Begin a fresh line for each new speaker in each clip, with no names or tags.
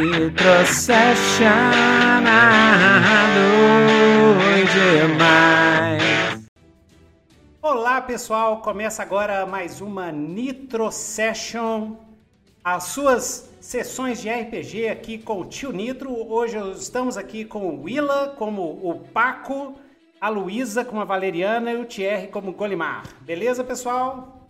Nitro Session demais. Olá pessoal, começa agora mais uma Nitro Session, as suas sessões de RPG aqui com o Tio Nitro. Hoje estamos aqui com o Willa como o Paco, a Luísa como a Valeriana e o Thierry como o Golimar. Beleza, pessoal?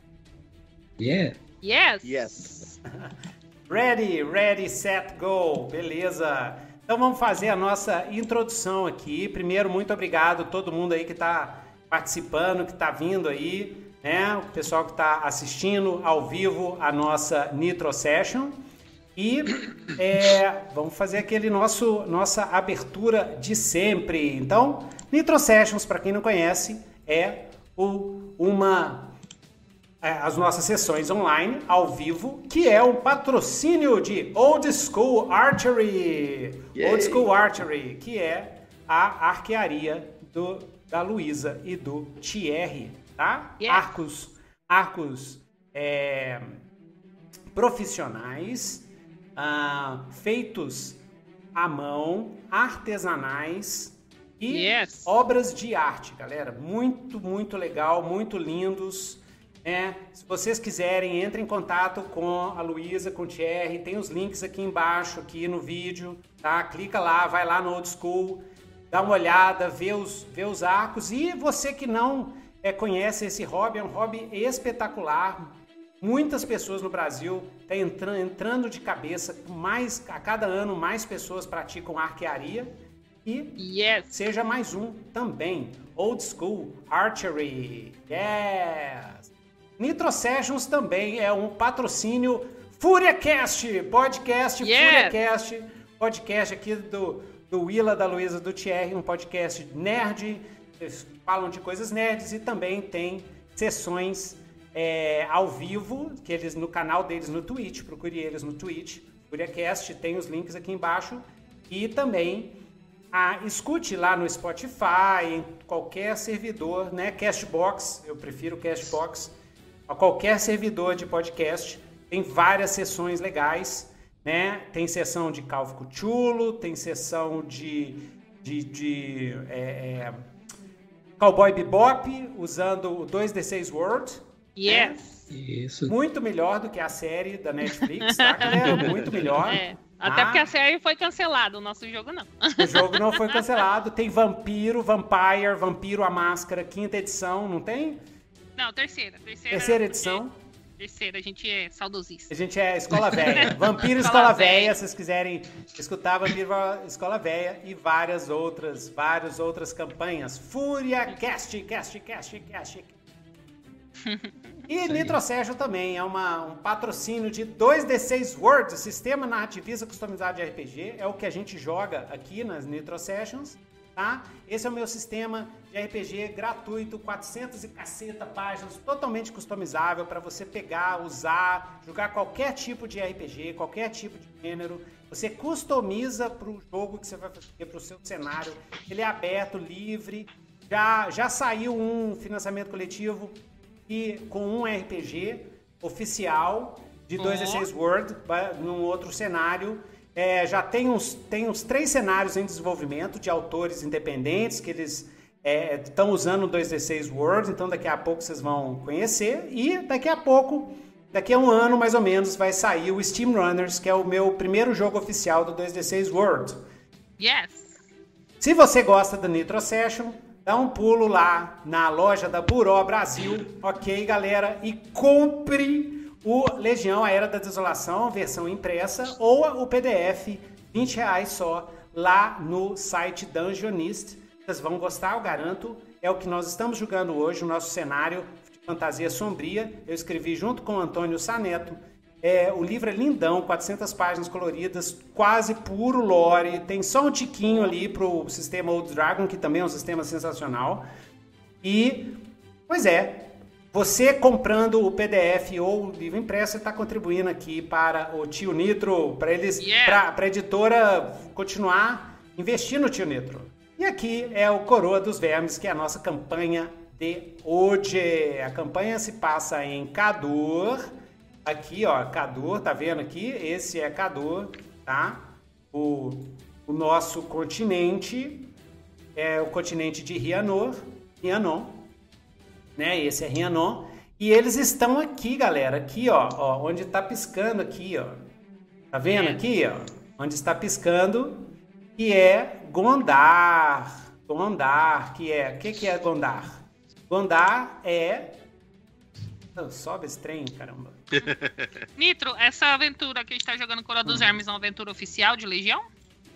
Yeah.
Yes.
Yes.
Ready, ready, set, go. Beleza. Então vamos fazer a nossa introdução aqui. Primeiro, muito obrigado a todo mundo aí que está participando, que está vindo aí, né? O pessoal que está assistindo ao vivo a nossa Nitro Session. E é, vamos fazer aquele nosso nossa abertura de sempre. Então, Nitro Sessions, para quem não conhece, é o, uma as nossas sessões online ao vivo, que é um patrocínio de Old School Archery.
Yay.
Old School Archery, que é a arquearia do, da Luísa e do Thierry, tá?
Yes.
Arcos, arcos é, profissionais, ah, feitos à mão, artesanais e
Yes.
obras de arte, galera. Muito, muito legal, muito lindos. É, se vocês quiserem, entre em contato com a Luísa, com o Thierry, tem os links aqui embaixo, aqui no vídeo, tá? Clica lá, vai lá no Old School, dá uma olhada, vê os, vê os arcos. E você que não é, conhece esse hobby, é um hobby espetacular. Muitas pessoas no Brasil estão entrando, entrando de cabeça, mais, a cada ano mais pessoas praticam arquearia. E
Yes.
seja mais um também. Old School Archery. Yes! Nitro Sessions também é um patrocínio FúriaCast, podcast
Yes!
FúriaCast, podcast aqui do, do Willa, da Luísa, do Thierry, um podcast nerd, eles falam de coisas nerds e também tem sessões é, ao vivo, que eles no canal deles no Twitch, procure eles no Twitch, FúriaCast, tem os links aqui embaixo, e também ah, escute lá no Spotify, em qualquer servidor, né? Castbox, eu prefiro Castbox. A qualquer servidor de podcast tem várias sessões legais, né? Tem sessão de Calvo Cuchulo, tem sessão de, de, de é, é, Cowboy Bebop usando o 2D6 World.
Yes.
Isso.
Muito melhor do que a série da Netflix, tá, galera? Muito melhor.
É. Até
Ah.
porque a série foi cancelada, o nosso jogo não.
O jogo não foi cancelado. Tem Vampiro, Vampire, Vampiro a Máscara, quinta edição, não tem?
Não, terceira. Terceira,
Terceira edição.
Terceira, a gente é saudosista.
A gente é Escola Véia. Vampiro Escola Véia. se vocês quiserem escutar Vampiro Escola Véia e várias outras, várias outras campanhas. Fúria, Cast, Cast, Cast, Cast. E Nitro Session também é uma, um patrocínio de 2D6 World, sistema narrativista customizado de RPG. É o que a gente joga aqui nas Nitro Sessions, tá? Esse é o meu sistema de RPG gratuito, 400 e caceta páginas, totalmente customizável para você pegar, usar, jogar qualquer tipo de RPG, qualquer tipo de gênero. Você customiza para o jogo que você vai fazer, para o seu cenário. Ele é aberto, livre. Já, já saiu um financiamento coletivo e com um RPG oficial de 2D6 World, num outro cenário. É, já tem uns, tem uns três cenários em desenvolvimento de autores independentes que eles estão usando o 2D6 World, então daqui a pouco vocês vão conhecer. E daqui a pouco, daqui a um ano mais ou menos, vai sair o Steam Runners, que é o meu primeiro jogo oficial do 2D6 World.
Yes.
Se você gosta do Nitro Session, dá um pulo lá na loja da Buró Brasil, ok, galera? E compre o Legião A Era da Desolação, versão impressa, ou o PDF, 20 reais só, lá no site Dungeonist. Vocês vão gostar, eu garanto. É o que nós estamos jogando hoje, o nosso cenário de fantasia sombria. Eu escrevi junto com o Antônio Saneto. É, o livro é lindão, 400 páginas coloridas, quase puro lore. Tem só um tiquinho ali pro sistema Old Dragon, que também é um sistema sensacional. E, pois é, você comprando o PDF ou o livro impresso, está contribuindo aqui para o Tio Nitro, para eles,
Yeah.
para a editora continuar investindo no Tio Nitro. E aqui é o Coroa dos Vermes, que é a nossa campanha de hoje. A campanha se passa em Cador. Aqui, ó, Cador, tá vendo aqui? Esse é Cador, tá? o, o nosso continente é o continente de Rianor, Rianon, né? Esse é Rianon. E eles estão aqui, galera, aqui, ó, ó onde está piscando aqui, ó. Tá vendo é. aqui, ó? Onde está piscando, que é Gondar. Gondar, que é, o que, que é Gondar? Gondar é oh, sobe esse trem, caramba.
Nitro, essa aventura que a gente tá jogando Cora dos hum. Hermes é uma aventura oficial de Legião?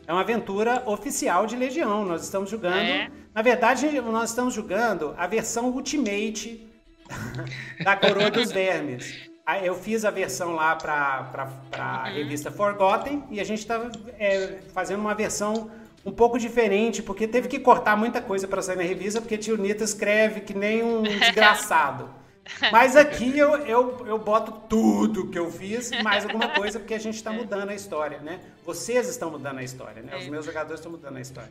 É uma aventura oficial de Legião. Nós estamos jogando. É. Na verdade, nós estamos jogando a versão Ultimate da Coroa dos Vermes. Eu fiz a versão lá para a uhum. revista Forgotten e a gente está é, fazendo uma versão um pouco diferente, porque teve que cortar muita coisa para sair na revista, porque tio Nita escreve que nem um desgraçado. Mas aqui eu, eu, eu boto tudo que eu fiz e mais alguma coisa, porque a gente está mudando a história, né? Vocês estão mudando a história, né? Os meus jogadores estão mudando a história.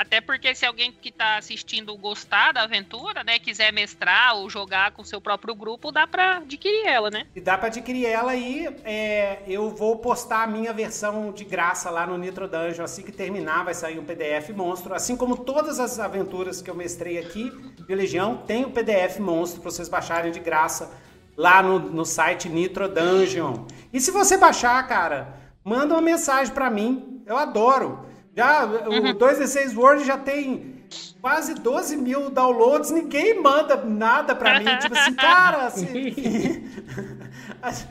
Até porque se alguém que está assistindo gostar da aventura, né, quiser mestrar ou jogar com seu próprio grupo, dá para adquirir ela, né?
E dá para adquirir ela e é, eu vou postar a minha versão de graça lá no Nitro Dungeon. Assim que terminar, vai sair um PDF monstro. Assim como todas as aventuras que eu mestrei aqui de Legião, tem o um PDF monstro para vocês baixarem de graça lá no, no site Nitro Dungeon. E se você baixar, cara, manda uma mensagem para mim. Eu adoro. Já, uhum. O 2D6 Word já tem quase 12 mil downloads, ninguém manda nada pra mim. tipo assim, cara, assim,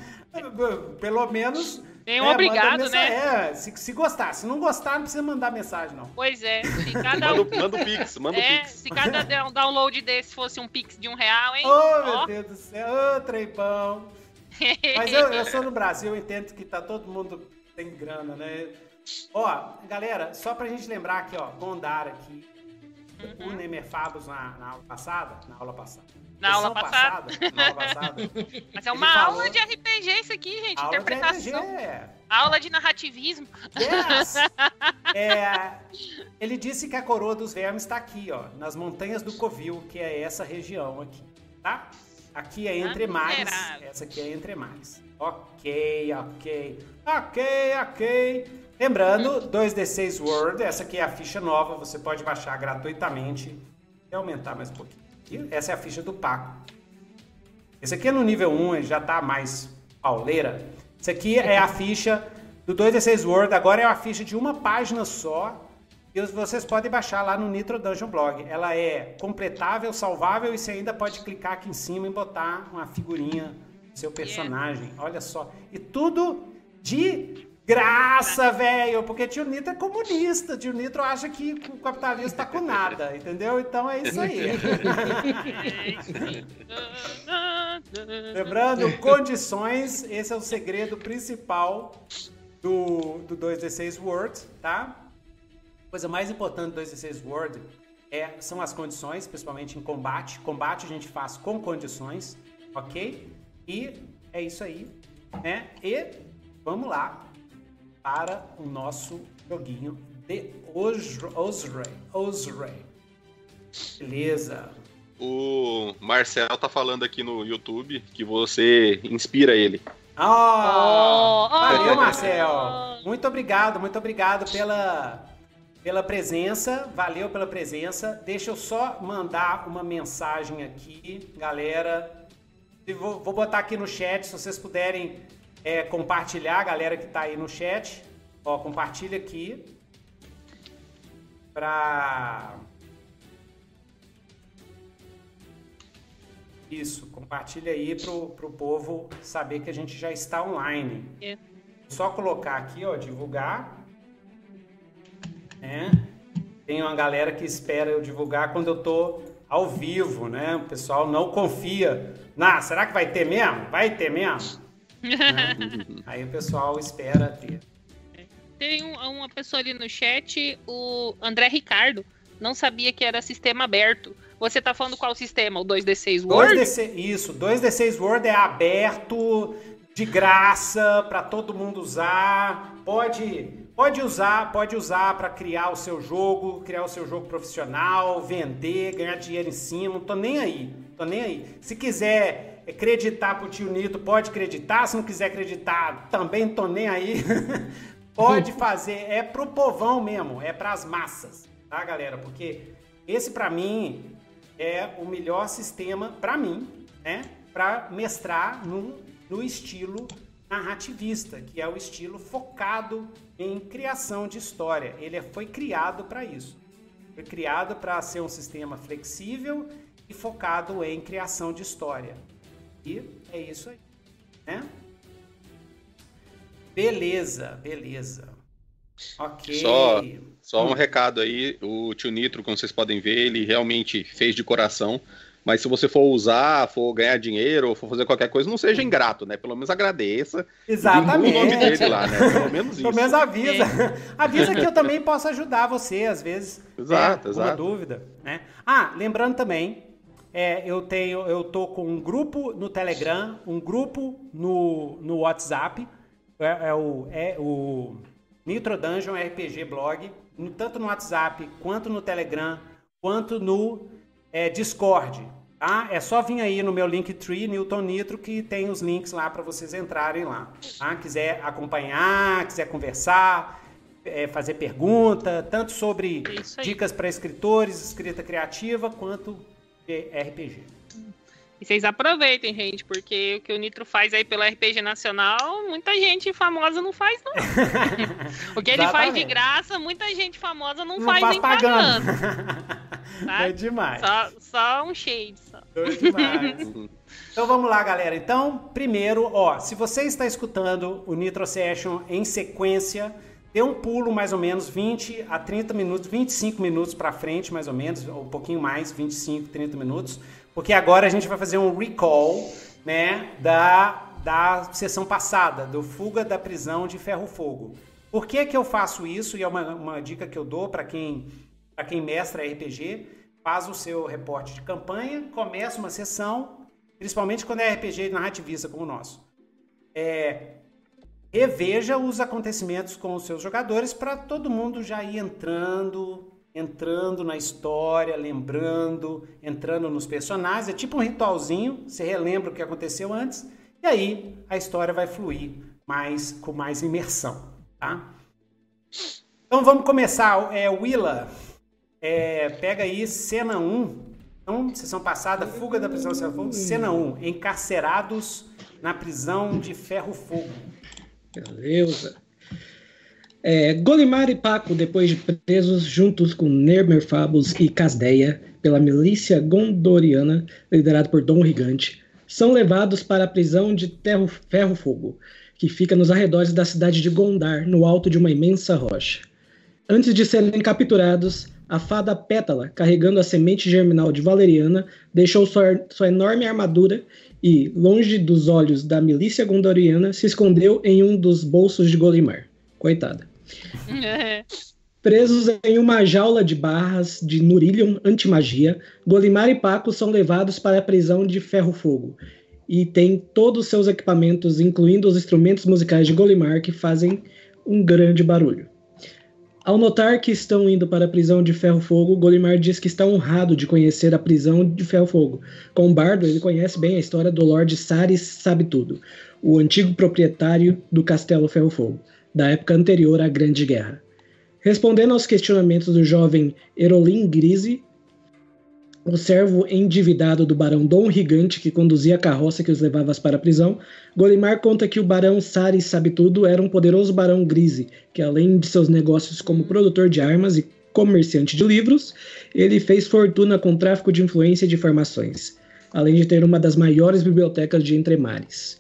pelo menos.
Tem um é, obrigado, né?
É, se, se gostar. Se não gostar, não precisa mandar mensagem, não.
Pois é. Se cada...
manda, manda um pix, manda é, um pix.
Se cada download desse fosse um pix de um real, hein?
Oh, meu Deus do céu. Ô, oh, trepão. Mas eu, eu sou no Brasil, eu entendo que tá todo mundo tem grana, né? Ó, galera, só pra gente lembrar aqui, ó, Gondar aqui, uhum. o Nemer Fabos na, na, aula passada, na aula passada.
Na aula passada. passada. na aula passada. Mas é uma falou... aula de RPG isso aqui, gente, aula interpretação. De RPG. Aula de narrativismo.
Yes. é, ele disse que a coroa dos vermes está aqui, ó, nas montanhas do Covil, que é essa região aqui, tá? Aqui é entre mares, essa aqui é entre mares. Ok, ok, ok, ok. Lembrando, 2D6 Word, essa aqui é a ficha nova, você pode baixar gratuitamente. e aumentar mais um pouquinho. essa é a ficha do Paco. Esse aqui é no nível 1, já está mais pauleira. Esse aqui é a ficha do 2D6 Word, agora é uma ficha de uma página só. E vocês podem baixar lá no Nitro Dungeon Blog. Ela é completável, salvável e você ainda pode clicar aqui em cima e botar uma figurinha do seu personagem. Olha só. E tudo de Graça, velho, porque tio Nitro é comunista. Tio Nitro acha que o capitalismo tá com nada, entendeu? Então é isso aí. Lembrando, condições, esse é o segredo principal do, do 2D6 Word, tá? A coisa mais importante do 2D6 Word é, são as condições, principalmente em combate. Combate a gente faz com condições, ok? E é isso aí, né? E vamos lá para o nosso joguinho de Osrey. Osrey. Beleza.
O Marcel tá falando aqui no YouTube que você inspira ele.
Oh, oh, valeu, Marcel. Muito obrigado, muito obrigado pela, pela presença. Valeu pela presença. Deixa eu só mandar uma mensagem aqui, galera. Vou, vou botar aqui no chat, se vocês puderem é compartilhar, a galera que está aí no chat. Ó, compartilha aqui para Isso, compartilha aí pro, pro povo saber que a gente já está online. É. Só colocar aqui, ó, divulgar. Né? Tem uma galera que espera eu divulgar quando eu tô ao vivo, né? O pessoal não confia. Na, será que vai ter mesmo? Vai ter mesmo? Né? Aí o pessoal espera ter.
Tem uma pessoa ali no chat, o André Ricardo, não sabia que era sistema aberto. Você tá falando qual sistema? O 2D6 Word? 2D6,
isso, 2D6 Word é aberto, de graça, para todo mundo usar. Pode, pode usar, pode usar para criar o seu jogo, criar o seu jogo profissional, vender, ganhar dinheiro em cima. Não tô nem aí, tô nem aí. Se quiser acreditar pro tio Nito, pode acreditar. Se não quiser acreditar, também tô nem aí. pode fazer, é pro povão mesmo, é pras massas, tá, galera? Porque esse para mim é o melhor sistema para mim, né? Para mestrar no, no estilo narrativista, que é o estilo focado em criação de história. Ele é, foi criado para isso. Foi criado para ser um sistema flexível e focado em criação de história. E é isso aí, né? Beleza, beleza. Ok.
Só, só um recado aí, o tio Nitro, como vocês podem ver, ele realmente fez de coração. Mas se você for usar, for ganhar dinheiro, ou for fazer qualquer coisa, não seja ingrato, né? Pelo menos agradeça.
Exatamente.
o nome dele lá, né? Pelo menos isso.
Pelo menos avisa. É. avisa que eu também posso ajudar você, às vezes.
Exato,
é,
exato.
dúvida. Né? Ah, lembrando também, é, eu tenho, eu tô com um grupo no Telegram, um grupo no, no WhatsApp. É, é o, é o Nitro Dungeon RPG Blog, tanto no WhatsApp, quanto no Telegram, quanto no é, Discord. Tá? É só vir aí no meu Linktree, Newton Nitro, que tem os links lá para vocês entrarem lá. Tá? Quiser acompanhar, quiser conversar, é, fazer pergunta, tanto sobre dicas para escritores, escrita criativa, quanto RPG.
E vocês aproveitem, gente, porque o que o Nitro faz aí pelo RPG Nacional, muita gente famosa não faz, não. o que ele faz de graça, muita gente famosa não, não faz, nem pagando. pagando.
Tá? É demais.
Só, só um shade. Só.
É demais. então vamos lá, galera. Então, primeiro, ó, se você está escutando o Nitro Session em sequência, dê um pulo mais ou menos 20 a 30 minutos, 25 minutos para frente, mais ou menos, ou um pouquinho mais, 25, 30 minutos, porque agora a gente vai fazer um recall, né, da da sessão passada, do Fuga da Prisão de Ferro Fogo. Por que que eu faço isso? E é uma, uma dica que eu dou para quem quem mestra RPG, faz o seu reporte de campanha, começa uma sessão, principalmente quando é RPG narrativista como o nosso. É, reveja os acontecimentos com os seus jogadores para todo mundo já ir entrando, entrando na história, lembrando, entrando nos personagens. É tipo um ritualzinho, você relembra o que aconteceu antes, e aí a história vai fluir mais com mais imersão, tá? Então vamos começar. É, Willa, é, pega aí cena 1. Então, sessão passada, fuga da prisão de ferro fogo. Cena 1, encarcerados na prisão de ferro fogo.
Beleza. É, Golimar e Paco, depois de presos juntos com Nermerfabus e Casdeia pela milícia gondoriana, liderada por Dom Rigante, são levados para a prisão de Terro, Ferro Fogo, que fica nos arredores da cidade de Gondar, no alto de uma imensa rocha. Antes de serem capturados, a fada Pétala, carregando a semente germinal de Valeriana, deixou sua, sua enorme armadura e, longe dos olhos da milícia gondoriana, se escondeu em um dos bolsos de Golimar. Coitada. Presos em uma jaula de barras de Nurilion antimagia, Golimar e Paco são levados para a prisão de Ferro Fogo e tem todos os seus equipamentos, incluindo os instrumentos musicais de Golimar, que fazem um grande barulho. Ao notar que estão indo para a prisão de Ferro Fogo, Golimar diz que está honrado de conhecer a prisão de Ferro Fogo. Com Bardo, ele conhece bem a história do Lord Saris Sabe Tudo, o antigo proprietário do Castelo Ferro Fogo, da época anterior à Grande Guerra. Respondendo aos questionamentos do jovem Erolin Grise, o servo endividado do barão Dom Rigante, que conduzia a carroça que os levava para a prisão, Golimar conta que o barão Saris Sabe Tudo era um poderoso barão grise, que além de seus negócios como produtor de armas e comerciante de livros, ele fez fortuna com tráfico de influência e de informações, além de ter uma das maiores bibliotecas de Entremares.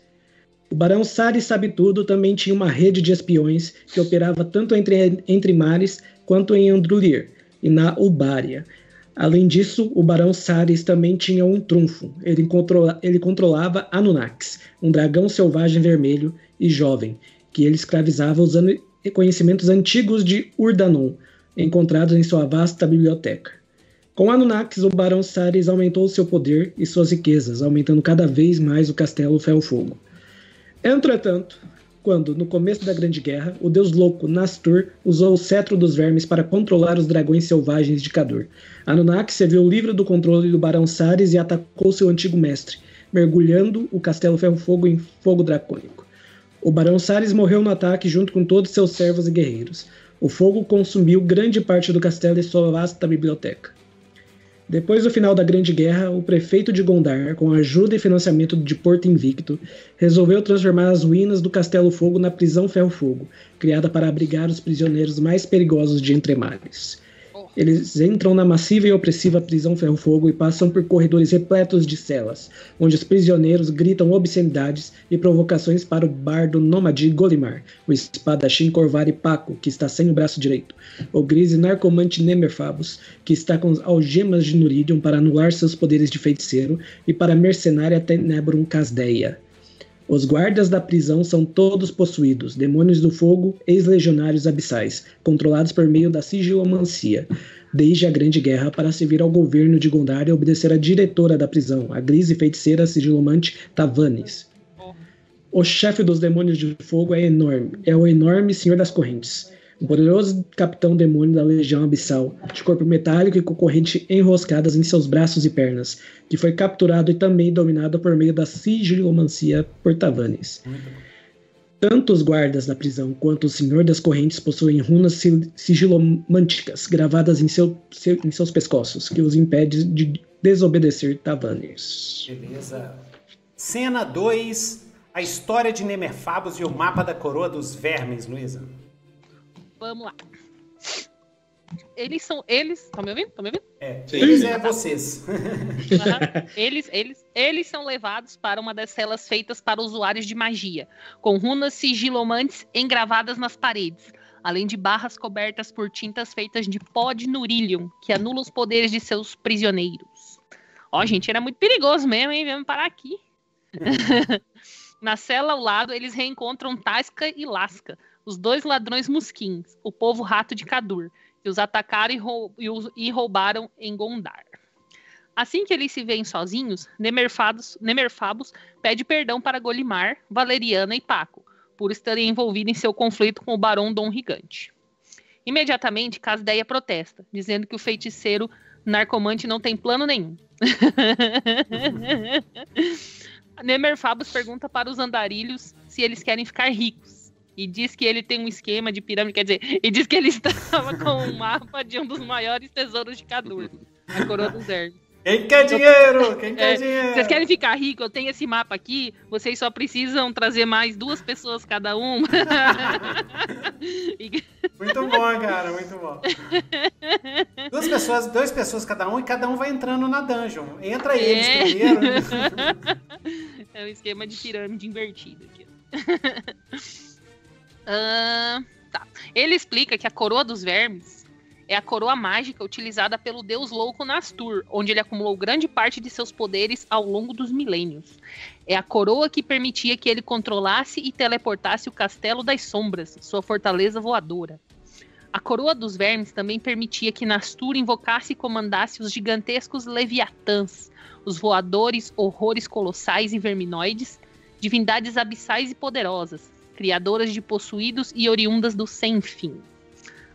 O barão Saris Sabe Tudo também tinha uma rede de espiões que operava tanto entre, entre mares quanto em Andrulir e na Ubária, Além disso, o Barão Saris também tinha um trunfo. Ele, controla, ele controlava Anunnakis, um dragão selvagem vermelho e jovem, que ele escravizava usando conhecimentos antigos de Urdanon, encontrados em sua vasta biblioteca. Com Anunnakis, o Barão Saris aumentou seu poder e suas riquezas, aumentando cada vez mais o castelo Fel Fogo. Entretanto, quando, no começo da Grande Guerra, o deus louco Nastur usou o cetro dos vermes para controlar os dragões selvagens de Kador. Anunnaki se viu livre do controle do Barão Sares e atacou seu antigo mestre, mergulhando o Castelo Ferro Fogo em fogo dracônico. O Barão Salles morreu no ataque junto com todos seus servos e guerreiros. O fogo consumiu grande parte do castelo e sua vasta biblioteca. Depois do final da Grande Guerra, o prefeito de Gondar, com a ajuda e financiamento de Porto Invicto, resolveu transformar as ruínas do Castelo Fogo na prisão Ferro Fogo, criada para abrigar os prisioneiros mais perigosos de Entremares. Eles entram na massiva e opressiva prisão Ferro-Fogo e passam por corredores repletos de celas, onde os prisioneiros gritam obscenidades e provocações para o bardo nômade Golimar, o espadachim Corvari Paco, que está sem o braço direito, o grise narcomante Nemerfabus, que está com algemas de Nuridium para anular seus poderes de feiticeiro, e para a mercenária Tenebrum Casdeia. Os guardas da prisão são todos possuídos, demônios do fogo, ex-legionários abissais, controlados por meio da sigilomancia, desde a Grande Guerra para servir ao governo de Gondar e obedecer à diretora da prisão, a grise feiticeira sigilomante Tavanes. O chefe dos demônios de fogo é enorme, é o enorme Senhor das Correntes um poderoso capitão demônio da Legião Abissal, de corpo metálico e com corrente enroscadas em seus braços e pernas, que foi capturado e também dominado por meio da sigilomancia por Tavanes. Tanto os guardas da prisão quanto o Senhor das Correntes possuem runas sigilomânticas gravadas em, seu, seu, em seus pescoços, que os impede de desobedecer Tavanes.
Beleza. Cena 2, a história de Nemerfabos e o mapa da coroa dos vermes, Luísa.
Vamos lá. Eles são. Eles. Estão me ouvindo? Estão me ouvindo?
É. Sim. Eles é vocês.
Uhum. Eles, eles, eles são levados para uma das celas feitas para usuários de magia, com runas sigilomantes engravadas nas paredes, além de barras cobertas por tintas feitas de pó de Nurillium, que anula os poderes de seus prisioneiros. Ó, gente, era muito perigoso mesmo, hein? Vamos parar aqui. Na cela ao lado, eles reencontram Tasca e Lasca, os dois ladrões musquins, o povo rato de Cadur, que os atacaram e, rou e roubaram em Gondar. Assim que eles se veem sozinhos, Nemerfabus pede perdão para Golimar, Valeriana e Paco, por estarem envolvidos em seu conflito com o Barão Dom Rigante. Imediatamente, Casdeia protesta, dizendo que o feiticeiro narcomante não tem plano nenhum. Nemerfabus pergunta para os andarilhos se eles querem ficar ricos e diz que ele tem um esquema de pirâmide, quer dizer, e diz que ele estava com um mapa de um dos maiores tesouros de Cadur, a coroa dos Hermes.
Quem quer dinheiro? Quem quer é, dinheiro?
Vocês querem ficar rico? Eu tenho esse mapa aqui. Vocês só precisam trazer mais duas pessoas cada um.
muito bom, cara, muito bom. Duas pessoas, duas pessoas cada um e cada um vai entrando na dungeon. Entra eles é. primeiro.
é um esquema de pirâmide invertido aqui. Uh, tá. Ele explica que a coroa dos vermes é a coroa mágica utilizada pelo deus louco Nastur, onde ele acumulou grande parte de seus poderes ao longo dos milênios. É a coroa que permitia que ele controlasse e teleportasse o Castelo das Sombras, sua fortaleza voadora. A coroa dos vermes também permitia que Nastur invocasse e comandasse os gigantescos leviatãs, os voadores horrores colossais e verminoides, divindades abissais e poderosas, criadoras de possuídos e oriundas do sem fim.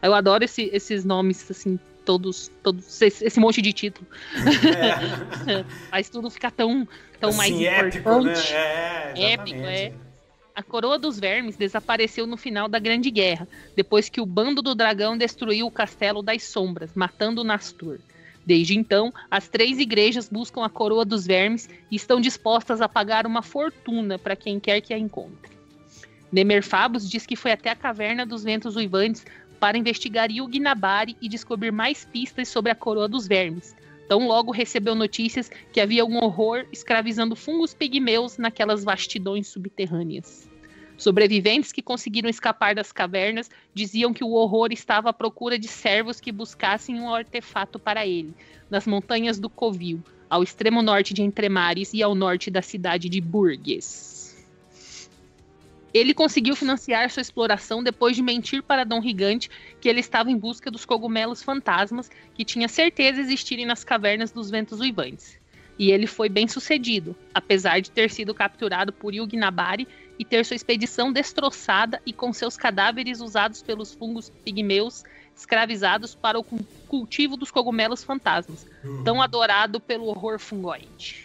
Eu adoro esse, esses nomes, assim, todos, todos esse, esse monte de título. É. Faz tudo ficar tão, tão assim, mais épico, importante. Né? É, épico, é. A coroa dos vermes desapareceu no final da Grande Guerra, depois que o bando do dragão destruiu o Castelo das Sombras, matando Nastur. Desde então, as três igrejas buscam a coroa dos vermes e estão dispostas a pagar uma fortuna para quem quer que a encontre. Nemerfabus diz que foi até a caverna dos ventos uivantes para investigar Yugnabari e descobrir mais pistas sobre a coroa dos vermes. Tão logo recebeu notícias que havia um horror escravizando fungos pigmeus naquelas vastidões subterrâneas. Sobreviventes que conseguiram escapar das cavernas diziam que o horror estava à procura de servos que buscassem um artefato para ele, nas montanhas do Covil, ao extremo norte de Entremares e ao norte da cidade de Burgues. Ele conseguiu financiar sua exploração depois de mentir para Dom Rigante que ele estava em busca dos cogumelos fantasmas que tinha certeza existirem nas cavernas dos ventos uivantes. E ele foi bem sucedido, apesar de ter sido capturado por Yugnabari e ter sua expedição destroçada e com seus cadáveres usados pelos fungos pigmeus escravizados para o cultivo dos cogumelos fantasmas, tão adorado pelo horror fungoide.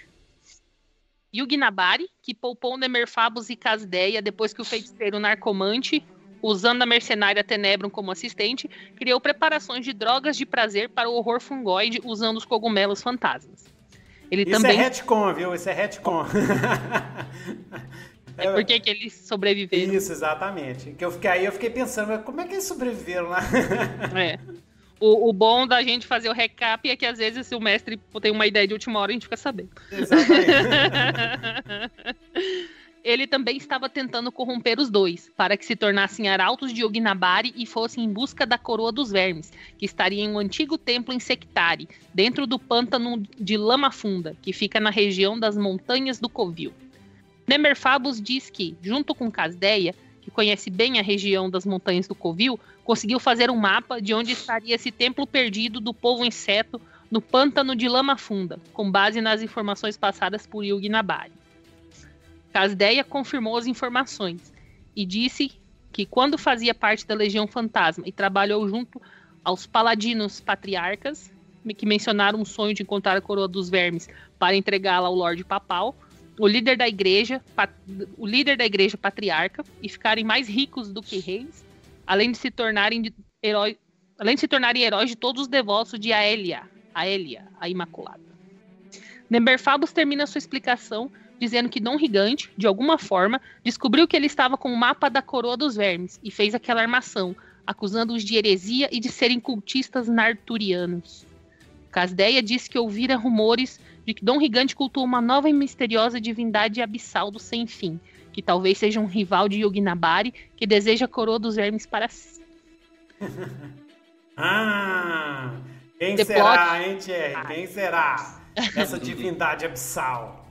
Yuginabari, que poupou Nemerfabus e Casdeia depois que o feiticeiro narcomante, usando a mercenária Tenebrum como assistente, criou preparações de drogas de prazer para o horror fungoide usando os cogumelos fantasmas.
Ele Isso também... é retcon, viu? Isso é retcon.
É porque que eles sobreviveram.
Isso, exatamente. Que eu fiquei, aí eu fiquei pensando, como é que eles sobreviveram lá?
É. O, o, bom da gente fazer o recap é que às vezes se o mestre tem uma ideia de última hora, a gente fica sabendo. Exatamente. Ele também estava tentando corromper os dois, para que se tornassem arautos de Yoginabari e fossem em busca da coroa dos vermes, que estaria em um antigo templo insectari, dentro do pântano de Lama Funda, que fica na região das montanhas do Covil. Nemerfabus diz que, junto com Casdeia, que conhece bem a região das montanhas do Covil, conseguiu fazer um mapa de onde estaria esse templo perdido do povo inseto no pântano de Lama Funda, com base nas informações passadas por Yugi Nabari. Casdeia confirmou as informações e disse que quando fazia parte da Legião Fantasma e trabalhou junto aos paladinos patriarcas, que mencionaram o sonho de encontrar a coroa dos vermes para entregá-la ao Lorde Papal, o líder da igreja, o líder da igreja patriarca e ficarem mais ricos do que reis, além de se tornarem heróis, além de se tornarem heróis de todos os devotos de Aelia, Aelia, a Imaculada. Neberfabus termina sua explicação dizendo que Dom Rigante, de alguma forma, descobriu que ele estava com o mapa da coroa dos vermes e fez aquela armação, acusando-os de heresia e de serem cultistas narturianos. Casdeia disse que ouvira rumores de que Dom Rigante cultua uma nova e misteriosa divindade abissal do sem fim, que talvez seja um rival de Yoginabari que deseja a coroa dos vermes para si.
ah! Quem The será, plot... hein, Thierry? Quem será essa divindade abissal?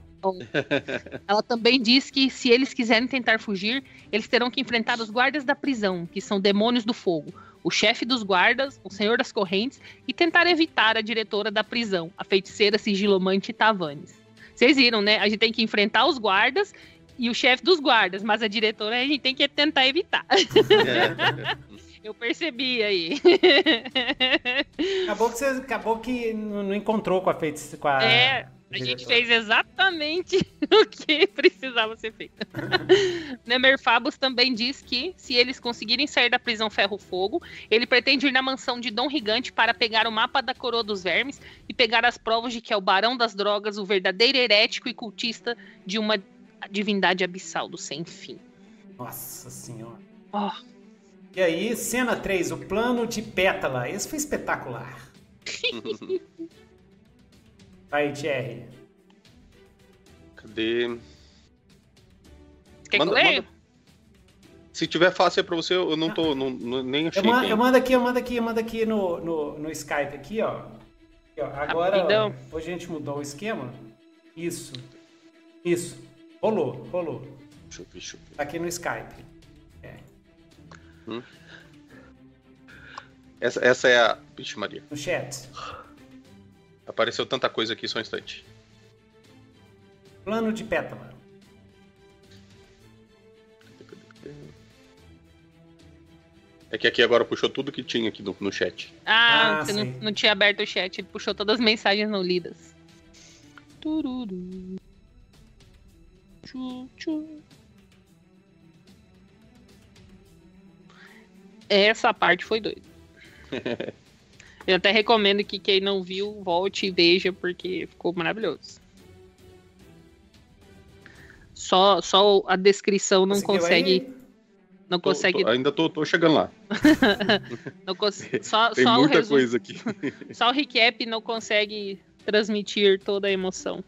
Ela também diz que se eles quiserem tentar fugir, eles terão que enfrentar os guardas da prisão, que são demônios do fogo, o chefe dos guardas, o senhor das correntes, e tentar evitar a diretora da prisão, a feiticeira sigilomante Tavanes. Vocês viram, né? A gente tem que enfrentar os guardas e o chefe dos guardas, mas a diretora a gente tem que tentar evitar. É. Eu percebi aí.
Acabou que, você, acabou que não encontrou com a feiticeira.
É, a gente fez exatamente o que precisava ser feito. Nemerfabus também diz que, se eles conseguirem sair da prisão Ferro-Fogo, ele pretende ir na mansão de Dom Rigante para pegar o mapa da coroa dos vermes e pegar as provas de que é o barão das drogas, o verdadeiro herético e cultista de uma divindade abissal do sem fim.
Nossa senhora. Oh. E aí, cena 3, o plano de pétala. Esse foi espetacular. Vai, Thierry.
Cadê?
Quer manda, que eu leia?
Se tiver fácil é pra você, eu não tô. Não, não nem achei.
Eu mando, eu mando, aqui, eu mando aqui, eu mando aqui no, no, no Skype aqui, ó. Aqui, ó. Agora, ó, hoje a gente mudou o esquema. Isso. Isso. Rolou, rolou. Tá aqui no Skype. É. Hum.
Essa, essa é a. Vixe, Maria.
No chat.
Apareceu tanta coisa aqui só um instante.
Plano de pétala.
É que aqui agora puxou tudo que tinha aqui no, no chat.
Ah, ah você não, não, tinha aberto o chat, ele puxou todas as mensagens não lidas. Tururu. Tchu, tchu. Essa parte foi doida. Eu até recomendo que quem não viu, volte e veja, porque ficou maravilhoso. Só, só a descrição não consegue. Não tô, consegue.
Tô, ainda tô, tô, chegando lá.
não cons... só,
Tem
só
muita coisa aqui.
só o recap não consegue transmitir toda a emoção.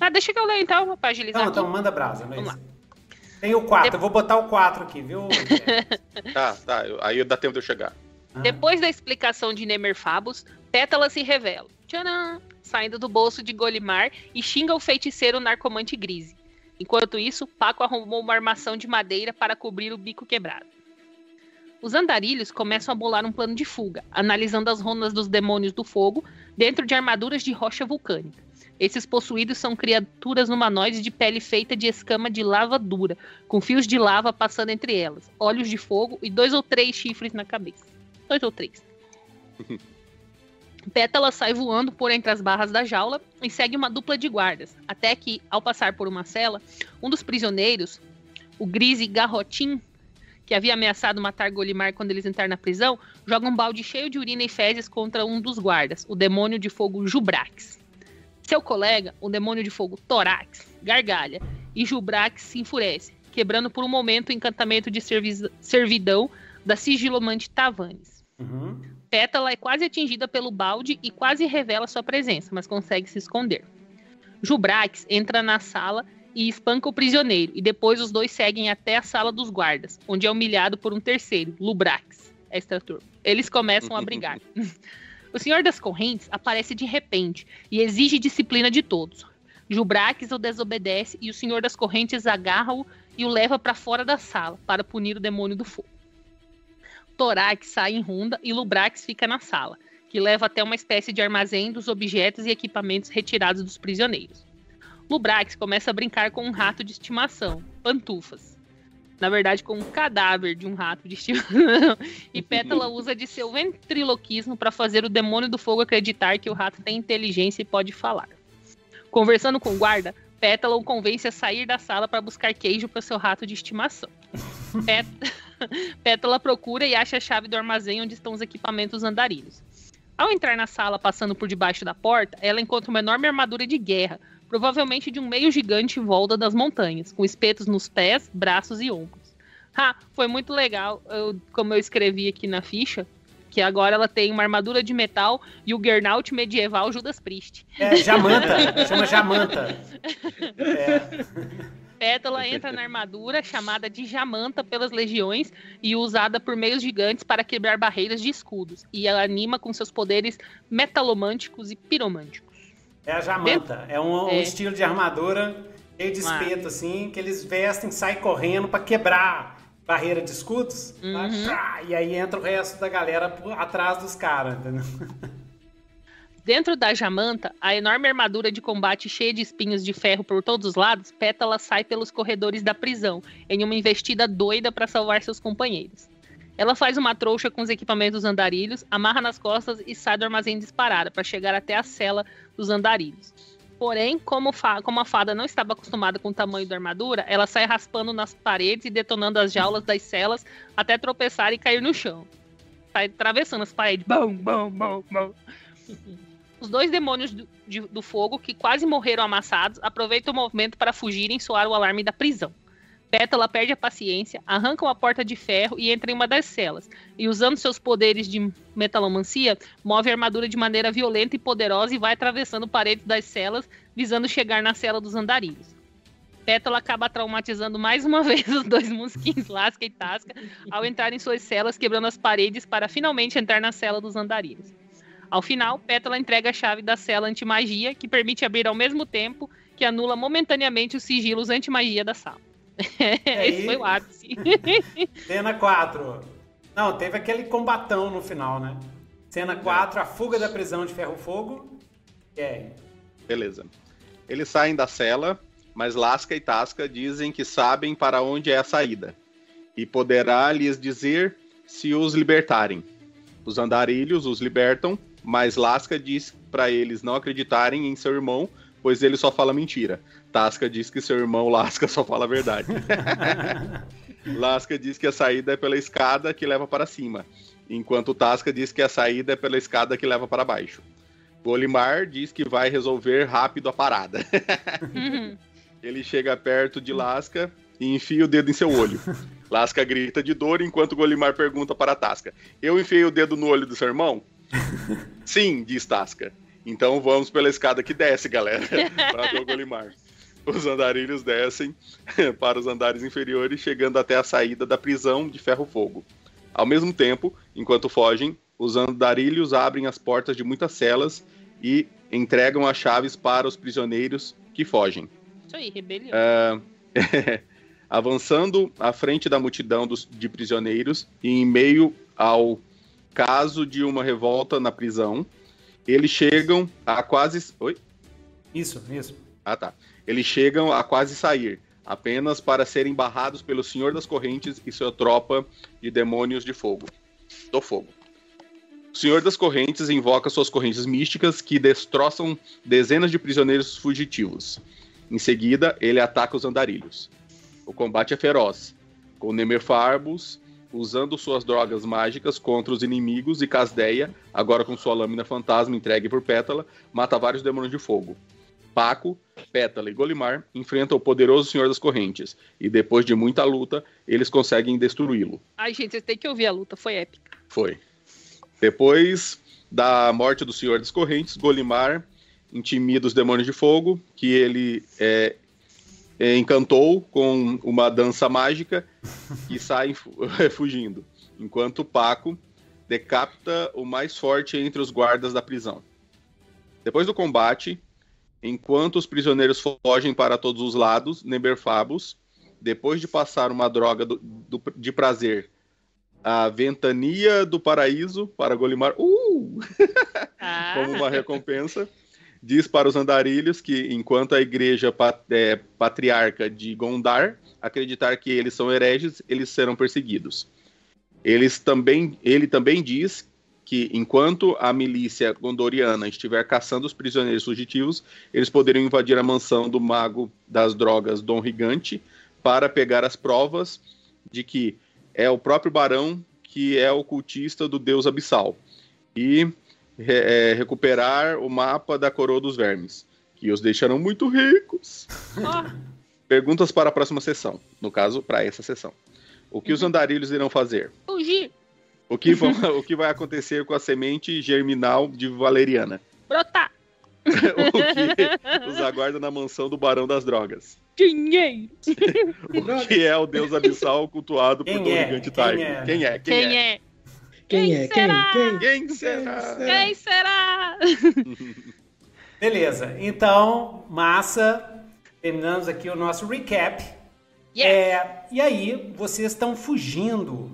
Ah, deixa que eu leio então, pra agilizar.
Não, então manda brasa. Mas... Vamos lá. Tem o 4, De... eu vou botar o 4 aqui, viu?
tá, tá. Aí dá tempo de eu chegar.
Ah. Depois da explicação de Nemerfabus, Pétala se revela, tcharam, saindo do bolso de Golimar e xinga o feiticeiro narcomante Grise. Enquanto isso, Paco arrumou uma armação de madeira para cobrir o bico quebrado. Os andarilhos começam a bolar um plano de fuga, analisando as rondas dos demônios do fogo dentro de armaduras de rocha vulcânica. Esses possuídos são criaturas humanoides de pele feita de escama de lava dura, com fios de lava passando entre elas, olhos de fogo e dois ou três chifres na cabeça. Dois ou três. Pétala sai voando por entre as barras da jaula e segue uma dupla de guardas, até que, ao passar por uma cela, um dos prisioneiros, o Grise Garrotin, que havia ameaçado matar Golimar quando eles entraram na prisão, joga um balde cheio de urina e fezes contra um dos guardas, o demônio de fogo Jubrax. Seu colega, o demônio de fogo Torax, gargalha, e Jubrax se enfurece, quebrando por um momento o encantamento de servidão da sigilomante Tavanes. Uhum. Pétala é quase atingida pelo balde e quase revela sua presença, mas consegue se esconder. Jubrax entra na sala e espanca o prisioneiro, e depois os dois seguem até a sala dos guardas, onde é humilhado por um terceiro, Lubrax, extraturno. Eles começam a brigar. o Senhor das Correntes aparece de repente e exige disciplina de todos. Jubrax o desobedece e o Senhor das Correntes agarra-o e o leva para fora da sala para punir o demônio do fogo. Torax sai em ronda e Lubrax fica na sala, que leva até uma espécie de armazém dos objetos e equipamentos retirados dos prisioneiros. Lubrax começa a brincar com um rato de estimação, Pantufas. Na verdade, com um cadáver de um rato de estimação. e Pétala usa de seu ventriloquismo para fazer o demônio do fogo acreditar que o rato tem inteligência e pode falar. Conversando com o guarda, Pétala o convence a sair da sala para buscar queijo para seu rato de estimação. Pét... Pétala procura e acha a chave do armazém onde estão os equipamentos andarilhos. Ao entrar na sala passando por debaixo da porta, ela encontra uma enorme armadura de guerra, provavelmente de um meio gigante em volta das montanhas, com espetos nos pés, braços e ombros. Ah, foi muito legal, eu, como eu escrevi aqui na ficha, que agora ela tem uma armadura de metal e o Gernaut medieval Judas Priest.
É, Jamanta, chama Jamanta. É.
Pétala entra na armadura chamada de Jamanta pelas legiões e usada por meios gigantes para quebrar barreiras de escudos. E ela anima com seus poderes metalomânticos e piromânticos.
É a Jamanta. É um, é um, estilo de armadura cheio de espeto, assim, que eles vestem, saem correndo para quebrar barreira de escudos. Uhum. Tá? E aí entra o resto da galera atrás dos caras, entendeu?
Dentro da Jamanta, a enorme armadura de combate cheia de espinhos de ferro por todos os lados, Pétala sai pelos corredores da prisão, em uma investida doida para salvar seus companheiros. Ela faz uma trouxa com os equipamentos andarilhos, amarra nas costas e sai do armazém disparada para chegar até a cela dos andarilhos. Porém, como, como, a fada não estava acostumada com o tamanho da armadura, ela sai raspando nas paredes e detonando as jaulas das celas até tropeçar e cair no chão. Sai atravessando as paredes. Bom, bom, bom, bom. Os dois demônios do, de, do fogo, que quase morreram amassados, aproveitam o movimento para fugirem e soar o alarme da prisão. Pétala perde a paciência, arranca uma porta de ferro e entra em uma das celas. E usando seus poderes de metalomancia, move a armadura de maneira violenta e poderosa e vai atravessando paredes das celas, visando chegar na cela dos andarilhos. Pétala acaba traumatizando mais uma vez os dois mosquins, Lasca e Tasca, ao entrar em suas celas, quebrando as paredes para finalmente entrar na cela dos andarilhos. Ao final, Pétala entrega a chave da cela anti-magia, que permite abrir ao mesmo tempo que anula momentaneamente os sigilos anti-magia da sala. Esse foi o ápice.
Cena 4. Não, teve aquele combatão no final, né? Cena 4, a fuga da prisão de Ferro Fogo. E aí?
Beleza. Eles saem da cela, mas Lasca e Tasca dizem que sabem para onde é a saída. E poderá lhes dizer se os libertarem. Os andarilhos os libertam, mas Lasca diz para eles não acreditarem em seu irmão, pois ele só fala mentira. Tasca diz que seu irmão Lasca só fala a verdade. Lasca diz que a saída é pela escada que leva para cima, enquanto Tasca diz que a saída é pela escada que leva para baixo. Golimar diz que vai resolver rápido a parada. Ele chega perto de Lasca e enfia o dedo em seu olho. Lasca grita de dor enquanto Golimar pergunta para Tasca: Eu enfiei o dedo no olho do seu irmão? Sim, diz Tasca. Então vamos pela escada que desce, galera, para o Golimar. Os andarilhos descem para os andares inferiores, chegando até a saída da prisão de Ferro Fogo. Ao mesmo tempo, enquanto fogem, os andarilhos abrem as portas de muitas celas e entregam as chaves para os prisioneiros que fogem.
Isso aí, rebelião.
Uh, avançando à frente da multidão dos, de prisioneiros e em meio ao caso de uma revolta na prisão, eles chegam a quase. Oi?
Isso, isso.
Ah, tá. Eles chegam a quase sair, apenas para serem barrados pelo Senhor das Correntes e sua tropa de demônios de fogo. Do fogo. Senhor das Correntes invoca suas correntes místicas que destroçam dezenas de prisioneiros fugitivos. Em seguida, ele ataca os andarilhos. O combate é feroz, com Nemerfarbus usando suas drogas mágicas contra os inimigos e Casdeia, agora com sua lâmina fantasma entregue por Pétala, mata vários demônios de fogo. Paco, Pétala e Golimar enfrentam o poderoso Senhor das Correntes, e depois de muita luta, eles conseguem destruí-lo.
Ai, gente, vocês têm que ouvir a luta, foi épica.
Foi. Depois da morte do Senhor das Correntes, Golimar intimida os demônios de fogo, que ele é, encantou com uma dança mágica e sai fugindo, enquanto Paco decapita o mais forte entre os guardas da prisão. Depois do combate, enquanto os prisioneiros fogem para todos os lados, Neberfabus, depois de passar uma droga do, do, de prazer, a ventania do paraíso para Golimar, uh! Ah. como uma recompensa, diz para os andarilhos que, enquanto a igreja pat é, patriarca de Gondar acreditar que eles são hereges, eles serão perseguidos. Eles também, ele também diz que, enquanto a milícia gondoriana estiver caçando os prisioneiros fugitivos, eles poderiam invadir a mansão do mago das drogas Dom Rigante para pegar as provas de que é o próprio barão que é o cultista do deus abissal. E é, recuperar o mapa da coroa dos vermes, que os deixarão muito ricos. Oh. Perguntas para a próxima sessão. No caso, para essa sessão. O que uhum. os andarilhos irão fazer?
Fugir.
O que, vão, o que vai acontecer com a semente germinal de valeriana?
Brotar.
o que os aguarda na mansão do Barão das Drogas?
Dinheiro!
o que é o deus abissal cultuado
Quem
por
é?
Gigante Quem,
é?
Quem é?
Quem, Quem é?
é? Quem, é? Quem?
Quem? Quem será?
Quem será?
Beleza. Então, massa. Terminamos aqui o nosso recap.
Yes.
É, e aí, vocês estão fugindo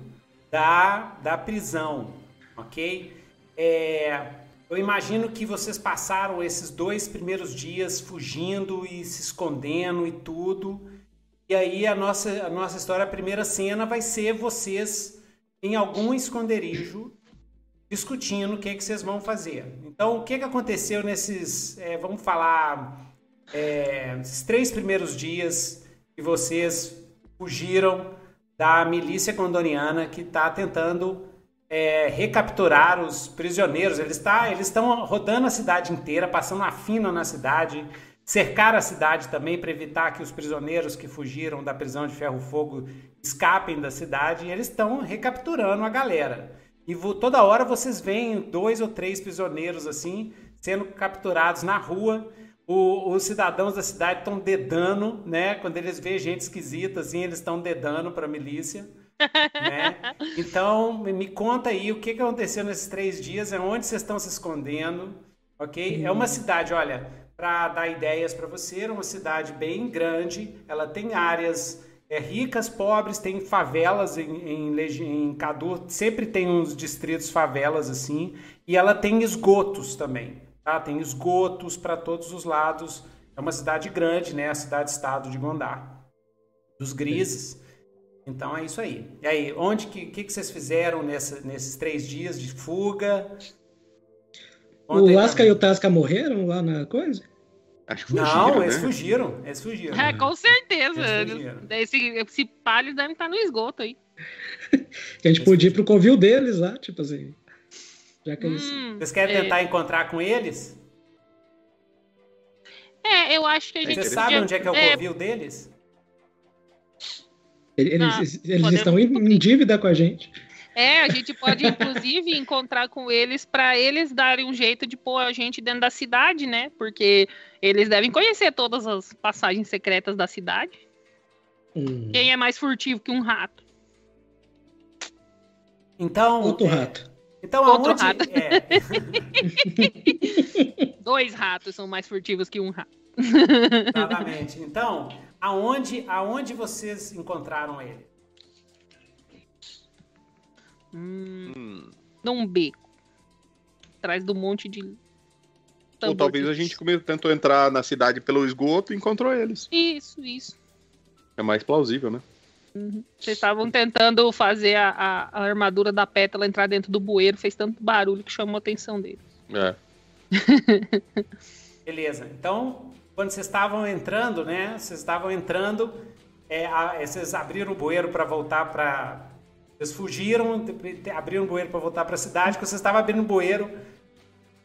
da, da prisão, ok? É, eu imagino que vocês passaram esses dois primeiros dias fugindo e se escondendo e tudo. E aí a nossa, a nossa história, a primeira cena vai ser vocês em algum esconderijo discutindo o que, que vocês vão fazer. Então, o que, que aconteceu nesses, é, vamos falar, é, esses três primeiros dias que vocês fugiram da milícia condoniana que está tentando é, recapturar os prisioneiros. Eles tá, estão rodando a cidade inteira, passando a fina na cidade, cercar a cidade também para evitar que os prisioneiros que fugiram da prisão de Ferro Fogo escapem da cidade e eles estão recapturando a galera. E toda hora vocês veem dois ou três prisioneiros assim sendo capturados na rua. O, os cidadãos da cidade estão dedando, né? Quando eles veem gente esquisita assim, eles estão dedando para a milícia. né? Então, me conta aí o que, que aconteceu nesses três dias, é onde vocês estão se escondendo, ok? É uma cidade, olha, para dar ideias para você, é uma cidade bem grande, ela tem áreas é, ricas, pobres, tem favelas em, em, em Cadu, sempre tem uns distritos favelas assim, e ela tem esgotos também, tá? Tem esgotos para todos os lados. É uma cidade grande, né? A cidade-estado de Gondar, dos Grises. Então é isso aí. E aí, onde que, que, que vocês fizeram nessa, nesses três dias de fuga?
O Lasca e o Tasca morreram lá na coisa?
Acho que fugiram, Não, né? eles fugiram. Eles fugiram.
É, com certeza. Esse, esse palio deve estar no esgoto aí.
a gente podia ir pro covil deles lá, tipo assim. Já que eles...
Hum, Vocês querem é... tentar encontrar com eles?
É, eu acho que a gente.
Você sabe onde é que é o é... covil deles?
Eles, ah, eles estão em, em dívida com a gente.
É, a gente pode, inclusive, encontrar com eles para eles darem um jeito de pôr a gente dentro da cidade, né? Porque eles devem conhecer todas as passagens secretas da cidade. Hum. Quem é mais furtivo que um rato?
Então.
Outro é, rato.
Então,
Outro
aonde...
rato. É. Dois ratos são mais furtivos que um rato.
Exatamente. Então, aonde, aonde vocês encontraram ele?
Hum, num beco. Atrás do monte de.
Ou talvez a gente tentou entrar na cidade pelo esgoto e encontrou eles.
Isso, isso.
É mais plausível, né?
Uhum. Vocês estavam tentando fazer a, a, a, armadura da pétala entrar dentro do bueiro, fez tanto barulho que chamou a atenção dele.
É.
Beleza. Então, quando vocês estavam entrando, né? Vocês estavam entrando, é, a, vocês abriram o bueiro para voltar para. Vocês fugiram, abriram o bueiro para voltar para a cidade. Quando vocês estavam abrindo o bueiro,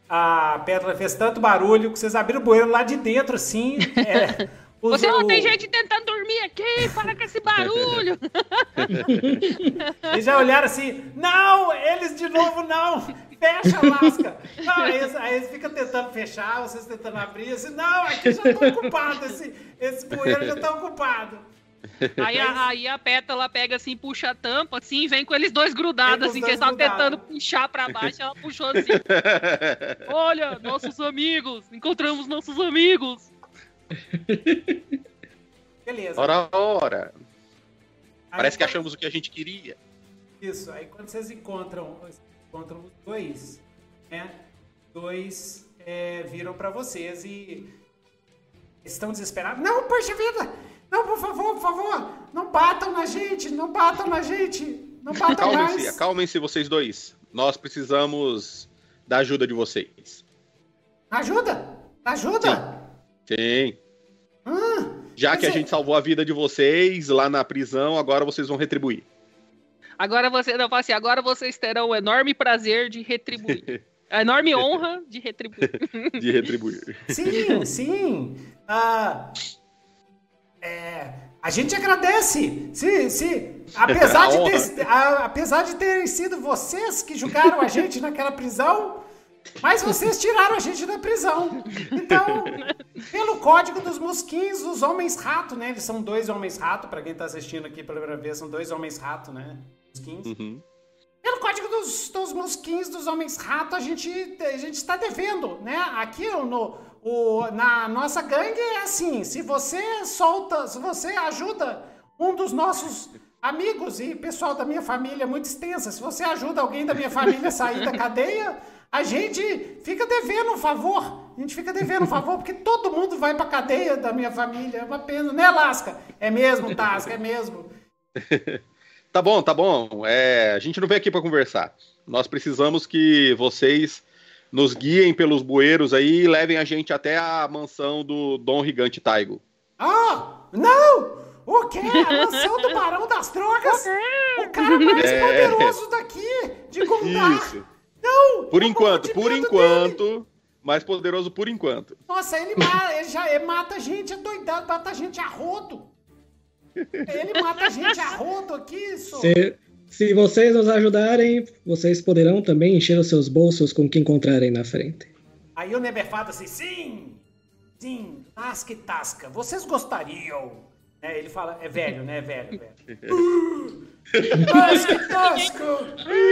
a pétala fez tanto barulho que vocês abriram o bueiro lá de dentro, assim. É,
Você não tem gente tentando dormir aqui, para com esse barulho.
Eles já olharam assim, não, eles de novo não, fecha a lasca. Não, aí, eles, aí eles ficam tentando fechar, vocês tentando abrir, assim, não, aqui já está ocupado, esse, esse bueiro já está ocupado.
Aí a, aí a pétala pega assim, puxa a tampa, assim, vem com eles dois grudados, assim, que eles estavam tentando puxar pra baixo, ela puxou assim. Olha, nossos amigos, encontramos nossos amigos.
Beleza.
Ora, ora. Aí Parece que achamos o que a gente queria.
Isso, aí quando vocês encontram, encontram os dois, né? Dois é, viram para vocês e estão desesperados. Não, poxa vida! Não, por favor, por favor! Não batam na gente! Não batam na gente! Não batam acalmem-se, mais!
Acalmem-se vocês dois. Nós precisamos da ajuda de vocês.
Ajuda? Ajuda?
Sim. Sim. Ah, Já que a gente salvou a vida de vocês lá na prisão, agora vocês vão retribuir.
Agora você não assim, agora vocês terão o enorme prazer de retribuir. A enorme honra de retribuir.
de retribuir.
Sim, sim. Ah, é, a gente agradece. Sim, sim. Apesar, de ter, a, apesar de terem sido vocês que julgaram a gente naquela prisão, mas vocês tiraram a gente da prisão. Então, pelo código dos mosquins, os homens rato, né? Eles são dois homens rato, para quem tá assistindo aqui pela primeira vez, são dois homens rato, né? Mosquins. Uhum. Pelo código dos, dos mosquins, dos homens rato, a gente, a gente está devendo, né? Aqui no, o, na nossa gangue é assim: se você solta, se você ajuda um dos nossos amigos e pessoal da minha família é muito extensa, se você ajuda alguém da minha família a sair da cadeia a gente fica devendo um favor. A gente fica devendo um favor, porque todo mundo vai pra cadeia da minha família. É uma pena, né, Lasca? É mesmo, Tasca, é mesmo.
tá bom, tá bom. É, a gente não veio aqui para conversar. Nós precisamos que vocês nos guiem pelos bueiros aí e levem a gente até a mansão do Dom Rigante Taigo.
Ah, não! O quê? A mansão do Barão das Drogas? O cara mais é... poderoso daqui, de Gundar. Isso. Não!
Por enquanto, por enquanto. Dele. Mais poderoso por enquanto.
Nossa, ele, mata, ele já ele mata a gente, é doidado, mata a gente a rodo. Ele mata a gente a rodo aqui, só.
Se, se vocês nos ajudarem, vocês poderão também encher os seus bolsos com o que encontrarem na frente.
Aí o Neber fala assim: sim, sim, tasca e tasca, vocês gostariam. É, ele fala, é velho, né? É velho, velho. Tasca, tasca!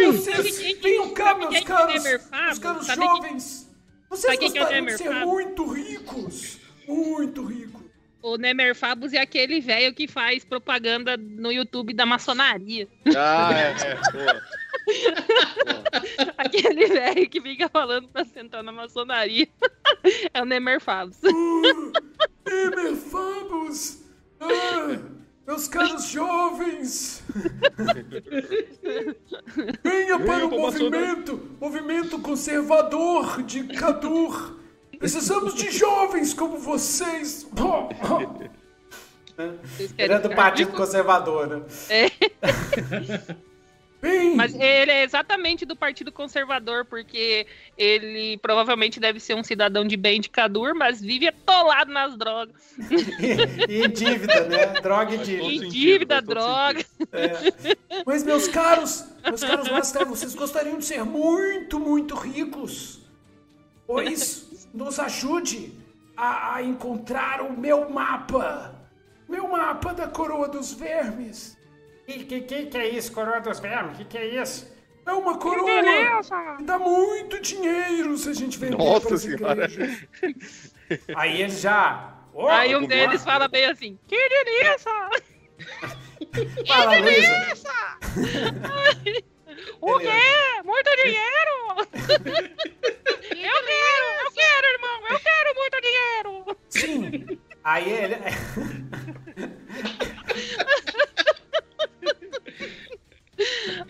Vocês cá, meus caros, meus caros jovens! Vocês gostariam de ser muito ricos! Muito ricos!
O Nemerfabus é aquele velho que faz propaganda no YouTube da maçonaria.
Ah, é, é. Boa.
Aquele velho que fica falando pra sentar na maçonaria. É o Nemerfabus.
Uh, Nemerfabus! Ah! Meus caros jovens! Venha para o movimento, movimento conservador de Cadur. Precisamos de jovens como vocês. Ele é do Partido Conservador, né? É.
Bem... Mas ele é exatamente do Partido Conservador, porque ele provavelmente deve ser um cidadão de bem de Cadur, mas vive atolado nas drogas.
e, e em dívida, né? Droga e dívida.
Em dívida, droga.
É. Mas, meus caros, meus caros Master, vocês gostariam de ser muito, muito ricos? Pois nos ajude a, a encontrar o meu mapa. Meu mapa da coroa dos vermes. Que, que, que, que é isso, coroa dos vermes? Que que é isso? É uma coroa! Que dá muito dinheiro se a gente vender Nossa senhora! Aí ele já...
Oh, Aí um deles fala bem assim, que delícia!
Fala, que
delícia! O quê? Muito dinheiro? eu quero, eu quero, irmão, eu quero muito dinheiro.
Sim. Aí ele.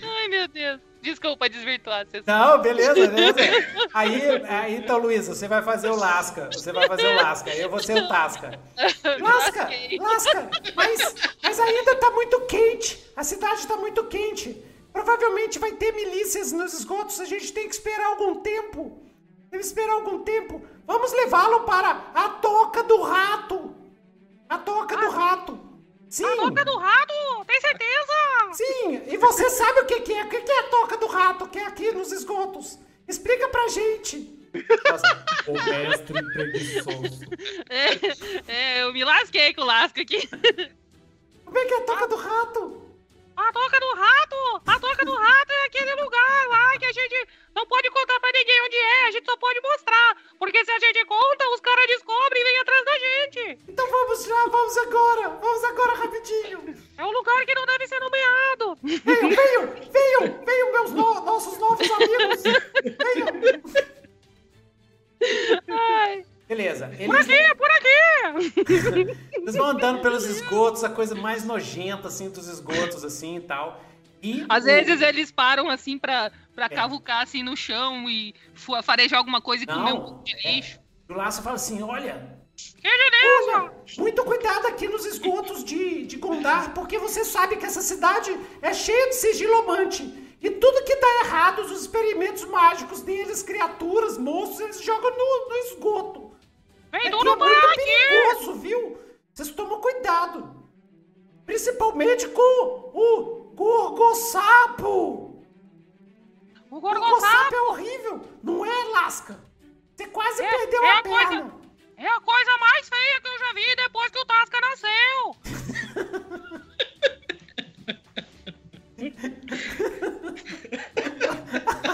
Ai, meu Deus. Desculpa desvirtuar. Vocês...
Não, beleza, beleza. Aí, aí, então, Luísa, você vai fazer o lasca. Você vai fazer o lasca. Eu vou ser o tasca. Lasca, lasca. Mas, mas ainda tá muito quente. A cidade tá muito quente. Provavelmente vai ter milícias nos esgotos. A gente tem que esperar algum tempo. Deve esperar algum tempo. Vamos levá-lo para a toca do rato. A toca ah, do rato.
Sim. A toca do rato? Tem certeza?
Sim. E você sabe o que, que é? O que, que é a toca do rato que é aqui nos esgotos? Explica pra gente. Nossa, o mestre preguiçoso.
É, é, eu me lasquei com o lasco aqui.
Como é que é a toca do rato?
A toca do rato! A toca do rato é aquele lugar lá que a gente não pode contar pra ninguém onde é, a gente só pode mostrar. Porque se a gente conta, os caras descobrem e vêm atrás da gente.
Então vamos já, vamos agora! Vamos agora rapidinho!
É um lugar que não deve ser nomeado!
Venham, venham! Venham! Venham, meus no nossos novos amigos! Venham! Ai. Beleza.
Eles... Por aqui, por aqui!
Eles vão andando pelos esgotos, a coisa mais nojenta, assim, dos esgotos, assim, e tal. E
Às o... vezes eles param, assim, pra, pra é. cavucar, assim, no chão e farejar alguma coisa e Não, comer um pouco de é. lixo.
É. O Laço fala assim, olha...
Que beleza!
Muito cuidado aqui nos esgotos de, de Gondar, porque você sabe que essa cidade é cheia de sigilomante. E tudo que dá errado, os experimentos mágicos deles, criaturas, monstros, eles jogam no, no esgoto.
Vem é tudo é muito
perigoso, viu? Vocês tomam cuidado. Principalmente com o gorgossapo.
O gorgossapo
é horrível, não é, Lasca? Você quase é, perdeu é a, a perna.
Coisa, é a coisa mais feia que eu já vi depois que o Tasca nasceu.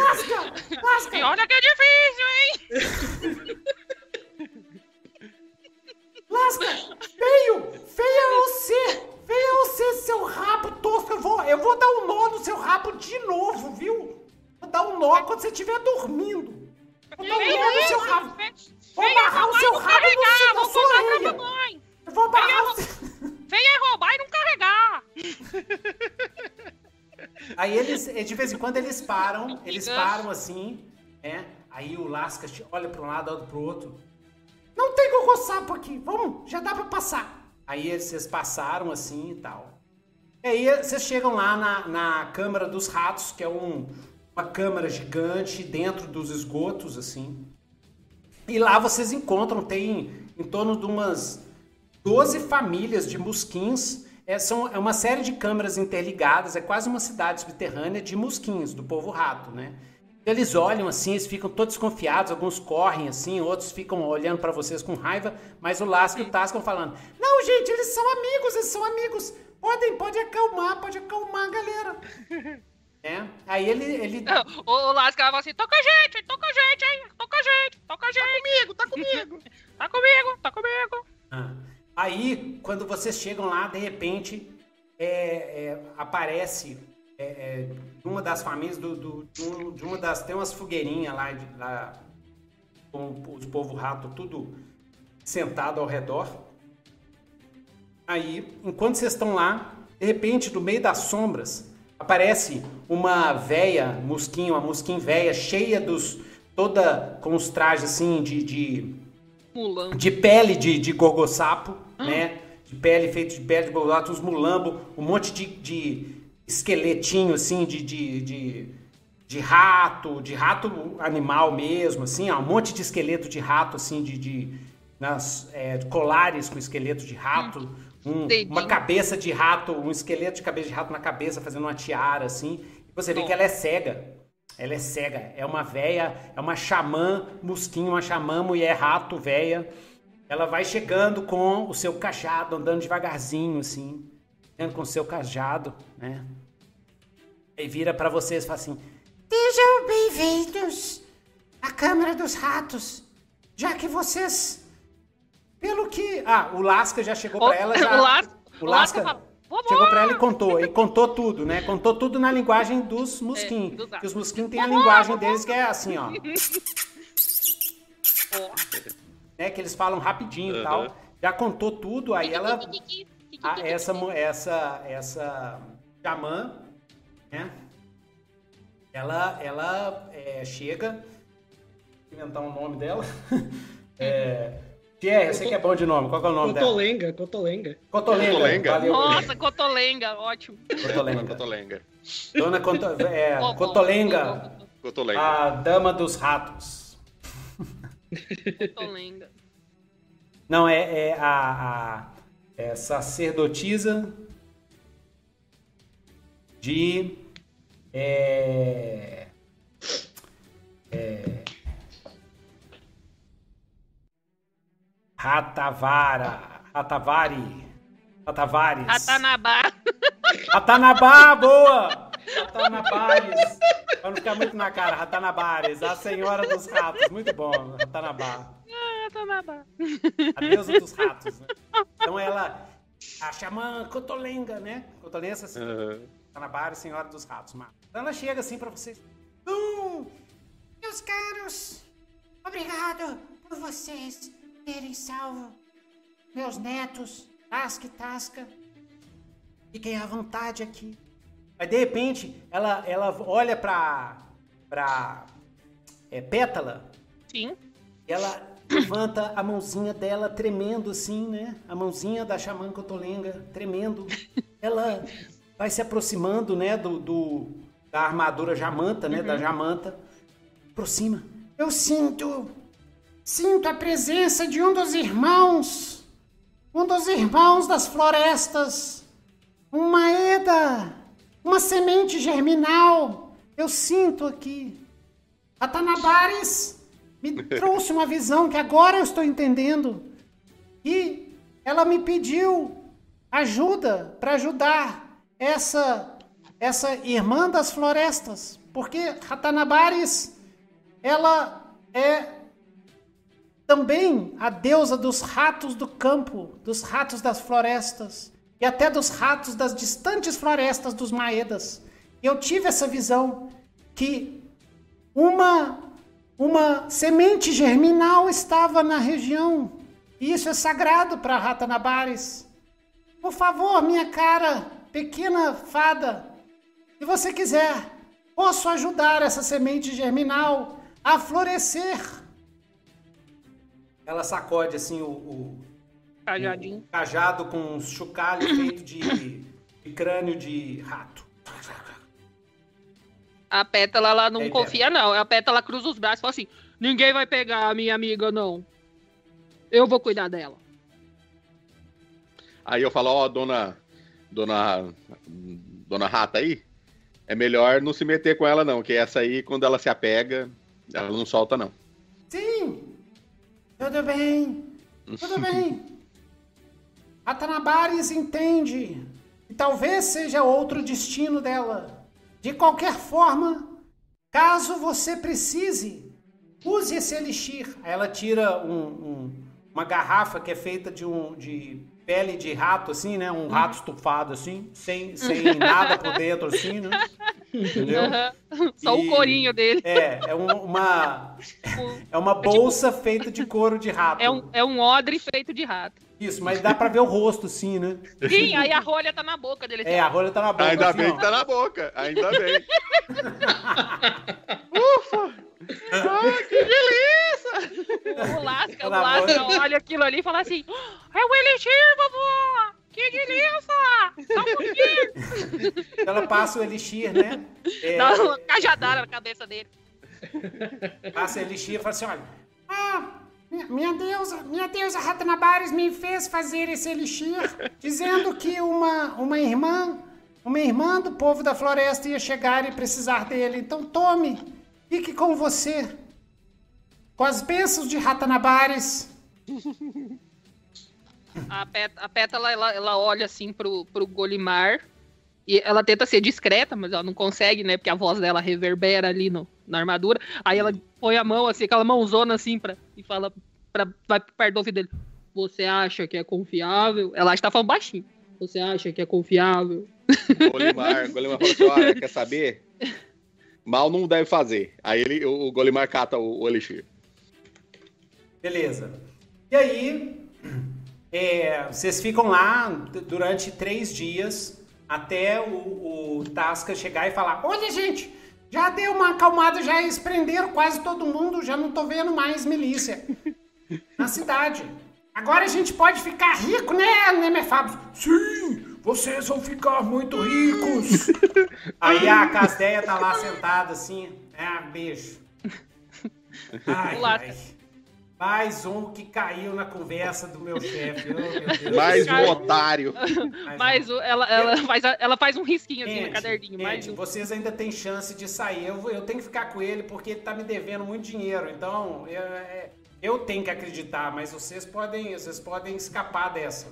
Lasca! Lasca!
E olha que é difícil, hein?
Lasca! Feio! Feia é você! Feia é você, seu rabo tosco! Eu vou, eu vou dar um nó no seu rabo de novo, viu? Vou dar um nó quando você estiver dormindo. Vou dar um nó no seu rabo. Vou amarrar o seu rabo no, na sua orelha. Eu vou amarrar o seu...
Venha é roubar e não carregar!
Aí eles, de vez em quando eles param, eles param assim, né? Aí o Lascas olha para um lado, olha pro outro. Não tem gogô sapo aqui, vamos, já dá para passar. Aí vocês passaram assim e tal. E aí vocês chegam lá na, na Câmara dos Ratos, que é um, uma câmara gigante dentro dos esgotos, assim. E lá vocês encontram, tem em torno de umas 12 famílias de musquins. É, são, é uma série de câmaras interligadas, é quase uma cidade subterrânea de musquins, do povo rato, né? Eles olham assim, eles ficam todos desconfiados, alguns correm assim, outros ficam olhando para vocês com raiva, mas o Lasco e o Tascam falando: Não, gente, eles são amigos, eles são amigos. Podem, pode acalmar, pode acalmar, galera. É, aí ele. ele...
O, o Lasco fala assim: toca a gente, toca a gente, hein? Toca a gente, toca a gente. Tá
comigo, tá comigo.
tá comigo, tá comigo.
Ah. Aí, quando vocês chegam lá, de repente, é, é, aparece é, é uma das famílias do, do, de, uma das. Tem umas fogueirinhas lá, de, lá com os povo rato tudo sentado ao redor. Aí, enquanto vocês estão lá, de repente, do meio das sombras, aparece uma véia, mosquinho, uma mosquinha véia, cheia dos. toda com os trajes assim de. de, de pele de, de gorgossapo ah. né? De pele, feito de pele de borboleta, uns mulambo, um monte de, de esqueletinho, assim, de, de, de, de, rato, de rato animal mesmo, assim, ó, um monte de esqueleto de rato, assim, de, de nas, é, colares com esqueleto de rato, hum. um, uma cabeça de rato, um esqueleto de cabeça de rato na cabeça, fazendo uma tiara, assim. Você vê que ela é cega. Ela é cega. É uma véia, é uma xamã mosquinha, uma xamã mulher rato véia ela vai chegando com o seu cajado, andando devagarzinho, assim, com o seu cajado, né? E vira para vocês e fala assim: Sejam bem-vindos à Câmara dos Ratos, já que vocês. Pelo que. Ah, o Lasca já chegou para ela. Já...
O, Lasca,
o Lasca chegou para ela e contou. E contou tudo, né? Contou tudo na linguagem dos mosquinhos. É, que os mosquinhos têm a linguagem deles que é assim, ó. né? Que eles falam rapidinho e uhum. tal. Já contou tudo, aí ela. A, essa, essa, essa xamã, ela, ela é, chega. Vou inventar um nome dela. é, Pierre, você que é bom de nome. Qual é o nome
Cotolenga,
dela?
Cotolenga.
Cotolenga. Cotolenga.
Valeu, Nossa, Cotolenga, ótimo.
Cotolenga. Cotolenga.
Dona Coto, é, Cotolenga. Cotolenga. A dama dos ratos.
Cotolenga.
Não, é, é a, a é sacerdotisa de. É, é, Ratavara. Ratavari. Ratavares.
Ratanabá.
Ratanabá, boa! Ratanabares. Pra não ficar muito na cara, Ratanabares, a senhora dos ratos. Muito bom, Ratanabá.
Ah, Ratanabá.
A deusa dos ratos, né? Então ela, a xamã Cotolenga, né? Cotolenga, uhum. Ratanabá, senhora dos ratos. Então ela chega assim pra vocês.
Hum, meus caros, obrigado por vocês terem salvo meus netos, Tasca e Tasca. Fiquem à vontade aqui.
Aí de repente ela, ela olha pra, pra é, Pétala.
Sim.
E ela levanta a mãozinha dela tremendo assim, né? A mãozinha da Xamã Cotolenga tremendo. Ela vai se aproximando, né, do, do da armadura Jamanta, né, uhum. da Jamanta. Aproxima.
Eu sinto sinto a presença de um dos irmãos, um dos irmãos das florestas, uma eda, uma semente germinal. Eu sinto aqui. A Tanabares me trouxe uma visão que agora eu estou entendendo. E ela me pediu ajuda para ajudar essa essa irmã das florestas, porque Ratanabares ela é também a deusa dos ratos do campo, dos ratos das florestas e até dos ratos das distantes florestas dos Maedas. Eu tive essa visão que uma uma semente germinal estava na região. E isso é sagrado para Ratanabares. Por favor, minha cara, pequena fada, se você quiser, posso ajudar essa semente germinal a florescer
ela sacode assim o, o,
Cajadinho.
o cajado com um chocalho feito de, de, crânio de rato.
A pétala ela não é confia, não. A pétala cruza os braços e fala assim: ninguém vai pegar a minha amiga, não. Eu vou cuidar dela.
Aí eu falo, ó, oh, dona. Dona. Dona Rata aí, é melhor não se meter com ela, não, que essa aí, quando ela se apega, ela não solta, não.
Sim, tudo bem, tudo bem. A Tanabares entende e talvez seja outro destino dela. De qualquer forma, caso você precise, use esse elixir.
Aí ela tira um, um, uma garrafa que é feita de, um, de pele de rato, assim, né? Um rato estufado, assim, sem, sem nada por dentro, assim, né? Entendeu?
Uhum. Só e, o corinho dele.
É, é um, uma. É uma bolsa tipo, feita de couro de rato.
É um, é um odre feito de rato.
Isso, mas dá pra ver o rosto, sim, né?
Sim, aí a rolha tá na boca dele.
É, a rolha tá na boca.
Ainda assim, bem ó. que tá na boca. Ainda bem. Ufa! Ah, que delícia!
O Lasca, tá o Lasca olha aquilo ali e fala assim: É o Elixir, vovó! Que delícia! Só um pouquinho!
Ela passa o Elixir, né?
É... Dá uma cajadada na cabeça dele.
Passa o Elixir e fala assim: olha.
Ah, minha deusa, minha deusa Ratanabares me fez fazer esse elixir, dizendo que uma, uma irmã, uma irmã do povo da floresta ia chegar e precisar dele. Então tome, fique com você. Com as bênçãos de Ratanabares.
A, Pet, a Pétala, ela, ela olha assim pro, pro Golimar e ela tenta ser discreta, mas ela não consegue, né? Porque a voz dela reverbera ali no, na armadura. Aí ela põe a mão assim, aquela mãozona assim pra, e fala, pra, vai perto do ouvido dele. Você acha que é confiável? Ela está falando baixinho. Você acha que é confiável?
Golimar, Golimar fala assim, olha, quer saber? Mal não deve fazer. Aí ele, o, o Golimar cata o, o Elixir.
Beleza. E aí, é, vocês ficam lá durante três dias até o, o Tasca chegar e falar: Olha, gente,
Já deu uma acalmada, já prenderam quase todo mundo, já não tô vendo mais milícia na cidade. Agora a gente pode ficar rico, né, né, meu Fábio?
Sim, vocês vão ficar muito ricos.
Aí a Casdeia tá lá sentada assim, é, beijo. Ai, ai. Mais um que caiu na conversa do meu chefe. Oh,
mais um otário.
Mais um. Ela, ela, faz, ela faz um risquinho assim no caderninho.
Gente,
mais um.
vocês ainda têm chance de sair. Eu, eu tenho que ficar com ele porque ele tá me devendo muito dinheiro. Então, eu, é, eu tenho que acreditar, mas vocês podem, vocês podem escapar dessa.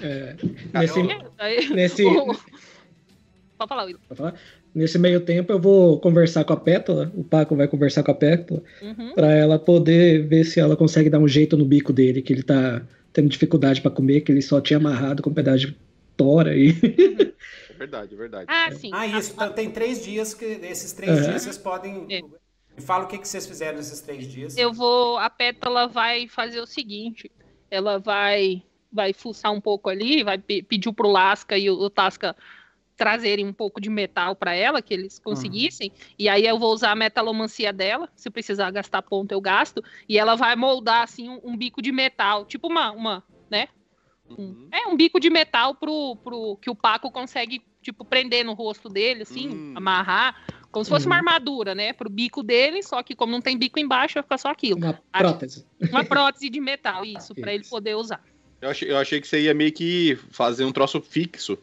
É, nesse,
Aí-
nesse,
Pode falar, Will.
Pode falar? Nesse meio tempo eu vou conversar com a Pétala, o Paco vai conversar com a Pétala,
Uhum.
pra ela poder ver se ela consegue dar um jeito no bico dele, que ele tá tendo dificuldade pra comer, que ele só tinha amarrado com um pedaço de tora aí.
É verdade, é verdade.
Ah, sim.
Ah, isso. Então, tem três dias que. Esses três
Uhum.
dias vocês podem.
É.
Me fala o que, que vocês fizeram nesses três dias.
Eu vou. A Pétala vai fazer o seguinte: ela vai vai fuçar um pouco ali, vai pe- pedir pro Lasca e o, o Tasca trazerem um pouco de metal para ela, que eles conseguissem, e aí eu vou usar a metalomancia dela, se precisar gastar ponto eu gasto, e ela vai moldar assim um, um bico de metal, tipo uma, uma né?
Uhum.
É um bico de metal pro, pro que o Paco consegue tipo prender no rosto dele, assim,
Hum.
amarrar, como se fosse uma
Uhum.
armadura, né? Pro bico dele, só que como não tem bico embaixo, vai ficar só aquilo.
Uma prótese.
Uma prótese de metal, isso, pra ele poder usar.
Eu, achei, eu achei que você ia meio que fazer um troço fixo.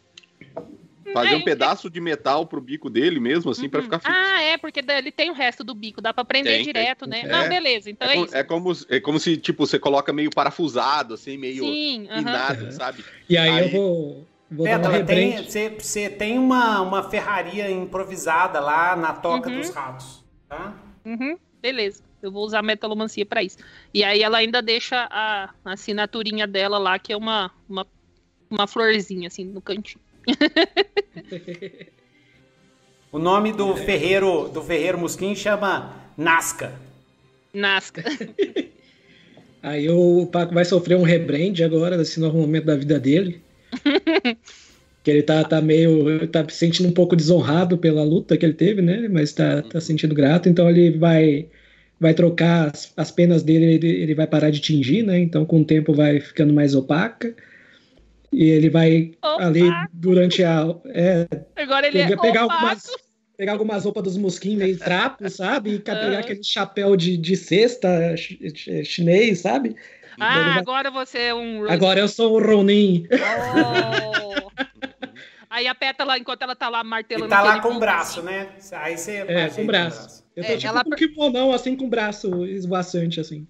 Fazer
É,
um
eu-
pedaço de metal pro bico dele mesmo, assim, pra
Uhum.
ficar fixo.
Ah, é, porque ele tem o resto do bico, dá pra prender
Tem,
direto,
tem.
né?
É.
Não, beleza, então
É,
é,
como,
isso.
é como, é como se, tipo, você coloca meio parafusado, assim, meio
Sim,
pinado,
Uhum.
sabe?
E aí,
Aí-
eu vou, vou dar uma
Pétala, tem, você, você tem uma, uma ferraria improvisada lá na toca
Uhum.
dos ratos. Tá?
Uhum, beleza. Eu vou usar a metalomancia pra isso. E aí ela ainda deixa a, a assinaturinha dela lá, que é uma, uma, uma florzinha, assim, no cantinho.
O nome do ferreiro do ferreiro Musquim chama Nasca.
Nasca.
Aí o Paco vai sofrer um rebrand agora, nesse novo momento da vida dele. que ele tá, tá meio. tá se sentindo um pouco desonrado pela luta que ele teve, né? Mas tá, tá sentindo grato, então ele vai. Vai trocar as, as penas dele, ele, ele vai parar de tingir, né? Então com o tempo vai ficando mais opaca. E ele vai ali durante a. É,
Agora ele
pegar,
é
pegar algumas, pegar algumas roupas dos mosquinhos meio trapo, sabe? E pegar
Aham.
aquele chapéu de, de cesta chi- chi- chinês, sabe?
Ah,
vai-
agora você é um...
Agora eu sou o Ronin.
Oh. Aí a pétala, enquanto ela tá lá
E
martelando...
tá lá com o braço,
assim,
né? Aí você
É, com
o
o braço. Eu tô
É,
tipo
ela-
com um kimonão, assim, com o braço esvoaçante, assim.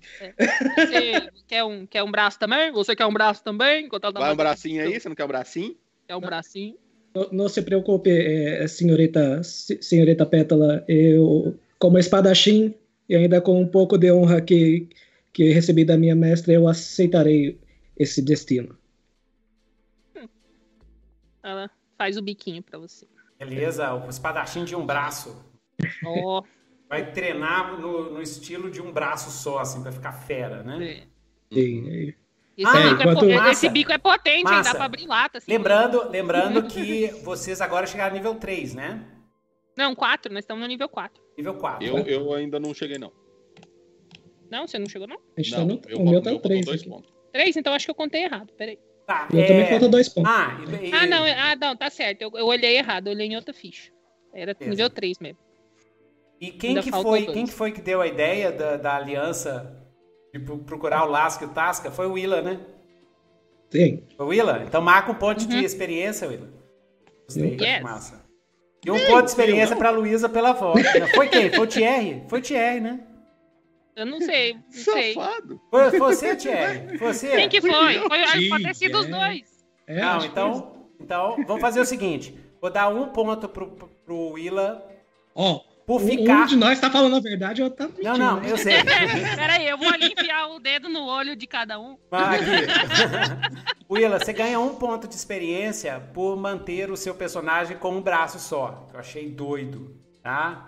Você quer um, quer um braço também? Você quer um braço também? Tá
Vai um bracinho aí, você não quer um bracinho?
Quer um bracinho?
Não, não se preocupe, é, senhorita, se- senhorita Pétala. Eu, como espadachim, e ainda com um pouco de honra que, que recebi da minha mestra, eu aceitarei esse destino.
Ela faz o biquinho pra você.
Beleza, o espadachim de um braço.
Ó,
Vai treinar no, no estilo de um braço só, assim, pra ficar fera, né?
é.
E-
Esse,
Ah,
bico é
enquanto-
po-
Massa.
esse bico é potente?
Massa.
Dá pra abrir lata. Assim,
Lembrando, lembrando que vocês agora chegaram nível 3, né?
Não, 4, nós estamos no nível 4.
Nível 4.
Eu, eu ainda não cheguei, não.
Não, você não chegou, não?
a gente
não,
tá no,
eu,
o meu tá no 3
dois
aqui.
pontos.
3? Então acho que eu contei errado. Peraí.
Tá,
Eu
é...
também falta dois pontos.
Ah, e,
Ah, não, é- ah, não, tá certo. Eu, eu olhei errado, eu olhei em outra ficha. Era
Beleza.
nível 3 mesmo.
E quem
Ainda
que, foi,
dois.
quem que foi que deu a ideia da, da aliança de pro- procurar o Lasca e o Tasca? Foi o Willa, né?
Sim.
Foi o Willa? Então marca um ponto de
Uhum.
experiência, Willa. Gostei,
Yes.
que massa. E um ponto de experiência pra Luísa pela voz. Foi quem? Foi o Thierry? Foi o Thierry, né?
Eu não sei, não sei.
Safado.
Foi foi você, Thierry? Foi você?
Quem que foi? Foi pode ter sido os
é.
dois.
É,
Não, então, então vamos fazer o seguinte. Vou dar um ponto pro, pro, Willa
Ó,
por
um-
ficar...
um de nós tá falando a verdade, eu tá mentindo.
Não, não, eu sei.
Peraí, eu vou ali enfiar o dedo no olho de cada um.
Aqui. Willa, você ganha um ponto de experiência por manter o seu personagem com um braço só. que Eu achei doido, tá?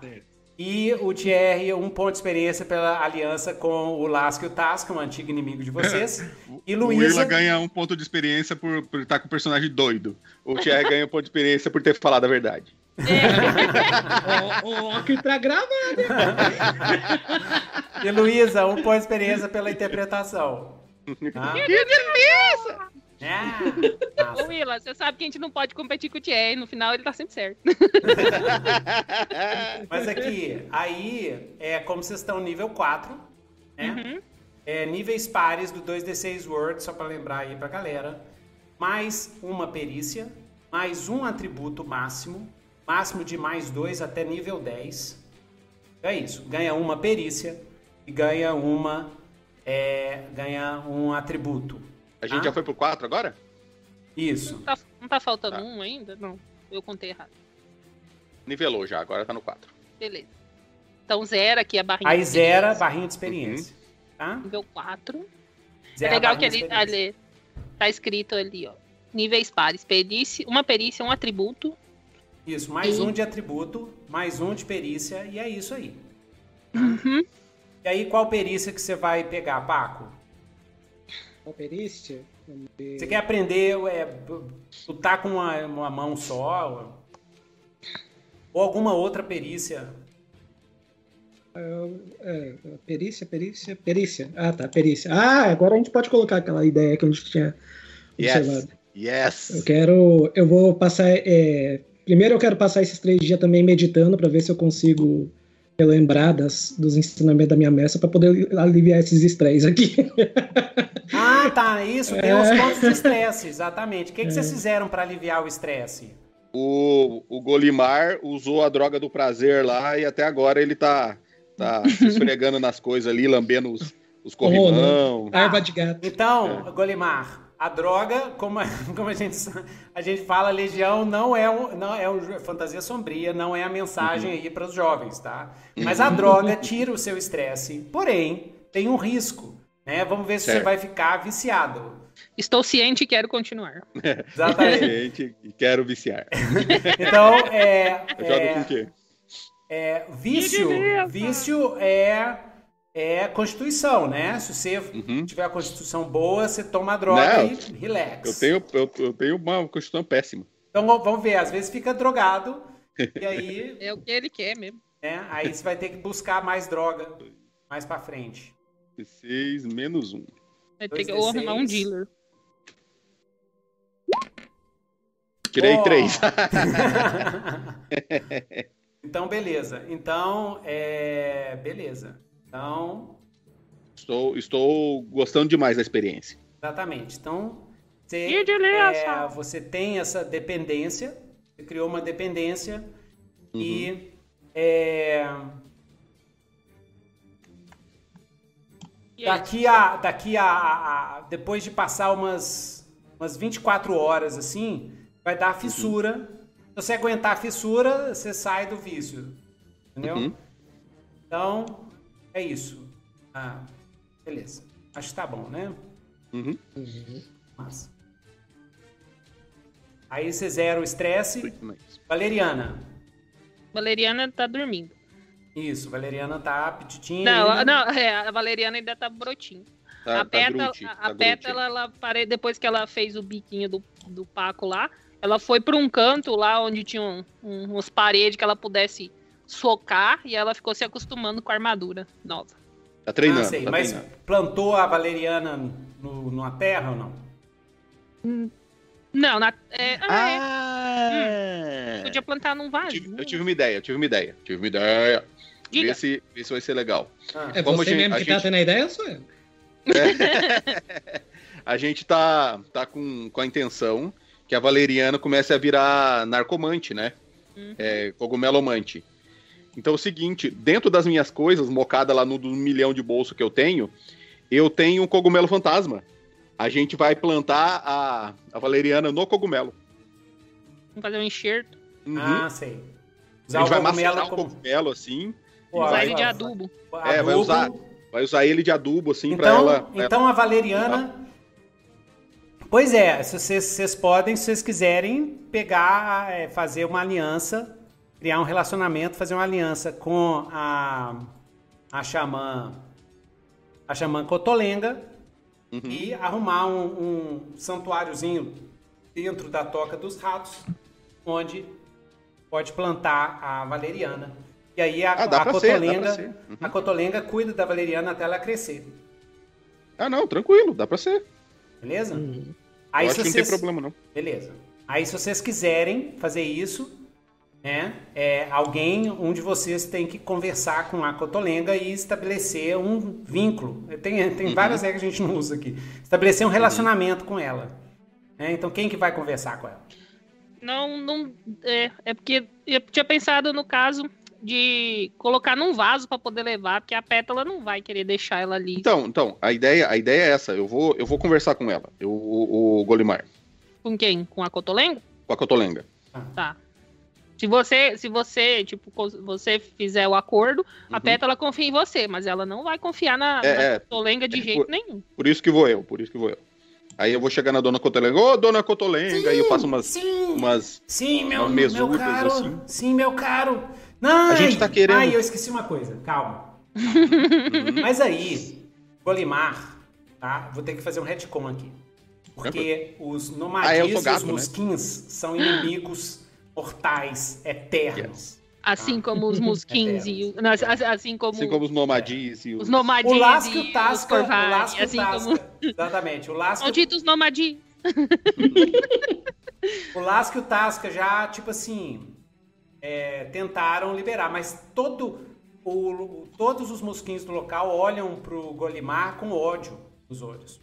E o Thierry, um ponto de experiência pela aliança com o Lasco e o Tasca, um antigo inimigo de vocês. E
O Willa
Luísa.
ganha um ponto de experiência por, por estar com o personagem doido. O Thierry ganha um ponto de experiência por ter falado a verdade.
É. ó, ó, que tá gravado.
e Luísa, um de experiência pela interpretação.
Ah. Que delícia! É. Ô, Willa, você sabe que a gente não pode competir com o Thierry. No final, ele tá sempre certo.
Mas aqui, aí, é como vocês estão nível 4, né? Uhum. É, níveis pares do 2D6 Word, só para lembrar aí pra galera. Mais uma perícia, mais um atributo máximo, máximo de mais dois até nível 10. É isso, ganha uma perícia e ganha uma é, ganha um atributo.
A gente ah? já foi pro 4 agora?
Isso.
Não tá, não tá faltando tá. um ainda? Não, eu contei errado.
Nivelou já, agora tá no 4.
Beleza. Então zera aqui a barrinha
Aí zera a barrinha de experiência. Uhum. Tá?
Nível 4. Zera é legal que ali, ali tá escrito ali, ó. Níveis pares. Perícia, uma perícia, um atributo.
Isso, mais e... um de atributo, mais um de perícia, e é isso aí.
Uhum.
E aí, qual perícia que você vai pegar, Paco?
Qual perícia?
Você quer aprender, é, lutar tá com uma, uma mão só? Ou alguma outra perícia?
É, é, perícia, perícia, perícia. Ah, tá, perícia. Ah, agora a gente pode colocar aquela ideia que a gente tinha
observado. Yes.
Eu quero, eu vou passar. É, primeiro eu quero passar esses três dias também meditando para ver se eu consigo relembrar das, dos ensinamentos da minha messa para poder aliviar esses estresses aqui.
Ah, tá, isso, tem é. os pontos de estresse, exatamente. O que, que é. vocês fizeram para aliviar o estresse?
O, o Golimar usou a droga do prazer lá e até agora ele tá, tá se esfregando nas coisas ali, lambendo os, os corrimão.
Oh, Erva de gato.
Então, é. Golimar, a droga, como, como a, gente, a gente fala, Legião não é, um, não é um, fantasia sombria, não é a mensagem uhum. aí para os jovens, tá? Mas a droga tira o seu estresse, porém, tem um risco, né? Vamos ver se certo. você vai ficar viciado.
Estou ciente e quero continuar.
Exatamente.
ciente e quero viciar.
então, é...
Eu é, jogo com o quê?
É, vício, vício é é Constituição, né? Se você uhum. tiver a Constituição boa, você toma a droga Não, e relax.
Eu tenho, eu, eu, tenho uma Constituição péssima.
Então vamos ver, às vezes fica drogado e aí.
É o que ele quer mesmo.
É, aí você vai ter que buscar mais droga mais pra frente.
6 menos 1.
Vai ter que arrumar um dealer.
Tirei oh. 3.
então, beleza. Então, é... beleza. Então.
Estou, estou gostando demais da experiência.
Exatamente. Então, você, é, você tem essa dependência, você criou uma dependência uhum. e. É, daqui a, daqui a, a, depois de passar umas, umas 24 horas assim, vai dar uhum. fissura. Uhum. Se você aguentar a fissura, você sai do vício. Entendeu? Uhum. Então, é isso. Ah, beleza. Acho que tá bom, né?
Uhum.
uhum. Massa. Aí você zera o estresse. Valeriana.
Valeriana tá dormindo.
Isso, Valeriana tá apetitinha.
Não, ainda. não, é, a Valeriana ainda tá brotinho. Tá, a tá Peta, tá a, a Peta ela, ela pare... depois que ela fez o biquinho do, do Paco lá, ela foi para um canto lá onde tinha um, um, umas paredes que ela pudesse socar e ela ficou se acostumando com a armadura nova.
Tá treinando. Ah, sei,
tá mas
treinando.
plantou a valeriana no, numa terra ou não?
Hum, não, na. É,
ah, ah é.
Hum, podia plantar num vaso.
Eu tive, eu tive, uma ideia, eu tive uma ideia. Tive uma ideia. Diga. Vê se, vê se vai ser legal.
Ah. É Como você gente, mesmo que tá gente... tá tendo a ideia ou sou eu?
É. a gente tá, tá com, com a intenção que a valeriana comece a virar narcomante, né? Uhum. É, cogumelomante. Então é o seguinte, dentro das minhas coisas, mocada lá no milhão de bolso que eu tenho, eu tenho um cogumelo fantasma. A gente vai plantar a, a valeriana no cogumelo.
Vamos fazer um enxerto.
Uhum. Ah, sei.
Usar a gente vai macerar o como... cogumelo assim.
Pô, usar ele de adubo.
É, vai usar, vai usar ele de adubo, assim,
então,
pra ela.
Pra então ela... a valeriana. Pois é, se vocês, vocês podem, se vocês quiserem, pegar, é, fazer uma aliança criar um relacionamento, fazer uma aliança com a, a xamã, a xamã Cotolenga uhum. e arrumar um, um santuáriozinho dentro da Toca dos Ratos, onde pode plantar a valeriana. E aí a, ah, a cotolenga, ser, uhum. a cotolenga cuida da valeriana até ela crescer.
Ah, não, tranquilo, dá pra ser.
Beleza?
Uhum. Aí, Eu acho vocês... que não tem problema, não.
Beleza. Aí, se vocês quiserem fazer isso, né, é, alguém, um de vocês tem que conversar com a cotolenga e estabelecer um vínculo. Tem, tem uhum. várias regras que a gente não usa aqui. Estabelecer um relacionamento uhum. com ela. Né? Então, quem que vai conversar com ela?
Não, não. É, é porque eu tinha pensado no caso de colocar num vaso para poder levar, porque a pétala não vai querer deixar ela ali.
Então, então a ideia, a ideia é essa. Eu vou, eu vou conversar com ela, eu, o, o Golimar.
Com quem? Com a Cotolenga?
Com a Cotolenga.
Tá. Se você, se você, tipo, você fizer o acordo, uhum. a pétala confia em você, mas ela não vai confiar na, é, na é, Cotolenga de é, jeito
por,
nenhum.
Por isso que vou eu, por isso que vou eu. Aí eu vou chegar na dona Cotolenga, ô dona Cotolenga, sim, aí eu faço umas.
Sim,
umas,
sim meu, umas meu caro. Assim. Sim, meu caro. Não, a gente tá querendo. Ai, eu esqueci uma coisa, calma. Uhum. Mas aí, Golimar, tá? Vou ter que fazer um retcon aqui. Porque os nomadis ah, e os né? mosquins né? são inimigos mortais, eternos. Yes.
Assim como os mosquins e não, assim como
assim como os nomadis e
os, os nomadis
o Lasco e o Tasca, o Lasco assim Tasca, como... exatamente, o Lasco
Malditos nomadis.
o Lasco e o Tasca já, tipo assim, é, tentaram liberar, mas todo o, todos os mosquinhos do local olham pro Golimar com ódio nos olhos.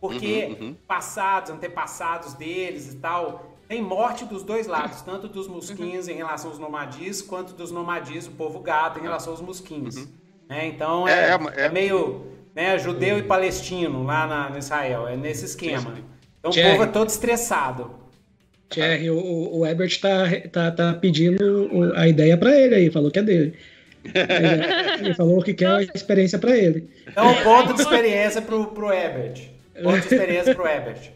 Porque uhum, uhum. passados, antepassados deles e tal, tem morte dos dois lados, tanto dos mosquinhos em relação aos nomadis, quanto dos nomadis, o povo gado, em relação aos mosquinhos. Uhum. É, então é, é, é, é, meio né, judeu e palestino lá na, no Israel, é nesse esquema. Então o povo é todo estressado.
Thierry, o, o Ebert tá, tá, tá pedindo a ideia para ele aí, falou que é dele. Ele, ele falou que quer a experiência para ele.
Então, ponto de experiência pro, pro Ebert. Ponto de experiência pro Ebert.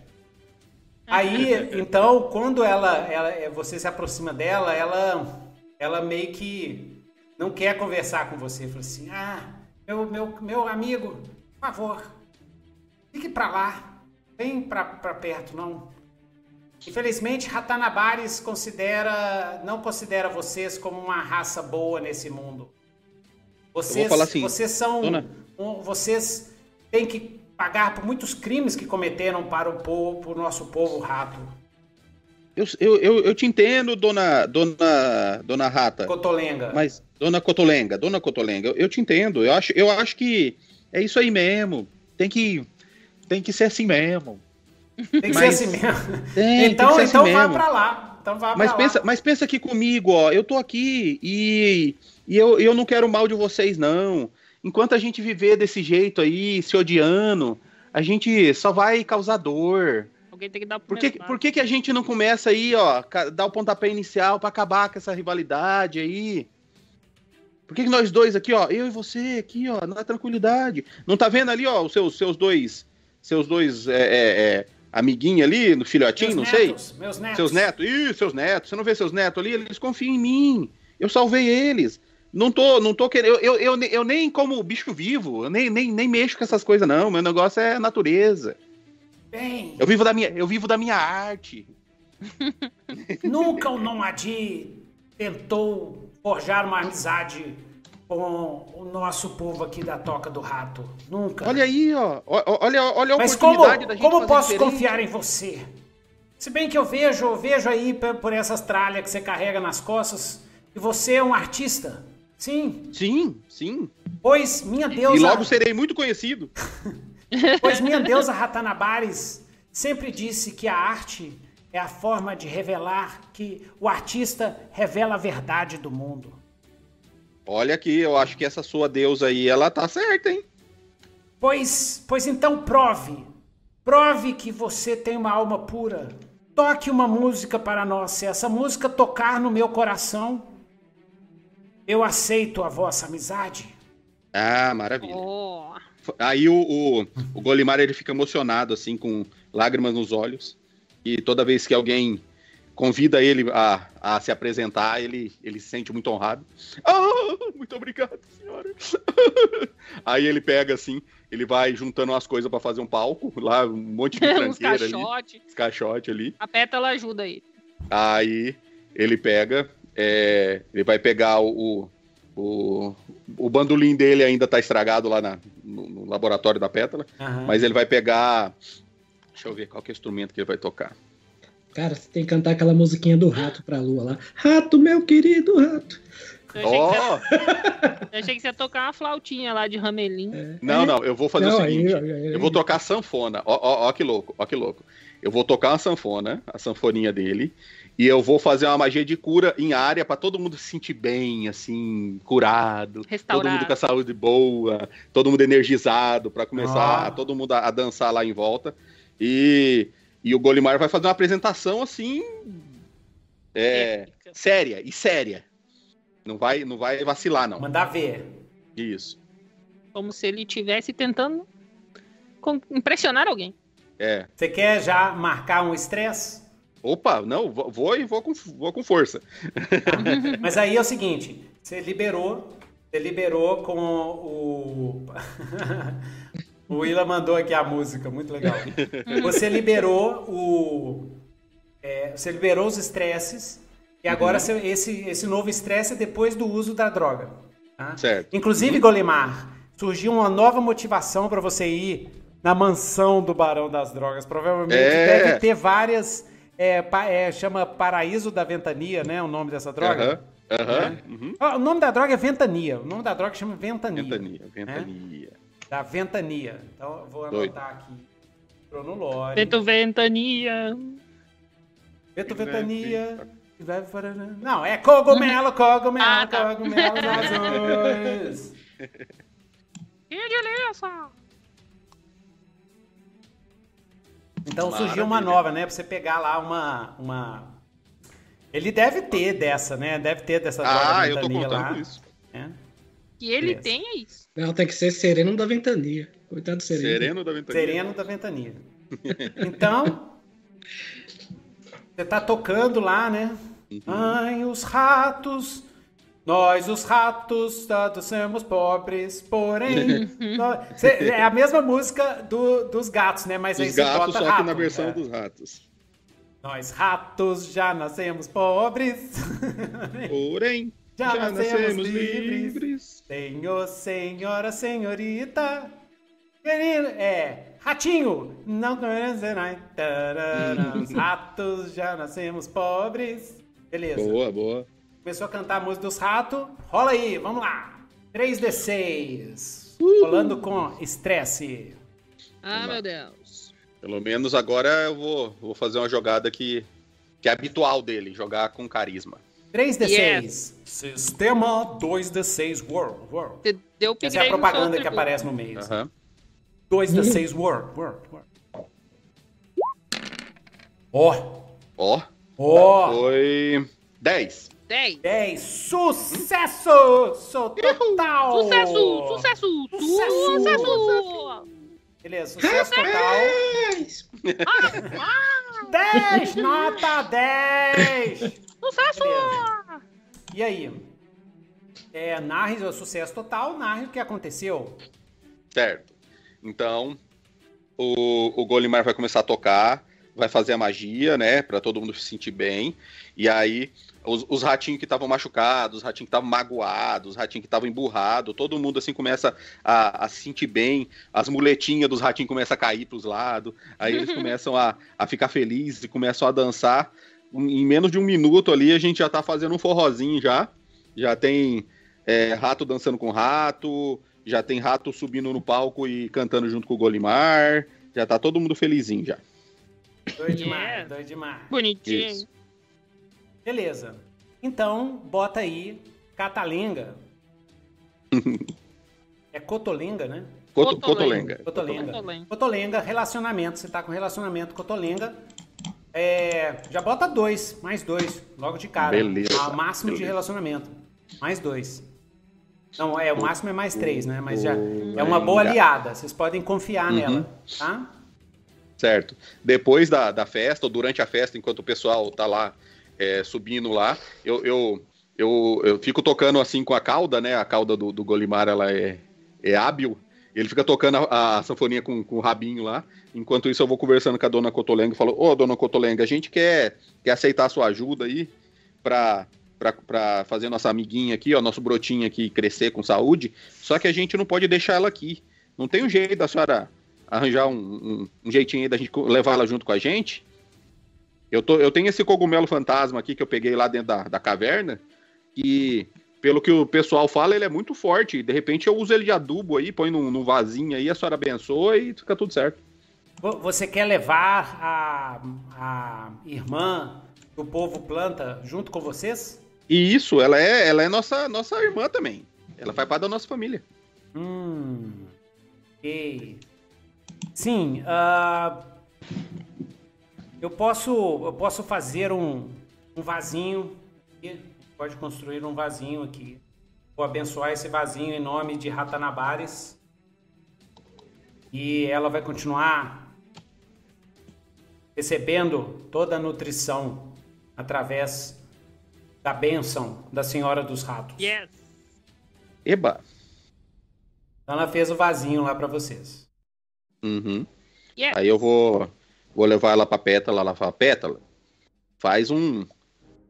Aí, então, quando ela, ela, você se aproxima dela, ela, ela meio que não quer conversar com você. Fala assim, ah, meu, meu, meu amigo, por favor, fique para lá, vem para perto, não. Infelizmente, Ratanabares considera, não considera vocês como uma raça boa nesse mundo. Vocês, assim, vocês são, um, vocês têm que pagar por muitos crimes que cometeram para o povo, para o nosso povo rato.
Eu, eu, eu, te entendo, dona, dona, dona Rata.
Cotolenga.
Mas, dona Cotolenga, dona Cotolenga, eu, eu te entendo. Eu acho, eu acho que é isso aí mesmo. Tem que, tem que ser assim mesmo.
Tem que mas, ser assim mesmo. Tem, então, tem então assim vá para lá. Então vá
mas pensa,
lá.
mas pensa aqui comigo, ó. Eu tô aqui e, e eu, eu não quero mal de vocês, não enquanto a gente viver desse jeito aí, se odiando, a gente só vai causar dor.
Alguém tem que dar
por que, por que, que a gente não começa aí, ó, dar o pontapé inicial para acabar com essa rivalidade aí? Por que, que nós dois aqui, ó, eu e você aqui, ó, na tranquilidade. Não tá vendo ali, ó, os seus, seus dois, seus dois é, é, é amiguinhos ali, no filhotinho, meus não netos,
sei? Meus netos.
Seus netos, ih, seus netos. Você não vê seus netos ali? Eles confiam em mim. Eu salvei eles. Não tô, não tô querendo. Eu, eu, eu, nem como bicho vivo, eu nem, nem, nem mexo com essas coisas, não. Meu negócio é natureza.
Bem.
Eu vivo da minha, eu vivo da minha arte.
Nunca o Nomadi tentou forjar uma amizade com o nosso povo aqui da Toca do Rato. Nunca.
Olha aí, ó. Olha, olha a
Mas oportunidade como, da gente como posso diferente. confiar em você? Se bem que eu vejo, vejo aí por essas tralhas que você carrega nas costas, que você é um artista. Sim.
Sim, sim.
Pois minha deusa.
E logo serei muito conhecido.
pois minha deusa Ratanabares sempre disse que a arte é a forma de revelar que o artista revela a verdade do mundo.
Olha aqui, eu acho que essa sua deusa aí, ela tá certa, hein?
Pois, pois então prove. Prove que você tem uma alma pura. Toque uma música para nós. Se essa música tocar no meu coração, eu aceito a vossa amizade.
Ah, maravilha. Oh. Aí o, o, o Golimar ele fica emocionado, assim, com lágrimas nos olhos. E toda vez que alguém convida ele a, a se apresentar, ele, ele se sente muito honrado. Ah, muito obrigado, senhora. Aí ele pega assim, ele vai juntando umas coisas para fazer um palco, lá um monte de tranqueira ali. Caixote. ali.
A pétala ajuda aí.
Aí ele pega É, ele vai pegar o, o, o bandolim dele ainda tá estragado lá na, no, no laboratório da Pétala,
Aham.
mas ele vai pegar. Deixa eu ver qual que é o instrumento que ele vai tocar.
Cara, você tem que cantar aquela musiquinha do rato pra lua lá. Rato, meu querido rato.
Eu achei, que
Ó,
você, eu achei que você ia tocar uma flautinha lá de ramelim.
não, não, eu vou fazer
Não,
o
aí-
seguinte.
aí- aí-
Eu vou tocar sanfona. Ó, ó, ó que louco, ó que louco. Eu vou tocar uma sanfona, a sanfoninha dele, e eu vou fazer uma magia de cura em área pra todo mundo se sentir bem, assim, curado. Todo
Restaurado.
mundo com a saúde boa, todo mundo energizado pra começar,
Ah.
todo mundo a, a dançar lá em volta. E, e o Golimar vai fazer uma apresentação assim, é,
Épica.
séria e séria. Não vai, não vai vacilar não.
Mandar ver.
Isso.
Como se ele estivesse tentando com- impressionar alguém.
É.
Você quer já marcar um estresse?
Opa, não, vou, e vou com, vou com força.
Mas aí é o seguinte, você liberou, você liberou com o... o Willa mandou aqui a música, muito legal. Você liberou o... é, você liberou os estresses e agora você- esse, esse novo estresse é depois do uso da droga. tá?
Certo.
Inclusive, Golimar, surgiu uma nova motivação para você ir na mansão do Barão das Drogas. Provavelmente
É.
deve ter várias... é, pa- é, chama Paraíso da Ventania, né? O nome dessa droga.
Aham, aham.
É.
uhum.
Ah, o nome da droga é Ventania. O nome da droga chama Ventania.
Ventania, ventania.
Da Ventania. Então eu vou
Doido.
anotar aqui. Cronológico.
Vento ventania.
Vento Ventania. Não, é cogumelo, cogumelo,
Ah, tá.
cogumelo azuis.
Que delícia!
Então surgiu uma
Maravilha.
nova, né? Pra você pegar lá uma. uma... Ele deve ter dessa, né? Deve ter dessa droga
Ah, eu tô
Ventania
contando
lá.
isso.
né?
Que ele
Beleza.
tenha isso.
Não, tem que ser sereno da ventania. Coitado do sereno.
Sereno da ventania.
Sereno da Ventania. Então, você tá tocando lá, né?
Uhum.
Ai, os ratos, nós os ratos todos somos pobres, porém... nós- Cê- é a mesma música do- dos gatos, né? Mas aí
Os
você
gatos, só
rato,
que na versão
é.
dos ratos.
Nós ratos já nascemos pobres,
Porém,
Já
já,
nascemos
nascemos
livres.
livres.
Senhor, senhora, senhorita. Querido, é, ratinho, não nós. Os ratos já nascemos pobres. Beleza.
Boa, boa.
Começou a cantar a música dos ratos. Rola aí, vamos lá. 3D6. Rolando com estresse.
Ah, meu Deus.
Pelo menos agora eu vou, vou fazer uma jogada que, que é habitual dele, jogar com carisma.
3D6.
Yes.
Sistema 2D6 World. World.
Você deu
Essa é a propaganda que aparece no meio.
Aham.
2D6 World. World. World. Ó.
Ó,
Ó.
foi 10.
10.
10. Sucesso! Sou total!
Sucesso! Sucesso!
Sucesso!
Sucesso!
Beleza, sucesso total. 10! Nota 10!
Sucesso!
Beleza. E aí? É, narre o sucesso total, narre o que aconteceu.
Certo. Então, o, o Golimar vai começar a tocar, vai fazer a magia, né? Pra todo mundo se sentir bem. E aí, os, os ratinhos que estavam machucados, os ratinhos que estavam magoados, os ratinhos que estavam emburrados, todo mundo assim começa a, a se sentir bem. As muletinhas dos ratinhos começam a cair pros lados. Aí eles começam a, a ficar felizes e começam a dançar. Em menos de um minuto ali, a gente já tá fazendo um forrozinho já. Já tem é, rato dançando com rato, já tem rato subindo no palco e cantando junto com o Golimar. Já tá todo mundo felizinho já.
Doido
Yeah.
demais, doido demais.
Bonitinho.
Isso.
Beleza. Então, bota aí Catalenga. é Cotolenga, né?
Coto-
Cotolenga.
Cotolenga.
Cotolenga.
Cotolenga.
Cotolenga, relacionamento. Você tá com relacionamento Cotolenga. É, já bota dois, mais dois, logo de cara.
Beleza,
A máximo de
beleza.
relacionamento. Mais dois. Não, é, o máximo é mais três, né? Mas já é uma boa aliada. Vocês podem confiar
Uhum.
nela, tá?
Certo. Depois da, da festa, ou durante a festa, enquanto o pessoal tá lá é, subindo lá, eu, eu, eu, eu fico tocando assim com a cauda, né? A cauda do, do Golimar, ela é, é hábil. Ele fica tocando a, a sanfoninha com, com o rabinho lá. Enquanto isso, eu vou conversando com a dona Cotolenga e falo: Ô, dona Cotolenga, a gente quer, quer aceitar a sua ajuda aí pra, para fazer nossa amiguinha aqui, ó, nosso brotinho aqui crescer com saúde. Só que a gente não pode deixar ela aqui. Não tem um jeito da senhora arranjar um, um, um jeitinho aí da gente levar ela junto com a gente? Eu, tô, eu tenho esse cogumelo fantasma aqui que eu peguei lá dentro da, da caverna, que, pelo que o pessoal fala, ele é muito forte. De repente eu uso ele de adubo aí, põe num, num vasinho aí, a senhora abençoa e fica tudo certo.
Você quer levar a, a irmã do povo planta junto com vocês?
E isso, ela é, ela é nossa, nossa irmã também. Ela faz parte da nossa família.
Hum. Ok. Sim, uh, eu posso, eu posso fazer um, um vasinho. Pode construir um vasinho aqui. Vou abençoar esse vasinho em nome de Ratanabares. E ela vai continuar recebendo toda a nutrição através da bênção da Senhora dos Ratos.
Yes.
Eba.
Então ela fez o vasinho lá para vocês.
Uhum. Yes. Aí eu vou Vou levar ela pra Pétala, ela fala, Pétala, faz um,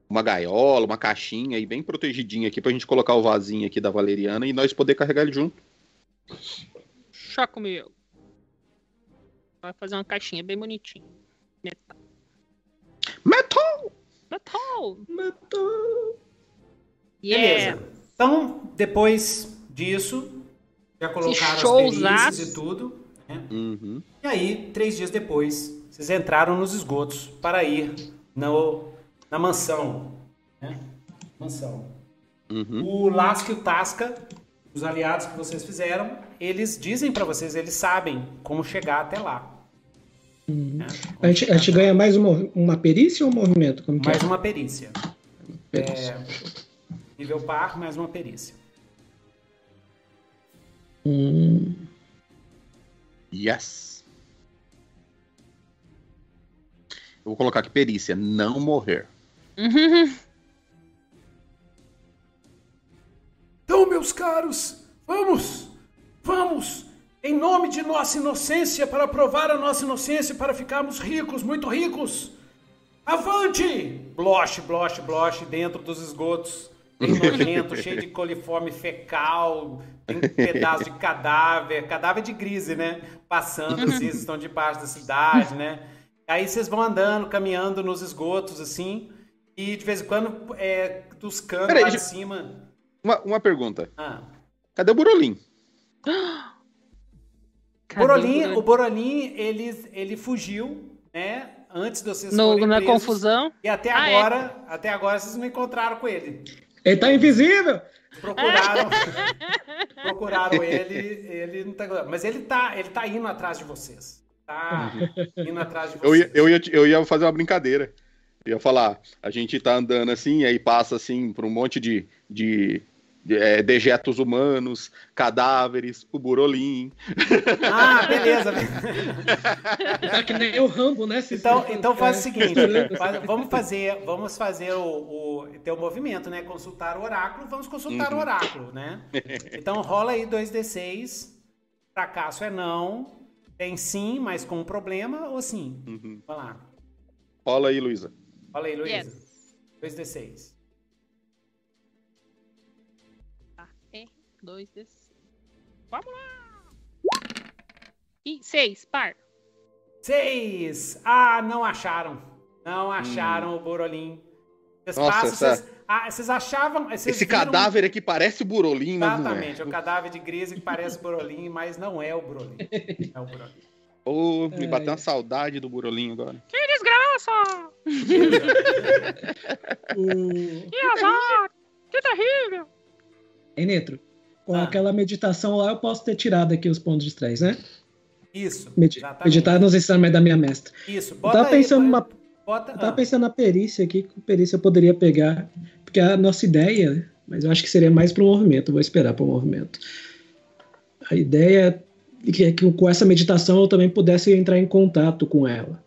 uma gaiola, uma caixinha aí bem protegidinha aqui pra gente colocar o vasinho aqui da Valeriana e nós poder carregar ele junto.
Chá comigo. Vai fazer uma caixinha bem bonitinha. Metal.
Metal!
Metal!
Metal!
Yeah. Beleza. Então, depois disso, já colocaram as perícias e tudo. Né?
Uhum.
E aí, três dias depois, vocês entraram nos esgotos para ir no, na mansão. Né? Mansão.
Uhum.
O Lasco e o Tasca, os aliados que vocês fizeram, eles dizem para vocês, eles sabem como chegar até lá.
Uhum. Né? A, gente, a gente ganha mais uma, uma perícia ou um movimento? Como
mais é? uma perícia. perícia. É, nível par, mais uma perícia.
Hum.
Yes. Vou colocar aqui perícia, não morrer.
Então, meus caros, vamos, vamos, em nome de nossa inocência, para provar a nossa inocência, para ficarmos ricos, muito ricos. Avante!
Bloche, bloche, bloche, dentro dos esgotos. Bem nojento, cheio de coliforme fecal, tem pedaço de cadáver, cadáver de grise, né? Passando assim, estão debaixo da cidade, né? Aí vocês vão andando, caminhando nos esgotos, assim, e de vez em quando é, tuscando Peraí, lá de cima.
Uma, uma pergunta.
Ah.
Cadê o Burolim?
Borolim, o Borolim, ele, ele fugiu, né? Antes de vocês
no, Na presos, confusão.
E até ah, é? agora, é. até agora vocês não encontraram com ele.
Ele tá invisível!
Procuraram, procuraram ele, ele não tá. Mas ele tá, ele tá indo atrás de vocês tá indo atrás de você.
Eu ia, eu, ia, eu ia fazer uma brincadeira. Eu ia falar, a gente tá andando assim, aí passa assim por um monte de, de, é, dejetos humanos, cadáveres, o burolim.
Ah, beleza.
tá que nem o Rambo, né?
Então, então faz o seguinte, vamos fazer, vamos fazer o, o ter o movimento, né? Consultar o oráculo, vamos consultar uhum. o oráculo, né? Então rola aí 2d6, fracasso é não, tem sim, mas com um problema ou sim?
Uhum.
Vai lá.
Fala aí, Luísa.
Fala aí, Luísa. Yes. 2d6.
Tá. E 2d6. Vamos lá! E 6, par.
6! Ah, não acharam. Não acharam hum. o Borolim.
Vocês Nossa, passam, essa...
vocês, ah, vocês achavam. Vocês
Esse viram... cadáver aqui parece o Burolim,
mas Exatamente, é. o cadáver de Grise que parece o Burolim, mas não é o Burolim. É o Burolim.
Oh, me bateu uma saudade do Burolim agora.
Que desgraça! que azar! Que terrível!
Ei, Netro, com ah. aquela meditação lá eu posso ter tirado aqui os pontos de estresse, né?
Isso.
Med meditar nos ensinamentos da minha mestra.
Isso,
bota eu tava pensando aí, numa Bota, eu tava ah. pensando na perícia aqui, que perícia eu poderia pegar, porque a nossa ideia, mas eu acho que seria mais para o movimento, vou esperar para o movimento. A ideia é que com essa meditação eu também pudesse entrar em contato com ela.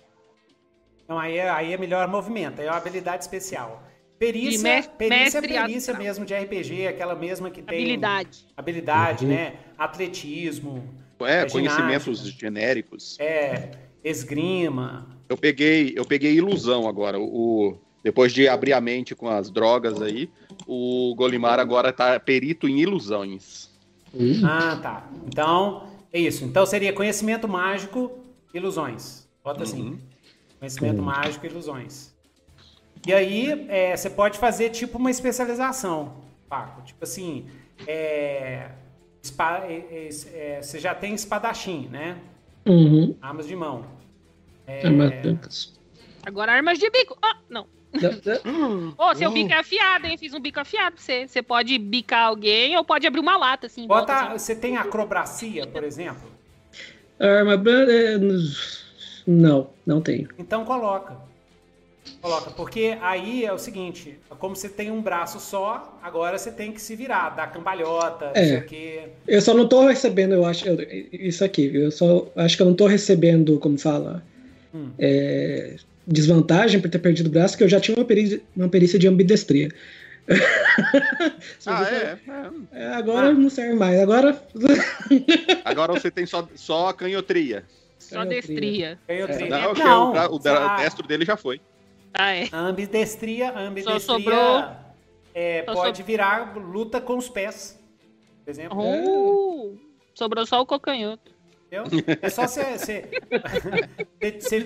Então aí é, aí é melhor movimento, aí é uma habilidade especial. Perícia, mestre, perícia é perícia mesmo de RPG, aquela mesma que tem.
Habilidade.
Habilidade, uhum. né? Atletismo.
É, conhecimentos genéricos.
É, esgrima,
eu peguei, eu peguei ilusão agora. O, Depois de abrir a mente com as drogas aí, o Golimar agora tá perito em ilusões.
Ah, tá. Então, é isso. Então seria conhecimento mágico, ilusões. Bota assim. Uhum. Conhecimento uhum. mágico, ilusões. E aí, é, você pode fazer tipo uma especialização, Paco. Tipo assim, é, espa, é, é, é você já tem espadachim, né?
Uhum.
Armas de mão.
É, Armas
Agora armas de bico. Ah, não. Ô, oh, seu bico é afiado, hein? Fiz um bico afiado pra você. Você pode bicar alguém ou pode abrir uma lata, assim.
Bota, assim. Você tem acrobacia, por exemplo?
Arma. Não, não tenho.
Então coloca. Coloca, porque aí é o seguinte, como você tem um braço só, agora você tem que se virar, dar cambalhota, é, isso aqui.
Eu só não tô recebendo, eu acho, eu, isso aqui, eu só acho que eu não tô recebendo, como fala, hum. é, desvantagem por ter perdido o braço, que eu já tinha uma perícia, uma perícia de ambidestria.
ah, é,
é. Agora ah. não serve mais. Agora.
agora você tem só, só a canhotria.
Só destria.
Canhotria.
Não, não, o, o, o destro dele já foi.
Ah, é.
A ambidestria, a ambidestria Só sobrou... é, só pode so... virar luta com os pés. Por exemplo.
Uh, sobrou só o cocanhoto.
Entendeu? É só você.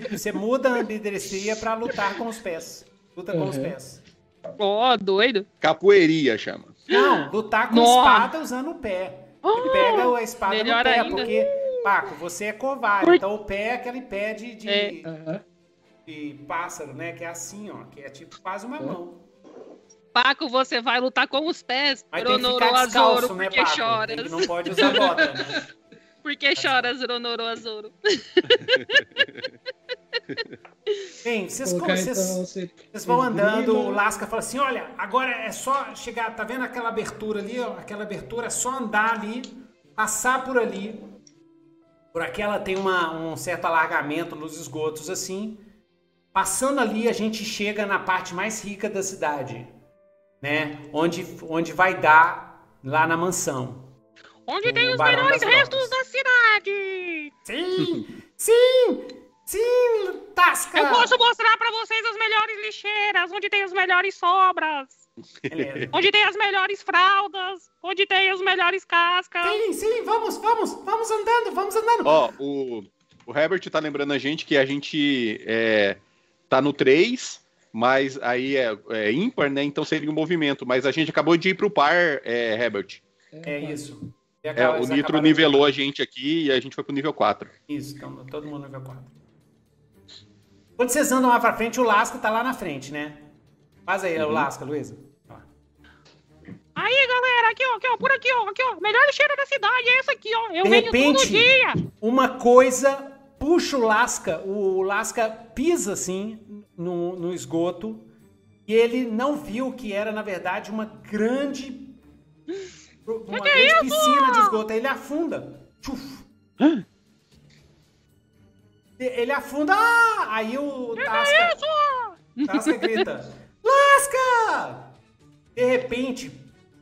Você muda a ambidestria pra lutar com os pés. Luta com os pés.
Ó, oh, doido.
Capoeiria chama.
Não, lutar com Nossa. espada usando o pé. Oh, pega a espada no pé, ainda. porque, Paco, você é covarde. Então o pé é aquele pé de. de... É. Uhum de pássaro, né? Que é assim, ó. Que é tipo quase uma mão.
Paco, você vai lutar com os pés. Mas Ronoro Azoro, né, porque Paco? choras.
Tem, não pode usar bota, né?
Porque choras, Ronoro Azoro.
Bem, vocês, vocês, vocês vão andando, o Lasca fala assim, olha, agora é só chegar, tá vendo aquela abertura ali, ó? Aquela abertura, é só andar ali, passar por ali. Por aquela tem uma, um certo alargamento nos esgotos, assim. Passando ali, a gente chega na parte mais rica da cidade, né? Onde, onde vai dar lá na mansão.
Onde tem os melhores restos da cidade!
Sim! sim! Sim, Tasca!
Eu posso mostrar para vocês as melhores lixeiras, onde tem as melhores sobras. Beleza. Onde tem as melhores fraldas, onde tem as melhores cascas.
Sim, sim, vamos, vamos, vamos andando, vamos andando.
Ó, o, o Herbert tá lembrando a gente que a gente é, tá no 3, mas aí é, é, ímpar, né? Então seria um movimento. Mas a gente acabou de ir pro par, é, Herbert.
É isso.
É, o Nitro nivelou a gente aqui e a gente foi pro nível 4.
Isso, então todo mundo nível 4. Quando vocês andam lá pra frente, o Lasca tá lá na frente, né? Faz aí, uhum. o Lasca, Luísa.
Aí, galera, aqui, ó, aqui, ó, por aqui, ó, aqui, ó. Melhor cheiro da cidade é essa aqui, ó. Eu De venho repente, todo dia.
Uma coisa puxa o Lasca, o Lasca pisa assim no, no esgoto e ele não viu que era, na verdade, uma grande. Uma que grande é piscina de esgoto. Aí ele afunda. Tchuf. Ele afunda. Ah! Aí o Tasca. É Tasca grita: Lasca! De repente,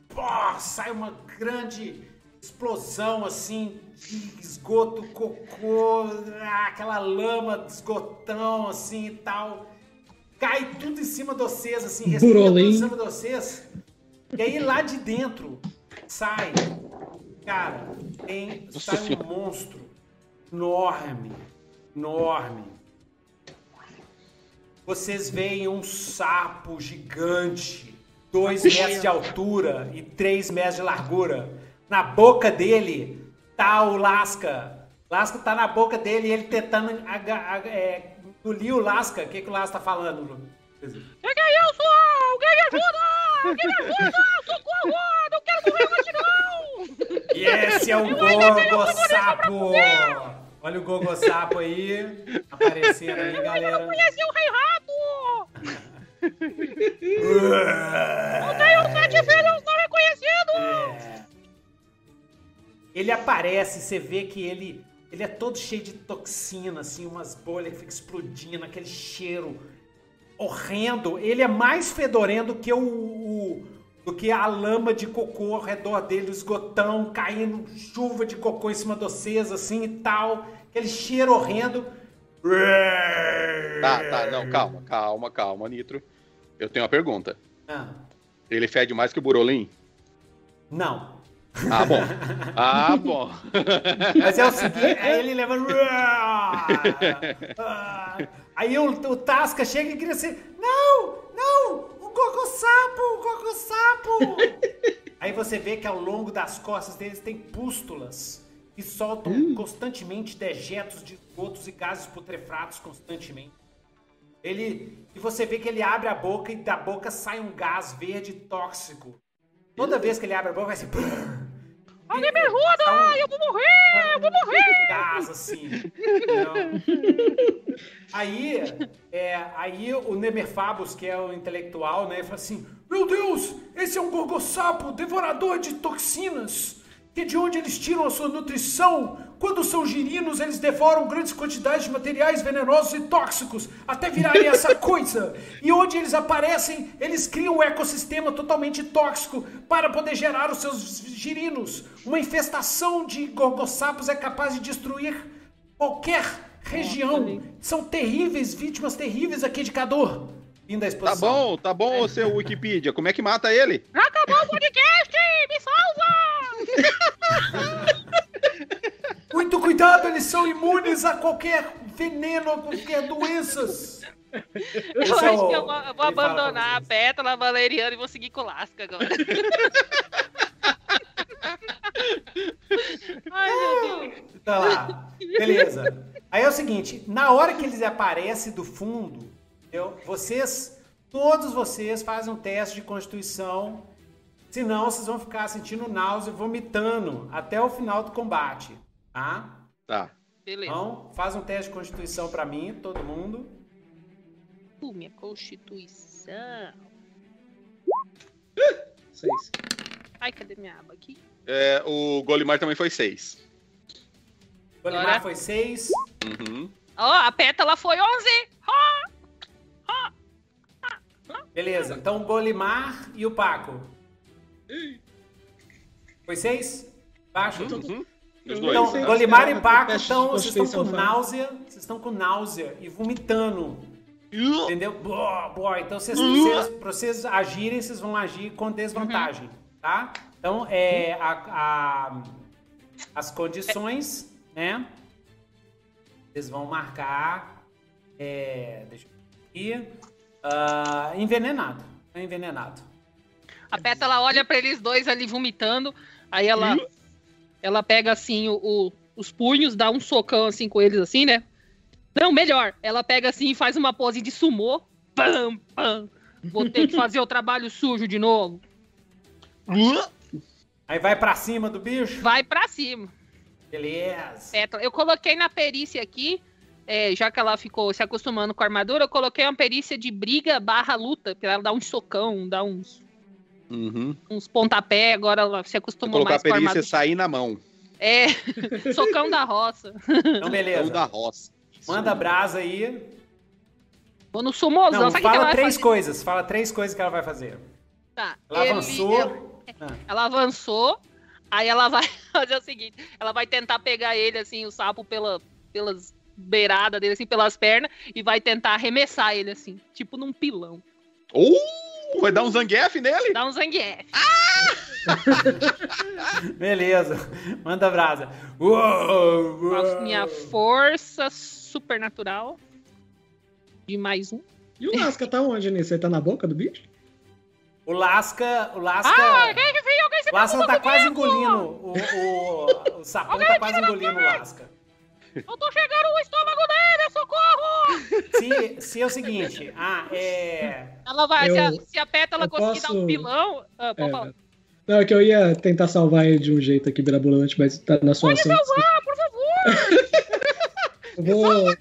pô, sai uma grande explosão assim esgoto, cocô, aquela lama de esgotão, assim e tal. Cai tudo em cima de vocês, assim, respira tudo em cima de vocês. E aí lá de dentro sai, cara, tem, sai um monstro enorme, enorme. Vocês veem um sapo gigante, dois metros de altura e três metros de largura. Na boca dele tá o Lasca. Lasca tá na boca dele e ele tentando é, engolir o Lasca. O que, que o Lasca tá falando,
que é isso? Alguém me ajuda! Alguém me ajuda! Socorro! Não quero morrer hoje, não!
E esse é o Gogo Sapo! Olha o Gogo Sapo aí, aparecendo aí, galera. Eu não
conheci o Rei Rato! não tenho sete filhos não reconhecidos! É.
Ele aparece, você vê que ele, ele é todo cheio de toxina, assim, umas bolhas que ficam explodindo, aquele cheiro horrendo. Ele é mais fedorento que o, o, do que a lama de cocô ao redor dele, o esgotão caindo, chuva de cocô em cima de vocês, assim e tal. Aquele cheiro horrendo.
Tá, tá, não, calma, calma, calma, Nitro. Eu tenho uma pergunta.
Ah,
Ele fede mais que o Burolim?
não.
Ah, bom. Ah, bom.
Mas é o seguinte, aí ele leva. Ah, Aí o, o Tasca chega e grita assim: Não! Não! O Gogo Sapo! O Gogo Sapo! Aí você vê que ao longo das costas deles tem pústulas que soltam constantemente dejetos de esgotos e gases putrefatos constantemente. Ele e você vê que ele abre a boca e da boca sai um gás verde tóxico. Toda vez que ele abre a boca vai assim.
Alguém me ajuda! Ai, eu vou morrer! Eu vou morrer!
Gás assim. Aí, é, aí o Nemerfabus, que é o intelectual, né, fala assim:
Meu Deus, esse é um gorgossapo, devorador de toxinas. Que é de onde eles tiram a sua nutrição? Quando são girinos, eles devoram grandes quantidades de materiais venenosos e tóxicos até virarem essa coisa. E onde eles aparecem, eles criam um ecossistema totalmente tóxico para poder gerar os seus girinos. Uma infestação de gorgossapos é capaz de destruir qualquer região. São terríveis, vítimas terríveis aqui de Cador. Fim da
Tá
exposição.
bom, tá bom, seu Wikipedia. Como é que mata ele?
Acabou o podcast!
Muito cuidado, eles são imunes a qualquer veneno, a qualquer doenças.
Eu
Esse é
acho
o-
que eu vou, eu vou abandonar a. Pétala, a Valeriana e vou seguir com o Lasca agora. Ai, meu Deus.
Tá lá. Beleza. Aí é o seguinte, na hora que eles aparecem do fundo, entendeu? vocês, todos vocês fazem um teste de constituição, senão vocês vão ficar sentindo náusea e vomitando até o final do combate, tá?
Tá.
Beleza.
Então, faz um teste de constituição pra mim, todo mundo.
Uh, minha constituição.
Seis.
Ai, cadê minha aba aqui?
É, o Golimar também foi seis.
Golimar
Agora-
foi 6.
Uhum.
Ó, a Pétala foi 11.
Beleza, então o Golimar e o Paco. Foi 6? Baixo?
Uhum. Dois.
Então. Golimar e Paco estão, vocês estão com náusea, vocês estão com náusea e vomitando, entendeu? Boa, boa. Então, vocês, vocês, pra vocês agirem, vocês vão agir com desvantagem, tá? Então, é, a, a- as condições, né? Vocês vão marcar, é, deixa eu ver aqui, ah, envenenado, envenenado.
A Pétala olha pra eles dois ali vomitando. Aí ela, ela pega assim o, o- os punhos, dá um socão assim com eles, assim, né? Não, melhor. Ela pega assim e faz uma pose de sumô. Pam, pam. Vou ter que fazer o trabalho sujo de novo.
Aí vai pra cima do bicho,
Vai pra cima.
beleza.
Pétala. Eu coloquei na perícia aqui, é, já que ela ficou se acostumando com a armadura, eu coloquei uma perícia de briga barra luta, pra ela dar um socão, dar uns,
Uhum.
uns pontapé, agora ela se acostumou
colocar a
mais com a
perícia
armadura.
sair na mão.
É, socão da roça.
Então, beleza.
da roça.
Manda brasa aí.
Vou no sumozão.
Não,
Sabe
fala três
fazer?
coisas. Fala três coisas que ela vai fazer.
Tá.
Ela
ele-
avançou.
Ela,
Ah,
ela avançou, aí ela vai fazer o seguinte: ela vai tentar pegar ele, assim, o sapo pela, pelas beiradas dele, assim, pelas pernas, e vai tentar arremessar ele, assim, tipo num pilão.
Uh, vai dar um Zangief nele?
Dá um Zangief.
beleza. Manda brasa. Uou, uou.
minha força supernatural. De mais um.
E o Lasca tá onde, Nesse? Ele tá na boca do bicho?
O Lasca. O Lasca.
Ah? Alguém se
o Lasca tá quase
comigo?
engolindo. O, o, o sapão tá quase engolindo o Lasca.
Eu tô chegando no estômago dele, socorro!
Se, se é o seguinte. Ah, é.
Ela vai, se, a,
Eu-
se a pétala
eu
conseguir dar um
posso-
pilão. Ah, pode
É.
falar.
Não, é que eu ia tentar salvar ele de um jeito aqui mirabolante, mas tá na sua ação.
Ah, por favor!
Eu vou,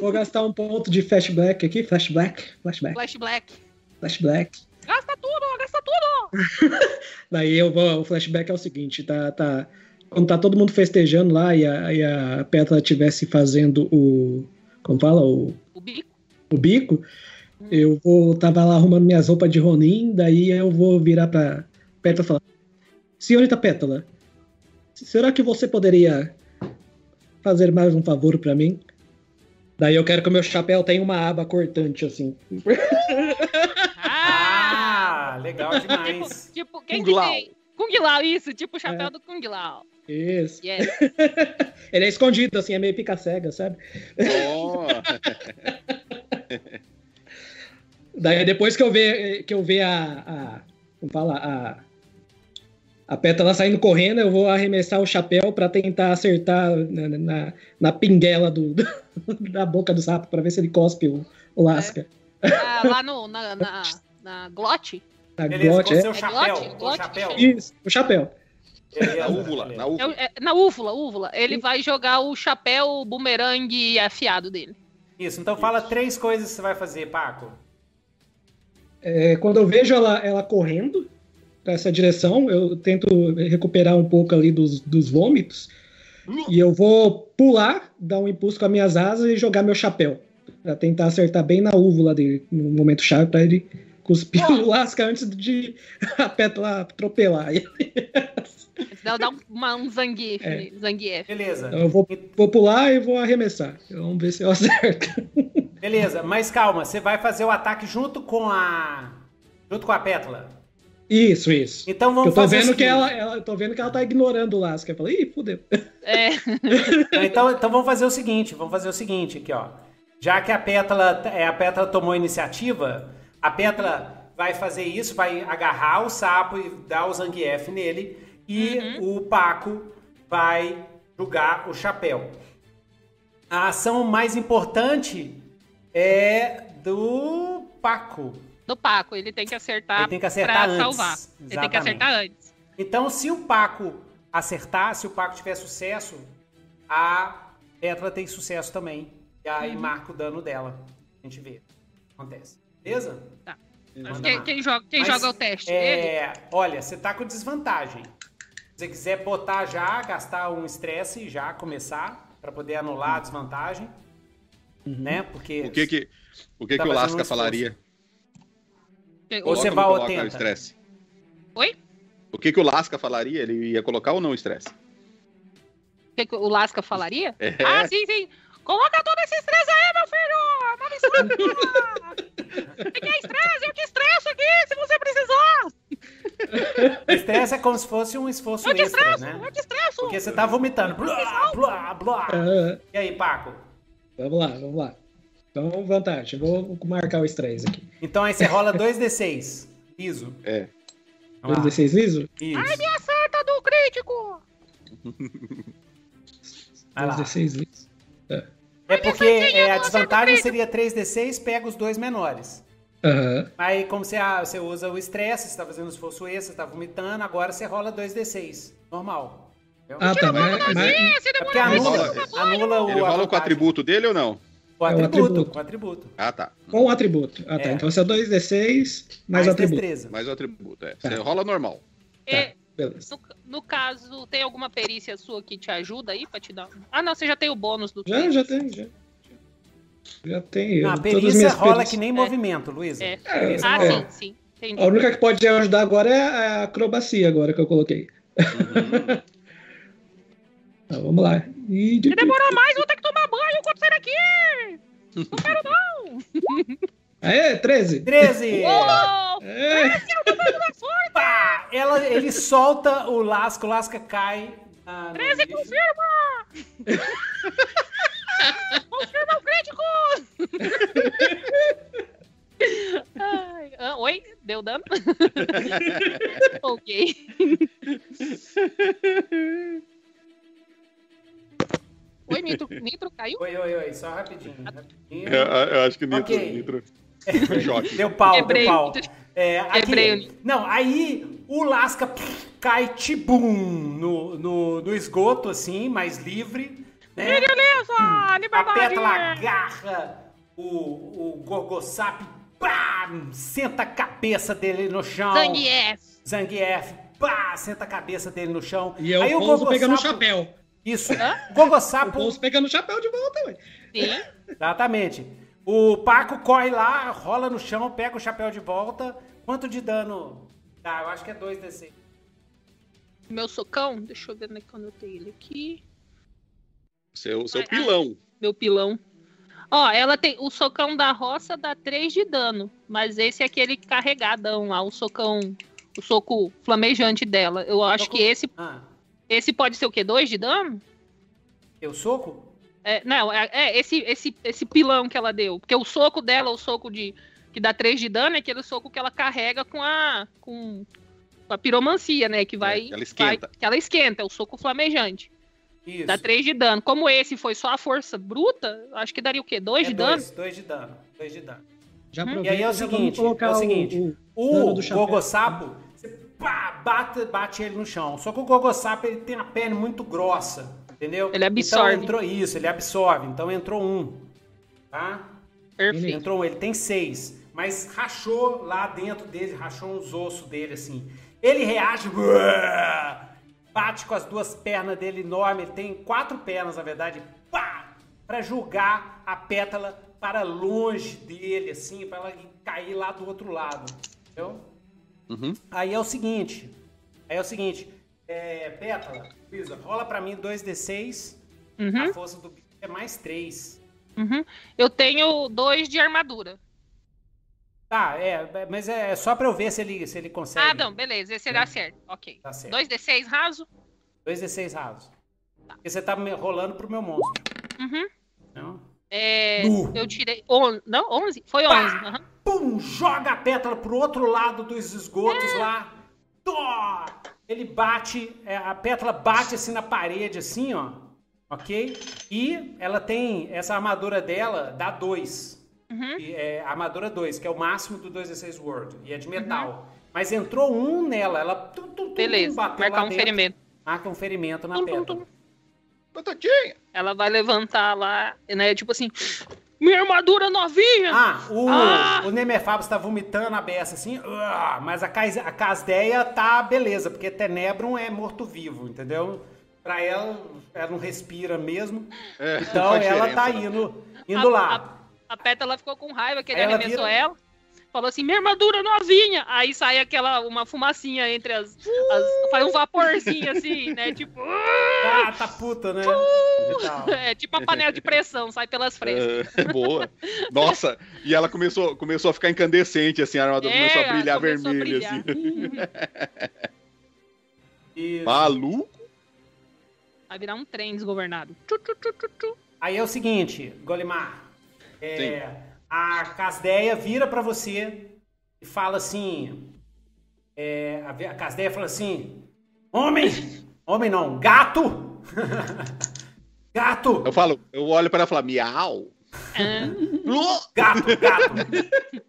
vou gastar um ponto de flashback aqui. Flashback, flashback,
Flash Black.
flashback.
Gasta tudo, gasta tudo!
Daí eu vou. O flashback é o seguinte, tá. tá quando tá todo mundo festejando lá e a, e a Petra estivesse fazendo o. Como fala? O,
O bico.
o bico, eu vou. Tava lá arrumando minhas roupas de Ronin, daí eu vou virar pra Petra e falar: Senhorita Pétala, será que você poderia fazer mais um favor pra mim? Daí eu quero que o meu chapéu tenha uma aba cortante assim.
legal demais.
tipo, tipo, quem Kung Lao. Tem? Kung Lao, isso, tipo o chapéu é. do Kung Lao.
Isso. Yes. Ele é escondido, assim, é meio pica-cega, sabe? Oh. Daí depois que eu ver, que eu ver a, a como fala, a, a pétala saindo correndo, eu vou arremessar o chapéu para tentar acertar na, na, na pinguela do, do, da boca do sapo para ver se ele cospe o, o lasca.
É. Ah, lá no, na, na, na glote?
Na Beleza, glote, é. seu chapéu, é glote, o chapéu.
Isso, o chapéu.
Na úvula, na úvula.
É, na úvula, úvula. Ele vai jogar o chapéu bumerangue afiado dele.
Isso, então fala três coisas que você vai fazer, Paco.
É, quando eu vejo ela, ela correndo para essa direção, eu tento recuperar um pouco ali dos, dos vômitos. E eu vou pular, dar um impulso com as minhas asas e jogar meu chapéu. Pra tentar acertar bem na úvula dele, no momento chave, pra ele cuspir o lasca antes de a pétala atropelar ele.
Dá uma, um zangief, é. zangief.
Beleza.
Então eu vou, vou pular e vou arremessar. Vamos ver se eu acerto.
Beleza, mas calma, você vai fazer o ataque junto com a. junto com a pétala.
Isso, isso.
Então vamos
eu tô
fazer
vendo que ela, ela, tô vendo que ela tá ignorando o Lasca. Eu falei, ih, fudeu.
É.
então, então vamos fazer o seguinte, vamos fazer o seguinte aqui, ó. Já que a pétala, é, a pétala tomou a iniciativa, a pétala vai fazer isso, vai agarrar o sapo e dar o Zangief nele, e uhum. o Paco vai jogar o chapéu. A ação mais importante é do Paco
do Paco. Ele tem que acertar, ele
tem que acertar
pra salvar. Exatamente. Ele tem que acertar antes.
Então, se o Paco acertar, se o Paco tiver sucesso, a Petra tem sucesso também. E aí uhum. marca o dano dela. A gente vê. Acontece. Beleza?
Tá. Quem, quem, joga, quem Mas, joga o teste?
É, olha, você tá com desvantagem. Se você quiser botar já, gastar um estresse e já começar, para poder anular a desvantagem. Uhum. Né? Porque.
O que que, o, que, tá que o Lasca um falaria?
Ou você vai ou tenta?
estresse.
Oi?
O que, que o Lasca falaria? Ele ia colocar ou não o estresse?
O que, que o Lasca falaria? É. Ah, sim, sim. Coloca todo esse estresse aí, meu filho! Não me O que é estresse? Eu te estresso aqui, se você precisar!
Estresse é como se fosse um esforço eu extra, estresso, né?
Eu te estresso!
Porque você tá vomitando. Blá, blá, blá. Uhum. E aí, Paco?
Vamos lá, vamos lá. Então, vantagem. Vou marcar o estresse aqui.
Então aí você rola 2d6. Liso.
É.
2d6 liso?
Isso. Ai, me acerta do crítico!
2d6 liso.
É, é porque é, a desvantagem seria 3d6, pega os dois menores.
Uhum.
Aí, como você, ah, você usa o estresse, você tá fazendo esforço extra, você tá vomitando, agora você rola 2d6. Normal.
Ah, tá. Mas, mas...
É porque anula, anula o.
Ele rola com o atributo dele ou não?
Com atributo, é um atributo. Com atributo.
Ah, tá.
Com o atributo. Ah, tá. É. Então você é 2d6 mais, mais atributo. Destreza.
Mais o atributo, é. Tá. Você rola normal.
É, tá. Beleza. No, no, caso, tem alguma perícia sua que te ajuda aí pra te dar? Ah, não, você já tem o bônus do
Já, já tem, já. Já tem.
Não, a perícia rola perícias. que nem é. movimento, Luísa.
É. é. Ah, sim, sim.
Entendi. A única que pode ajudar agora é a acrobacia, agora que eu coloquei. Uhum. então, vamos lá.
E... Se demorar mais, vou ter que tomar banho quando sair daqui! Não quero não!
Aê, 13!
13! Oh, é. 13 é o número da sorte! Pá, ela, ele solta o lasco, o lasca cai.
Ah, 13 confirma! confirma o crítico! Ai, ah, oi, deu dano? ok. Oi, Nitro, Nitro caiu?
Oi, oi, oi, só rapidinho.
rapidinho. É, eu acho que Nitro, okay. Nitro
Deu pau, Quebrei, deu pau. É, aqui, não, aí o Lasca cai tibum no, no, no esgoto, assim, mais livre. Né?
Beleza, liberdade!
A pétala agarra o, o Gorgosap, pá, senta a cabeça dele no chão.
Zangief.
Zangief, pá, senta a cabeça dele no chão.
E eu aí o Gonzo pegando o chapéu.
Isso. Gogossapo.
O pegando o chapéu de volta, ué.
Sim.
Exatamente. O Paco corre lá, rola no chão, pega o chapéu de volta. Quanto de dano dá? Eu acho que é 2 DC.
Meu socão? Deixa eu ver onde é que eu anotei ele aqui.
Seu, seu ai, pilão. Ai,
meu pilão. Ó, ela tem. O socão da roça dá 3 de dano. Mas esse é aquele carregadão lá, o socão. O soco flamejante dela. Eu acho soco... que esse. Ah. Esse pode ser o quê? 2 de dano?
Eu soco?
É, não, é, é, esse, esse, esse pilão que ela deu. Porque o soco dela, o soco de. que dá 3 de dano, é aquele soco que ela carrega com a. com, com a piromancia, né? Que vai. É,
ela esquenta.
Vai, que ela esquenta, é o soco flamejante. Isso. Dá 3 de dano. Como esse foi só a força bruta, acho que daria o quê? 2 é de dois,
dano? 2 de dano. 2 de dano.
Já
hum. E aí é o seguinte, é o seguinte, o, o, o Gogosapo, você pá, bate, bate ele no chão. Só que o Gogosapo ele tem a pele muito grossa, entendeu?
Ele absorve.
Então entrou isso, ele absorve. Então entrou um, tá? Perfeito. Entrou um, ele tem seis, mas rachou lá dentro dele, rachou uns ossos dele assim. Ele reage, bate com as duas pernas dele enorme, ele tem quatro pernas na verdade, pá, para julgar a pétala para longe dele, assim, para ela cair lá do outro lado, entendeu? Uhum. Aí é o seguinte, aí é o seguinte, é, pétala, Luísa, rola para mim 2d6, uhum. a força do bicho é mais 3.
Uhum. Eu tenho dois de armadura.
Tá, é, mas é só pra eu ver se ele, se ele consegue.
Ah, não, beleza, esse dá certo. Ok. Tá certo. 2d6 raso?
2d6 raso. Tá. Porque você tá rolando pro meu monstro.
Uhum. Não? É, uh. Eu tirei. On, não, 11? Foi 11. Uhum.
Pum! Joga a pétala pro outro lado dos esgotos é. lá. Tó! Ele bate, é, a pétala bate assim na parede, assim, ó. Ok? E ela tem. Essa armadura dela dá 2. Uhum. E, é, armadura 2, que é o máximo do 2d6 World. E é de metal. Uhum. Mas entrou um nela, ela. Tum, tum,
Beleza, bateu marcar um dentro, ferimento.
Marca um ferimento na tum, pedra.
Batatinha!
Ela vai levantar lá, né? Tipo assim. Minha armadura novinha!
Ah, o, ah! o Nemerfabus tá vomitando a beça assim, uh, mas a, a Casdeia tá beleza, porque Tenebrum é morto-vivo, entendeu? Pra ela, ela não respira mesmo. É, então ela tá indo, indo
a,
lá.
A Pétala ficou com raiva que ele ela arremessou vira... ela. Falou assim, minha armadura novinha. Aí sai aquela, uma fumacinha entre as. as faz um vaporzinho assim, né? Tipo.
Ah, tá puta, né?
É tipo a panela de pressão, sai pelas frestas.
É, boa. Nossa, e ela começou, começou a ficar incandescente, assim, a armadura é, começou a brilhar começou vermelho, a brilhar. assim. Maluco?
Vai virar um trem desgovernado.
Aí é o seguinte, Golimar. É, a Casdeia vira para você e fala assim. É, a Casdeia fala assim: Homem! Homem não, gato! gato!
Eu falo, eu olho para ela e falo: Miau!
gato, gato!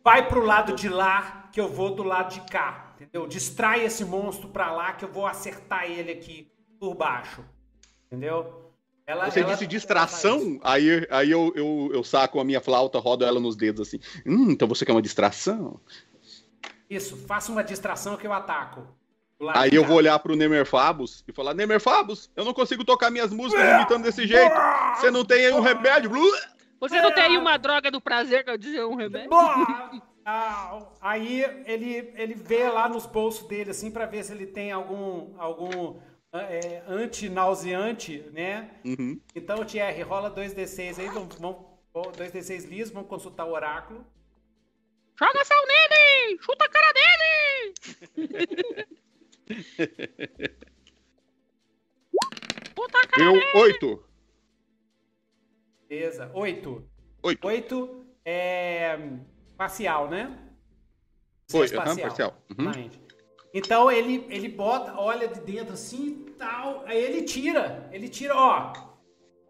Vai pro lado de lá que eu vou do lado de cá. Entendeu? Distrai esse monstro pra lá que eu vou acertar ele aqui por baixo. Entendeu?
Ela, Você ela, disse distração? Aí, aí eu, eu, eu saco a minha flauta, rodo ela nos dedos assim. Hum, então você quer uma distração?
Isso, faça uma distração que eu ataco.
Aí eu vou olhar pro Nemerfabus e falar: Nemerfabus, eu não consigo tocar minhas músicas imitando desse jeito. Você não tem aí um remédio?
Você não tem aí uma droga do prazer que eu dizer um remédio?
Ah, aí ele, ele vê lá nos bolsos dele assim para ver se ele tem algum algum é, anti-nauseante, né? Uhum. Então, Thierry, rola 2d6 aí, vamos, vamos 2d6 liso, vamos consultar o oráculo.
Joga sal nele! Chuta a cara dele!
Puta a cara Eu, dele! 8.
Beleza, 8.
8.
8 é parcial, né?
Foi, uhum, parcial.
Uhum. Então ele, ele bota, olha de dentro assim tal, aí ele tira, ele tira, ó.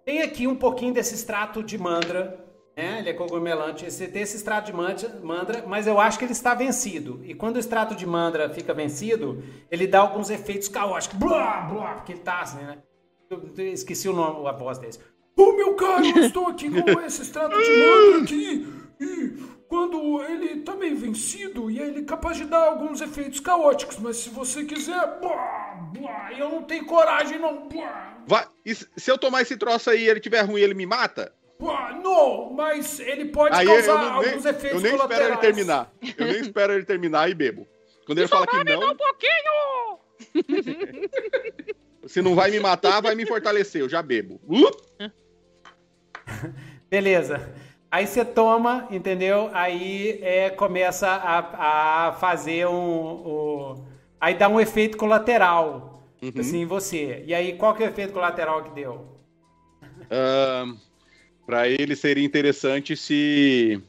Tem aqui um pouquinho desse extrato de mandra, né? Ele é cogumelante, esse, tem esse extrato de mandra, mas eu acho que ele está vencido. E quando o extrato de mandra fica vencido, ele dá alguns efeitos caóticos, blá, blá, porque ele tá assim, né? Eu esqueci o nome, a voz desse.
Ô oh, meu caro, eu estou aqui com esse extrato de mandra aqui. E quando ele tá meio vencido e ele é capaz de dar alguns efeitos caóticos, mas se você quiser, blá, blá, eu não tenho coragem não. Blá.
Vai, se eu tomar esse troço aí e ele tiver ruim, ele me mata?
Blá, não, mas ele pode aí causar não, alguns nem, efeitos
Eu nem espero ele terminar. Eu nem espero ele terminar e bebo. Quando ele fala que não.
Um pouquinho!
se não vai me matar, vai me fortalecer. Eu já bebo. Uh!
Beleza. Aí você toma, entendeu? Aí é, começa a, a fazer um, um, Aí dá um efeito colateral, uhum. assim, em você. E aí, qual que é o efeito colateral que deu?
Uh, para ele seria interessante se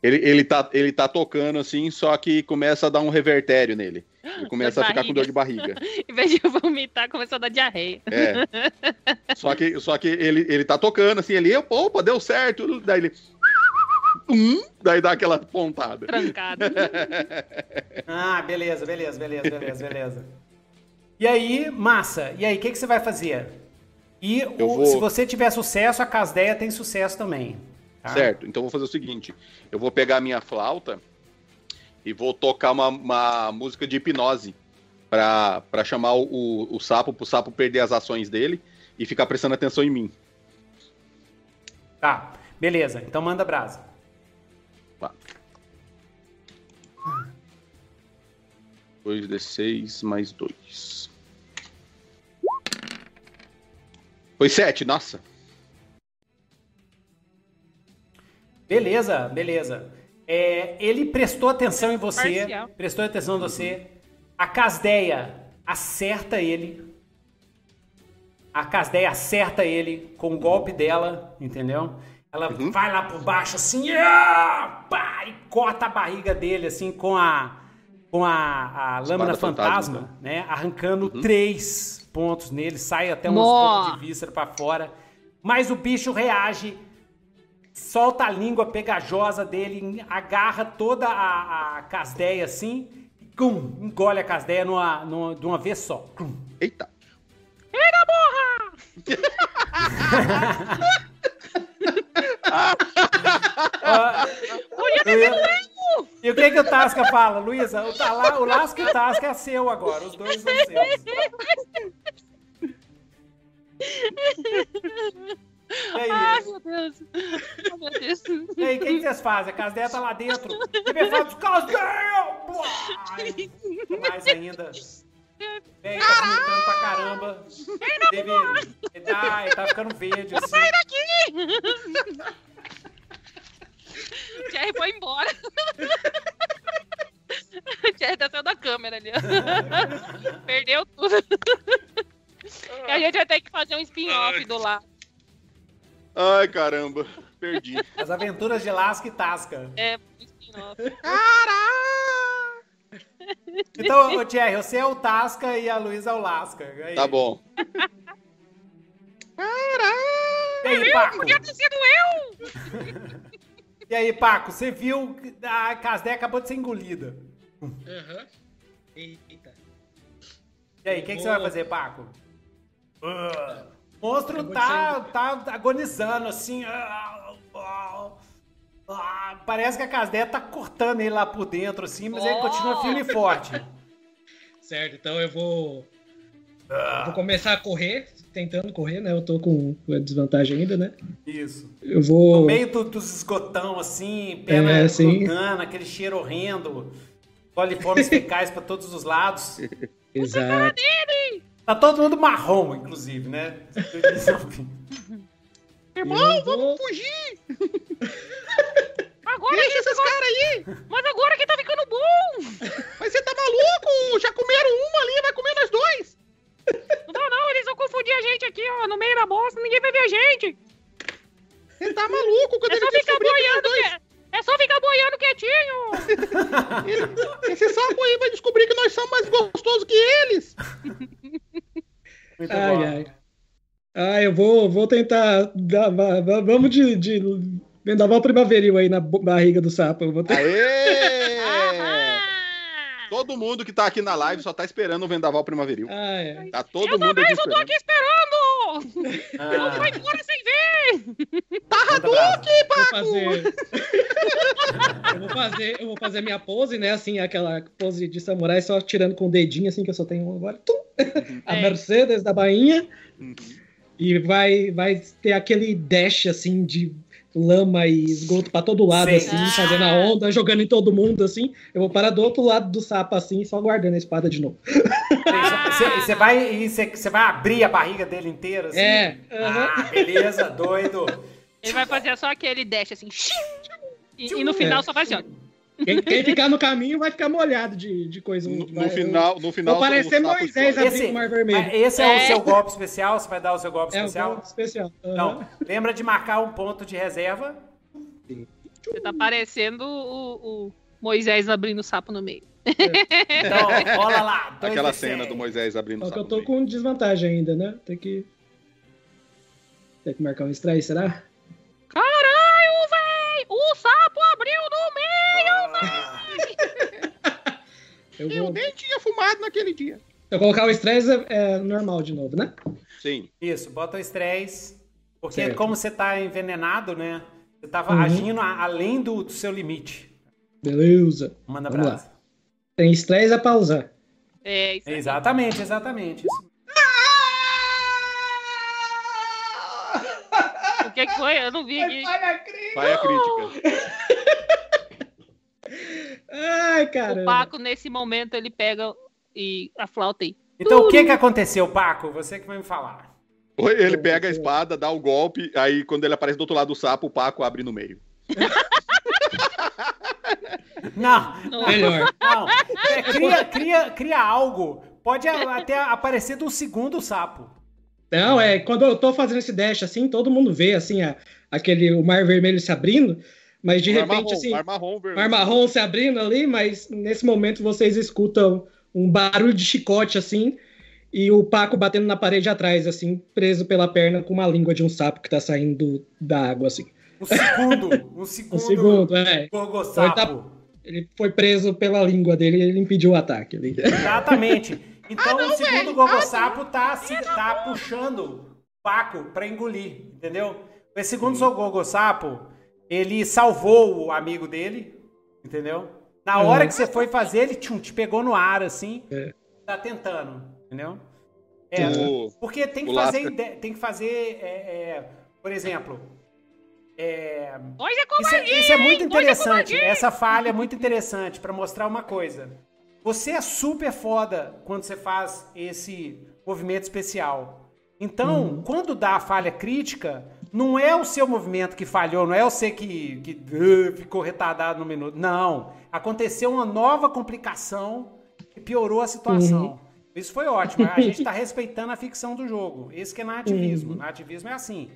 ele, ele, tá, ele tá tocando assim, só que começa a dar um revertério nele. Ele começa a ficar com dor de barriga.
em vez de vomitar, começa a dar diarreia.
É. Só que, só que ele, ele tá tocando assim, ele, opa, deu certo. Daí ele. Hum, daí dá aquela pontada.
Trancado.
ah, beleza, beleza, beleza, beleza, beleza. E aí, massa, e aí, o que, que você vai fazer? E o, vou... se você tiver sucesso, a Casdeia tem sucesso também.
Tá? Certo, então vou fazer o seguinte: eu vou pegar a minha flauta e vou tocar uma, uma música de hipnose para chamar o, o sapo, pro sapo perder as ações dele e ficar prestando atenção em mim.
Tá, beleza, então manda brasa.
Tá. 2d6 mais 2. Foi 7, nossa.
Beleza, beleza. É, ele prestou atenção em você. Parcial. Prestou atenção em você. A Casdeia acerta ele. A Casdeia acerta ele com o golpe dela, entendeu? Ela uhum. vai lá por baixo assim, ah, pá, e corta a barriga dele assim com a com a, a lâmina fantasma, fantasma, né? Arrancando uhum. três pontos nele, sai até uns pontos de víscera para fora. Mas o bicho reage solta a língua pegajosa dele, agarra toda a, a casdeia assim, e cum, engole a casdeia numa, numa, de uma vez só. Cum.
Eita!
Eita porra!
e o que que o Tasca fala, Luísa? O, o Lasca e o Tasca é seu agora, os dois são seus.
Aí? Ai, meu Deus. Ai, meu Deus.
E aí, o que, vocês fazem? A Casdeia tá lá dentro. E me fala, Casdeia! Mais ainda. Vem, tá vomitando pra caramba. Teve, ele, tá, tá ficando verde, assim.
Sai daqui! O Jerry foi embora. O Jerry tá saindo da câmera ali. Perdeu tudo. E a gente vai ter que fazer um spin-off do lado.
Ai, caramba. Perdi.
As aventuras de Lasca e Tasca.
É,
Caralho! Então, Thierry, você é o Tasca e a Luísa é o Lasca. Aí.
Tá bom.
Caralho! E aí, Paco?
Podia ter sido eu!
E aí, Paco, você viu que a Casdé acabou de ser engolida.
Aham. Uhum. Eita.
E aí, o que, que, você vai fazer, Paco? Uh monstro tá, tá agonizando, assim. Ah, ah, ah, parece que a Casdeia tá cortando ele lá por dentro, assim, mas oh. ele continua firme e forte.
Certo, então eu vou. Eu vou começar a correr, tentando correr, né? Eu tô com a desvantagem ainda, né?
Isso.
Eu vou.
No meio do, dos esgotão, assim, perna é, assim... aquele cheiro horrendo, coliformes fecais pra todos os lados.
Exato.
Tá todo mundo marrom, inclusive, né?
Irmão, vamos fugir! Agora Deixa esses caras aí! Mas agora que tá ficando bom!
Mas você tá maluco? Já comeram uma ali, vai comer nós dois!
Não, não, eles vão confundir a gente aqui, ó, no meio da bosta, ninguém vai ver a gente!
Você tá maluco quando
é só ficar boiando, que... É só ficar boiando quietinho!
Esse sapo aí vai descobrir que nós somos mais gostosos que eles!
Muito ai, bom. ai. Ah, eu vou, vou tentar. Dar, vamos de, de vendaval primaveril aí na barriga do sapo. Eu vou ter...
Aê! todo mundo que tá aqui na live só tá esperando o vendaval primaveril.
Ah, é.
Tá todo
eu
mundo
também, aqui. Eu tô aqui esperando! Ah. Eu vou embora sem ver!
Tá Hadouken, Paco!
Vou fazer... eu vou fazer... Eu vou fazer minha pose, né? Assim, aquela pose de samurai, só tirando com o dedinho, assim, que eu só tenho agora. Tum! a é. Mercedes da Bainha. Uhum. E vai, vai ter aquele dash assim de lama e esgoto para todo lado, Sim. assim, ah. fazendo a onda, jogando em todo mundo, assim. Eu vou parar do outro lado do sapo, assim, só guardando a espada de novo.
Você vai, vai abrir a barriga dele inteira, assim?
É.
Uhum. Ah, beleza, doido.
Ele vai fazer só aquele dash assim. E, e no final só faz assim, ó.
Quem, quem, ficar no caminho vai ficar molhado de, de coisa.
No,
vai,
no final, no final.
Vou parecer Moisés abrindo o mar vermelho.
Esse é, é, o seu golpe especial? Você vai dar o seu golpe
é
especial?
É o golpe especial. Uhum.
Então, lembra de marcar um ponto de reserva.
Você tá parecendo o, o Moisés abrindo o sapo no meio.
É. Então, rola lá.
Aquela cena do Moisés abrindo
o
sapo.
que eu tô com desvantagem ainda, né? Tem que. Tem que marcar um strike, será?
Caralho, véi! O sapo abriu no
Eu,
eu
vou...
nem tinha fumado naquele dia.
Eu colocar o estresse é, é, normal de novo, né?
Sim.
Isso, bota o estresse. Porque
Certo.
como você tá envenenado, né? Você tava
Uhum.
agindo a- além do, do seu limite.
Beleza.
Manda
Vamos
brasa.
Tem estresse é pra usar.
É, isso aí.
Exatamente, exatamente. Isso.
O que, que foi? Eu não vi aqui.
Vai a crítica.
Ai, cara.
O Paco, nesse momento, ele pega e a flauta aí.
Então o que que aconteceu, Paco? Você que vai me falar.
Ele pega a espada, dá o golpe, aí quando ele aparece do outro lado do sapo, o Paco abre no meio.
Não, não,
Melhor.
não. É, cria, cria, cria algo. Pode até aparecer do segundo sapo.
Não, é quando eu tô fazendo esse dash assim, todo mundo vê assim a, aquele o mar vermelho se abrindo, mas de
Mar
repente
marrom,
assim,
mar marrom,
mar marrom se abrindo ali, mas nesse momento vocês escutam um barulho de chicote assim e o Paco batendo na parede atrás assim, preso pela perna com uma língua de um sapo que tá saindo da água assim.
Um segundo. Um segundo.
Um segundo, é.
Gorgossapo.
Ele foi preso pela língua dele e ele impediu o ataque ali.
Exatamente. Então o segundo Gogossapo tá, se, tá puxando o Paco pra engolir, entendeu? Esse segundo Gogossapo, ele salvou o amigo dele, entendeu? Na hora que você foi fazer, ele tchum, te pegou no ar, assim.
É.
Tá tentando, entendeu? É,
O-
porque tem que
o
fazer, tem que fazer, é, é, por exemplo, é,
Nós é
isso, é, isso é muito?
Nós
interessante.
covardia.
Essa falha é muito interessante pra mostrar uma coisa. Você é super foda quando você faz esse movimento especial. Então, quando dá a falha crítica, não é o seu movimento que falhou, não é você que, que uh, ficou retardado no minuto. Não. Aconteceu uma nova complicação que piorou a situação. Isso foi ótimo. A gente tá respeitando a ficção do jogo. Esse que é nativismo. Nativismo é assim.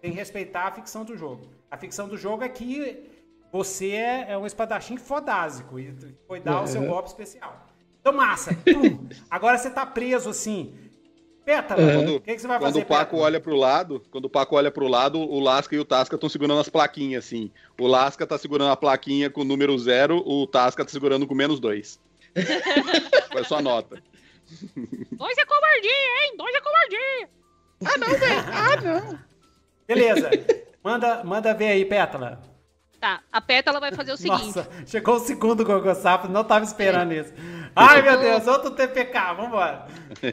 Tem que respeitar a ficção do jogo. A ficção do jogo é que você é, é um espadachim fodásico e foi dar o seu golpe especial. Então, massa. Pum. Agora você tá preso assim. Pétala,
Quando,
o que, que você vai
quando
fazer?
o Paco
Pétala?
olha pro lado, quando o Paco olha pro lado, o Lasca e o Tasca estão segurando as plaquinhas, assim. O Lasca tá segurando a plaquinha com o número zero, o Tasca tá segurando com menos dois. Foi sua nota.
Nós é covardia, hein? Nós é covardia.
Beleza. Manda, manda ver aí, Pétala.
Tá, a Pétala vai fazer o seguinte.
Nossa, chegou o segundo Gogossapo, não tava esperando isso. Ai, meu Deus, outro TPK, vambora.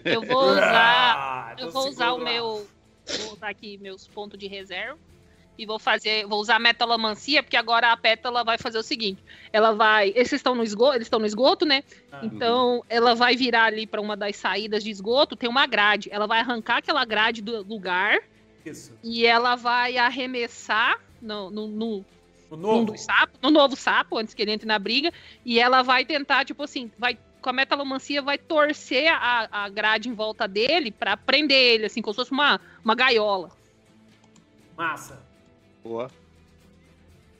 Eu vou usar.
Ah,
eu vou usar o
lá.
meu. Vou usar aqui meus pontos de reserva. E vou fazer. Vou usar a metalomancia, porque agora a pétala vai fazer o seguinte. Ela vai. Esses estão no esgoto, eles estão no esgoto, né?
Ah.
Então, ela vai virar ali para uma das saídas de esgoto, tem uma grade. Ela vai arrancar aquela grade do lugar
Isso.
e ela vai arremessar no, no, no,
O
num
novo.
dos sapos, no novo sapo, antes que ele entre na briga, e ela vai tentar, tipo assim, vai com a metalomancia vai torcer a, a grade em volta dele pra prender ele, assim, como se fosse uma, uma gaiola.
Massa.
Boa.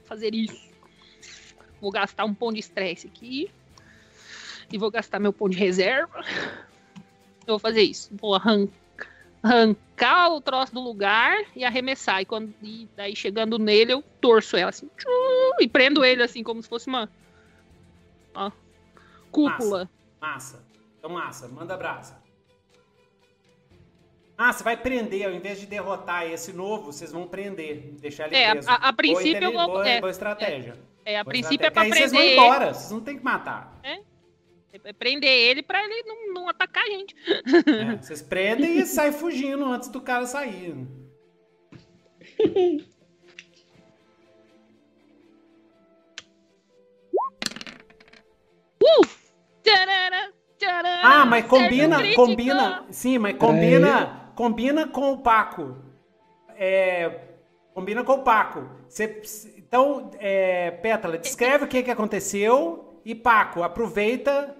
Fazer isso. Vou gastar um ponto de estresse aqui. E vou gastar meu ponto de reserva. Eu vou fazer isso. Vou arran- arrancar o troço do lugar e arremessar. E, quando, e daí chegando nele, eu torço ela assim. tchum, E prendo ele assim, como se fosse uma. Ó, cúpula.
Massa. Então, massa, manda brasa. Ah, você vai prender, ao invés de derrotar esse novo, vocês vão prender, deixar ele
É,
preso.
a- a
Boa
princípio vou-
boa,
é,
boa estratégia.
É, a
Boa
princípio é
estratégia.
pra
Aí vocês vão embora, vocês não tem que matar.
É prender ele pra ele não, não atacar a gente.
É, vocês prendem e saem fugindo antes do cara sair.
Tcharara, tcharara,
Ah, mas combina, combina, sim, mas combina, combina com o Paco. É, Combina com o Paco. Você, então, é, Pétala, descreve o que, que aconteceu e Paco, aproveita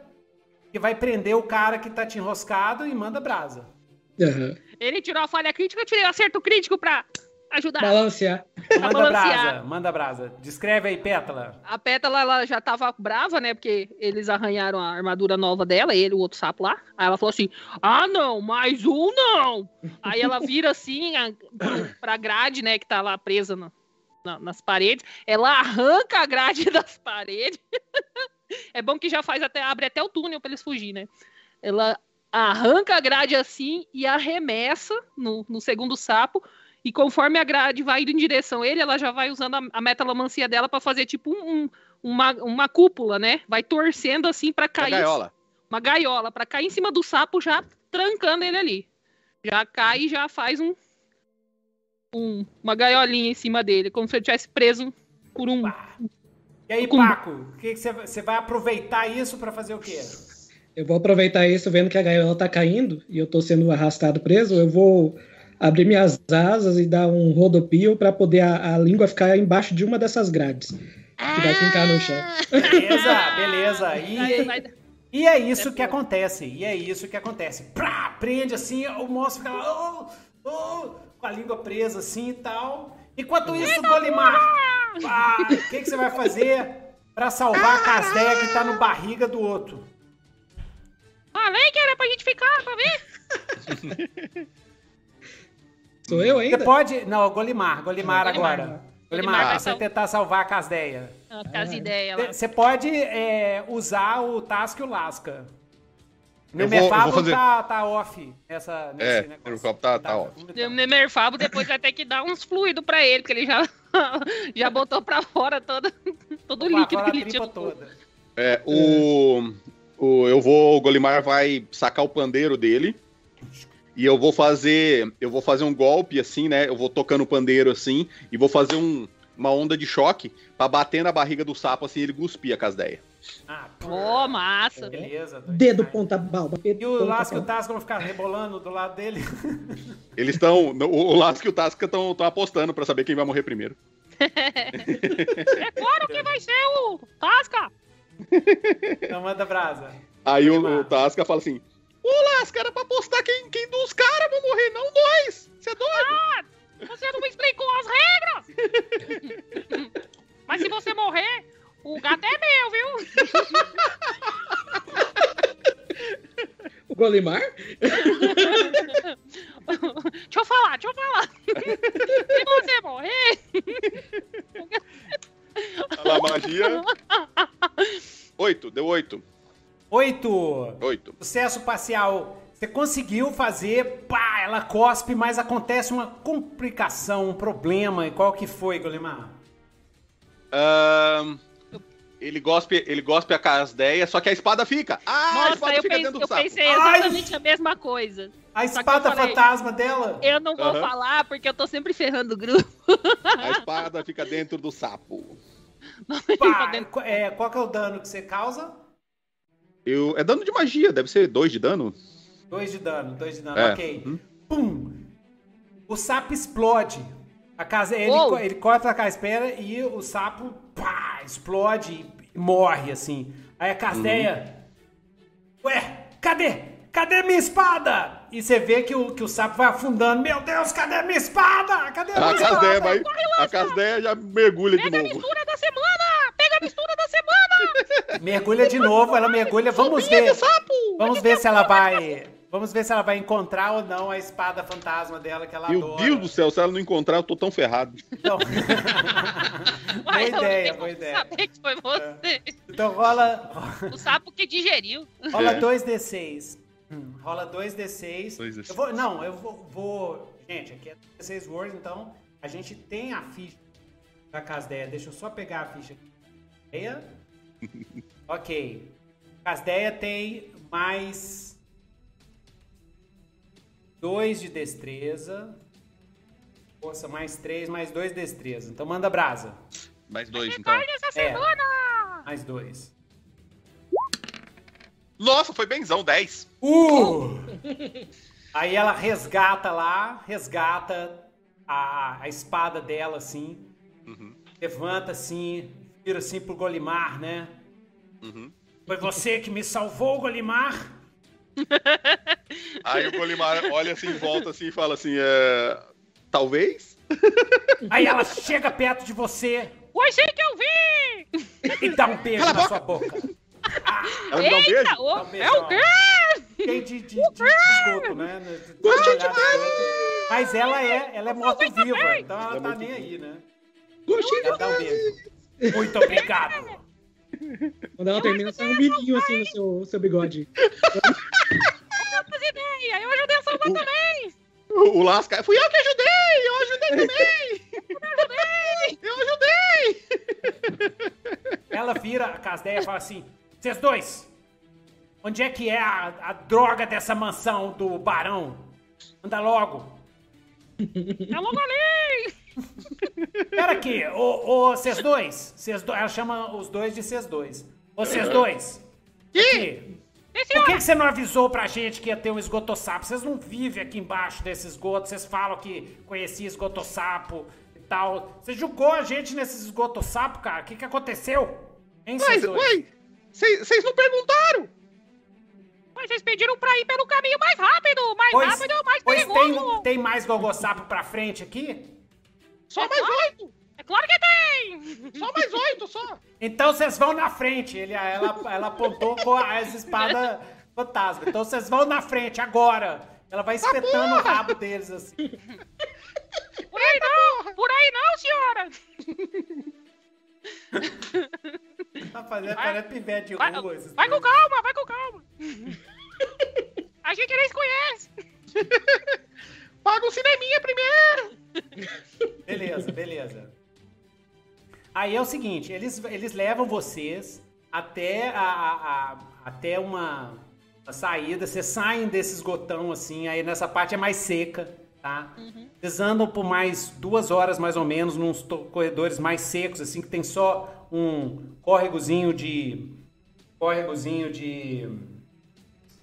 que vai prender o cara que tá te enroscado e manda brasa.
Uhum. Ele tirou a falha crítica, eu tirei o acerto crítico pra ajudar.
Balancear.
Manda balancear. brasa, manda brasa. Descreve aí, Pétala.
A Pétala, ela já tava brava, né? Porque eles arranharam a armadura nova dela, ele o outro sapo lá. Aí ela falou assim: ah, não, mais um não. aí ela vira assim a, pra grade, né? Que tá lá presa no, na, nas paredes. Ela arranca a grade das paredes. É bom que já faz até, abre até o túnel pra eles fugir, né? Ela arranca a grade assim e arremessa no, no segundo sapo e conforme a grade vai indo em direção a ele, ela já vai usando a, a metalomancia dela para fazer tipo um, uma, uma cúpula, né? Vai torcendo assim para cair.
Uma gaiola.
Uma gaiola, para cair em cima do sapo, já trancando ele ali. Já cai e já faz um, um uma gaiolinha em cima dele, como se ele tivesse preso por um.
E aí, Paco, que que você vai aproveitar isso para fazer o quê?
Eu vou aproveitar isso vendo que a gaiola tá caindo e eu tô sendo arrastado preso. Eu vou abrir minhas asas e dar um rodopio para poder a, a, língua ficar embaixo de uma dessas grades. Que vai ficar no chão.
Beleza, beleza. E, e é isso que acontece. E é isso que acontece. Prá, prende assim, o monstro fica lá, oh, oh, com a língua presa assim e tal. Enquanto isso, Golimar, o que, que você vai fazer para salvar a Casdeia que tá no barriga do outro?
Falei que era pra gente ficar, pra ver?
Sou eu ainda?
Você pode. Não, Golimar. Golimar, agora. Golimar, vai você tentar salvar a Casdeia.
Casideia
Você pode é, usar o Task e o Lasca. O Nemerfabo fazer... tá, tá off nessa,
nesse é, negócio. O Nemerfabo tá, tá off.
Depois vai ter que dar uns fluidos pra ele, porque ele já, já botou pra fora todo, todo o líquido que ele tinha. Toda.
É, o, o, eu vou, o Golimar vai sacar o pandeiro dele e eu vou fazer, eu vou fazer um golpe assim, né? Eu vou tocando o pandeiro assim e vou fazer um, uma onda de choque para bater na barriga do sapo assim, ele cuspir a casdeia.
Ah, pô, massa.
Beleza.
Dedo ponta balba.
E o Lasco e o Tasca vão ficar rebolando do lado dele.
Eles estão, o, Lasco e o Tasca estão apostando para saber quem vai morrer primeiro.
é claro que vai ser o Tasca.
Então manda brasa.
Aí o, o Tasca fala assim: Ô, Lasca, era pra apostar quem, quem dos caras vão morrer, não nós! Você é doido?
Ah, você não me explicou as regras! Mas se você morrer, o gato é meu, viu?
o Golimar?
deixa eu falar, deixa eu falar. se você morrer.
Olha lá, magia. Oito, deu oito.
Oito.
Oito.
Sucesso parcial. Você conseguiu fazer, pá, ela cospe, mas acontece uma complicação, um problema. E qual que foi, Golimar?
Um, ele gospe, ele gospe a casdeia, só que a espada fica. Ah,
Nossa,
a espada
eu,
fica
pense,
dentro do
eu
sapo.
pensei exatamente Ai. a mesma coisa.
A espada falei, fantasma dela?
Eu não vou falar porque eu tô sempre ferrando o grupo.
A espada fica dentro do sapo.
Pá, é, qual que é o dano que você causa?
Eu, é dano de magia, deve ser dois de dano.
Dois de dano, dois de dano, é. ok. Hum? Pum! O sapo explode. A casa, ele, ele corta a caspera e o sapo pá, explode e morre, assim. Aí a Casteia. Uhum. Ué, cadê? Cadê minha espada? E você vê que o, que o sapo vai afundando. Meu Deus, cadê minha espada? Cadê a minha a espada?
Casdeia vai, a Casdeia já mergulha
Pega
de novo.
Pega a mistura da semana! Pega a mistura da semana!
mergulha de novo, ela mergulha. Vamos ver. Vamos ver se ela vai. Vamos ver se ela vai encontrar ou não a espada fantasma dela que ela
Meu
adora.
Meu Deus do céu, se ela não encontrar, eu tô tão ferrado.
Então... boa ideia, boa ideia.
Saber que foi você.
É. Então rola.
O sapo que digeriu.
Rola 2d6. Hum, rola 2d6. 2D6. Eu vou, não, eu vou, vou, Gente, aqui é 2d6 Words, então a gente tem a ficha da Casdeia. Deixa eu só pegar a ficha. ok. Casdeia tem mais 2 de destreza. Força mais 3, mais 2 de destreza. Então manda brasa.
Mais 2, então.
Essa é!
Mais 2.
Nossa, foi benzão, 10.
Uh! Aí ela resgata lá, resgata a, a espada dela assim. Uhum. Levanta assim, vira assim pro Golimar, né? Uhum. Foi você que me salvou, Golimar?
Aí o Golimar olha assim, volta assim e fala assim: é... talvez?
Aí ela chega perto de você.
Assim que eu vi!
E dá um beijo Cala na sua boca.
Ah, ela me dá um beijo?
O,
um
beijo, é o quê?
Tem de, de, de, de esgoto, né? Gostei demais! Mas ela é, ela é morta-viva, então ela, ela tá nem aí, né?
Gostei
dá um beijo. Muito obrigado.
Quando ela termina, sai um biquinho assim no seu, seu bigode.
Eu ideia, eu ajudei a salvar também!
O, o Lasca, fui eu que ajudei! Eu ajudei também! eu ajudei! Eu ajudei!
Ela vira a Casdeia e fala assim: Vocês dois, onde é que é a, a droga dessa mansão do barão? Anda logo!
É logo ali!
Pera aqui, ô, vocês dois, cês do... ela chama os dois de vocês dois. Ô, vocês dois. Aqui. Por que, que você não avisou pra gente que ia ter um esgotossapo? Vocês não vivem aqui embaixo desse esgoto, vocês falam que conhecia esgotossapo e tal. Você julgou a gente nesses esgotossapo, cara? O que, que aconteceu?
Hein, Mas, ué, vocês não perguntaram?
Mas vocês pediram pra ir pelo caminho mais rápido, mais
pois,
rápido, mais
pois
perigoso.
Tem, tem mais gogossapo pra frente aqui?
Só é mais claro, oito!
É claro que tem!
Só mais oito, só!
Então vocês vão na frente. Ele, ela, ela apontou com as espadas fantasma. Então vocês vão na frente agora. Ela vai espetando ah, o rabo deles assim.
Por aí não! Por aí não, senhora!
Tá fazendo parece pivete de
vai,
rua.
Vai com calma, vai com calma! A gente nem se conhece! Paga o cineminha primeiro!
Beleza, beleza. Aí é o seguinte, eles, eles levam vocês até, a, a, a até uma, uma, saída, vocês saem desse esgotão assim, aí nessa parte é mais seca, tá? Uhum. Vocês andam por mais duas horas mais ou menos, nos corredores mais secos, assim, que tem só um córregozinho de... córregozinho de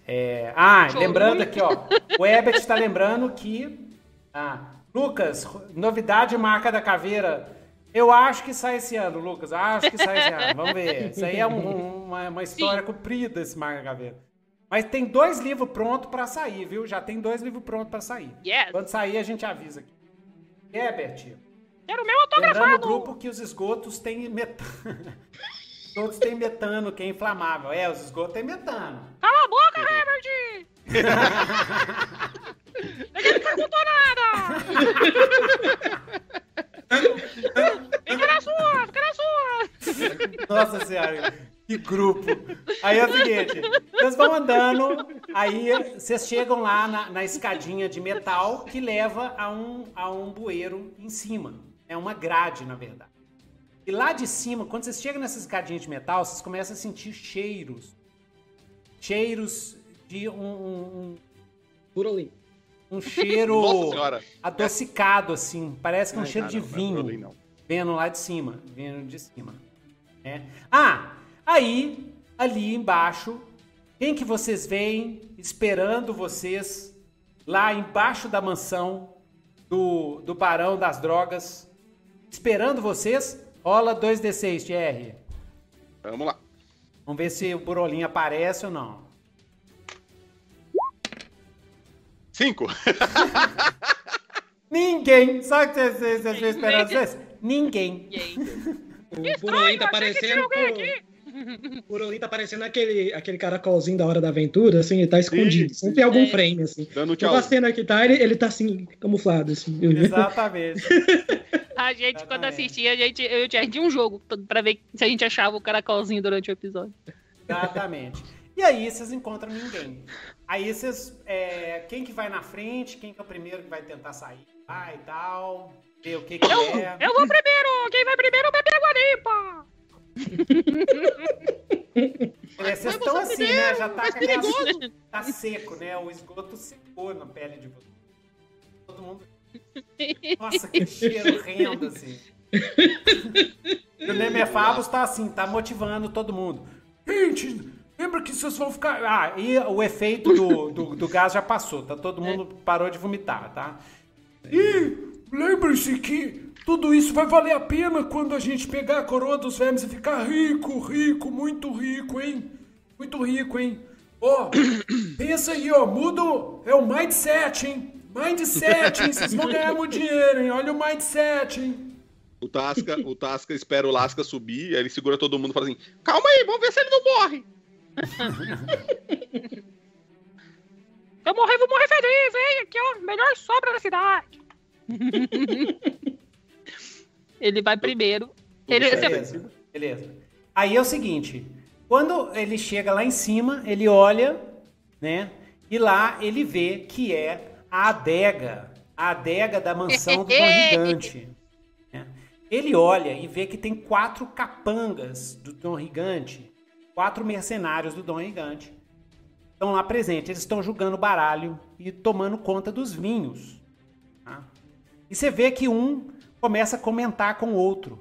é, ah, lembrando aqui, ó. O Ebert está lembrando que. Ah, Lucas, novidade marca da caveira. Eu acho que sai esse ano, Lucas. Acho que sai esse ano. Vamos ver. Isso aí é um, uma, uma, história Sim. comprida, esse marca da caveira. Mas tem dois livros prontos para sair, viu? Já tem dois livros prontos para sair.
Yes.
Quando sair, a gente avisa aqui. Ebert.
Quero o meu autografado.
Lembrando o grupo que os esgotos têm metano. Todos têm metano, que é inflamável. É, os esgotos têm metano.
Cala a boca, Herbert! Ninguém perguntou nada! fica na sua, fica na sua!
Nossa senhora, que grupo! Aí é o seguinte, vocês vão andando, aí vocês chegam lá na, na escadinha de metal que leva a um, a um bueiro em cima. É uma grade, na verdade. E lá de cima, quando vocês chegam nessas escadinhas de metal, vocês começam a sentir cheiros. Cheiros de um.
um
Um cheiro adocicado, assim. Parece que é um Ai, cheiro cara, de vinho. Não Vendo lá de cima. Vendo de cima. É. Ah! Aí, ali embaixo, quem que vocês veem esperando vocês lá embaixo da mansão do, do Barão das Drogas? Esperando vocês? Rola 2d6, TR.
Vamos lá.
Vamos ver se o Burolinho aparece ou não.
Cinco.
Ninguém. Só que vocês, vocês esperando vocês? Ninguém.
o Burolinho tá parecendo... O Burolinho tá parecendo aquele, aquele caracolzinho da Hora da Aventura, assim, ele tá escondido. Sempre tem algum é. frame, assim.
Dando tchau.
A cena que tá, ele, ele tá assim, camuflado, assim.
Exatamente.
A gente, Exatamente. quando assistia, a gente, eu tinha um jogo pra ver se a gente achava o caracolzinho durante o episódio.
Exatamente. E aí vocês encontram ninguém. Aí vocês. É, quem que vai na frente, quem que é o primeiro que vai tentar sair ah, e tal. Ver o que, que
eu,
é.
Eu vou primeiro! Quem vai primeiro bebe água
limpa! É, vocês estão assim, né? Já tá, aquela, tá seco, né? O esgoto secou na pele de vocês. Todo mundo nossa, que cheiro rendo, assim. o Nemefabos tá assim, tá motivando todo mundo. Gente, lembra que vocês vão ficar. Ah, e o efeito do, do, do gás já passou, tá? Todo mundo parou de vomitar, tá? E
lembre-se que tudo isso vai valer a pena quando a gente pegar a coroa dos vermes e ficar rico, rico, muito rico, hein? Muito rico, hein? Ó, pensa aí, ó, muda. É o mindset, hein? Mindset, hein? Vocês vão ganhar muito dinheiro, hein? Olha o mindset, hein?
O Tasca, o Tasca espera o Lasca subir, aí ele segura todo mundo e fala assim: Calma aí, vamos ver se ele não morre.
eu morrer, vou morrer feliz, hein? Aqui, ó, melhor sobra da cidade. ele vai primeiro. Ele,
beleza, beleza. Aí é o seguinte: quando ele chega lá em cima, ele olha, né? E lá ele vê que é a adega, a adega da mansão do Dom Gigante. Né? Ele olha e vê que tem quatro capangas do Dom Gigante, quatro mercenários do Dom Gigante. Estão lá presentes, eles estão jogando baralho e tomando conta dos vinhos. Tá? E você vê que um começa a comentar com o outro.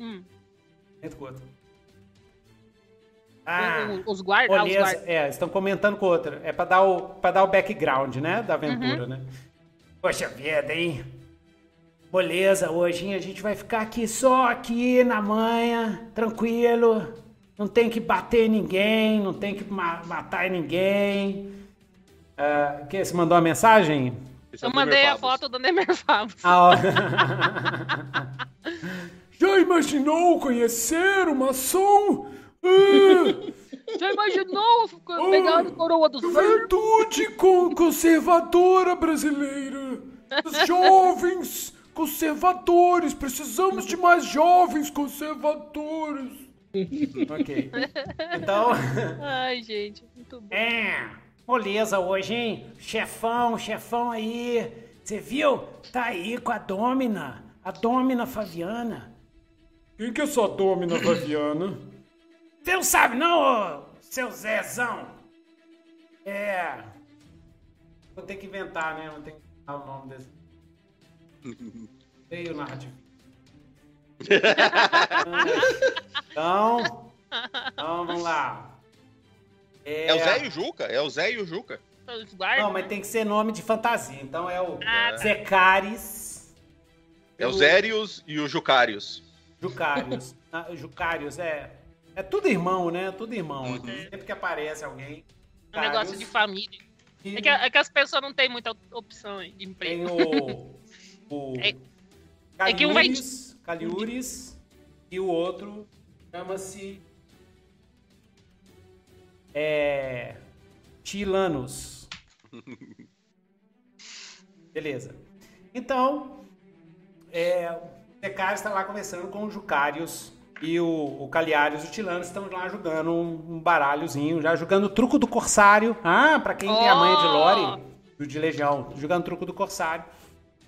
Hum. Entra com o outro.
Ah, os guardas. Ah, guarda.
É, estão comentando com outra. É para dar o para dar o background, né, da aventura, uhum. né? Poxa vida, hein? Beleza, hoje a gente vai ficar aqui só aqui na manhã, tranquilo. Não tem que bater ninguém, não tem que ma matar ninguém. Uh, que, você mandou uma mensagem?
Eu mandei a foto do Nemer Favos.
Ah, Já imaginou conhecer uma som
já imaginou pegar a coroa dos
Juventude conservadora brasileira. Os jovens conservadores. Precisamos de mais jovens conservadores.
ok. Então.
Ai, gente, muito bom.
É, moleza hoje, hein? Chefão, chefão aí. Você viu? Tá aí com a Domina. A Domina Fabiana.
Quem que é essa Domina Fabiana?
Você não sabe, não, seu Zezão? É.
Vou ter que inventar, né? Vou ter que inventar o nome desse. Veio narrativo. então, então, vamos lá.
É... é o Zé e o Juca? É o Zé e o Juca.
Não, mas tem que ser nome de fantasia. Então é o ah, Zecaris.
É o Zérios e o Jucários.
Jucários. ah, Jucários, é. É tudo irmão, né? Tudo irmão. Uhum. Sempre que aparece alguém.
É um negócio de família. E... É, que, é, que, as pessoas não têm muita opção de emprego.
Tem o. o é, Caliures, é que um vai. Caliures e o outro chama-se. É. Tilanos. Beleza. Então, é, o Decário está lá conversando com o Jucários e o, o Caliares e o Tilano estão lá jogando um, um, baralhozinho, já jogando o truco do Corsário. Ah, pra quem oh! tem a manha de Lore, de Legião, jogando truco do Corsário.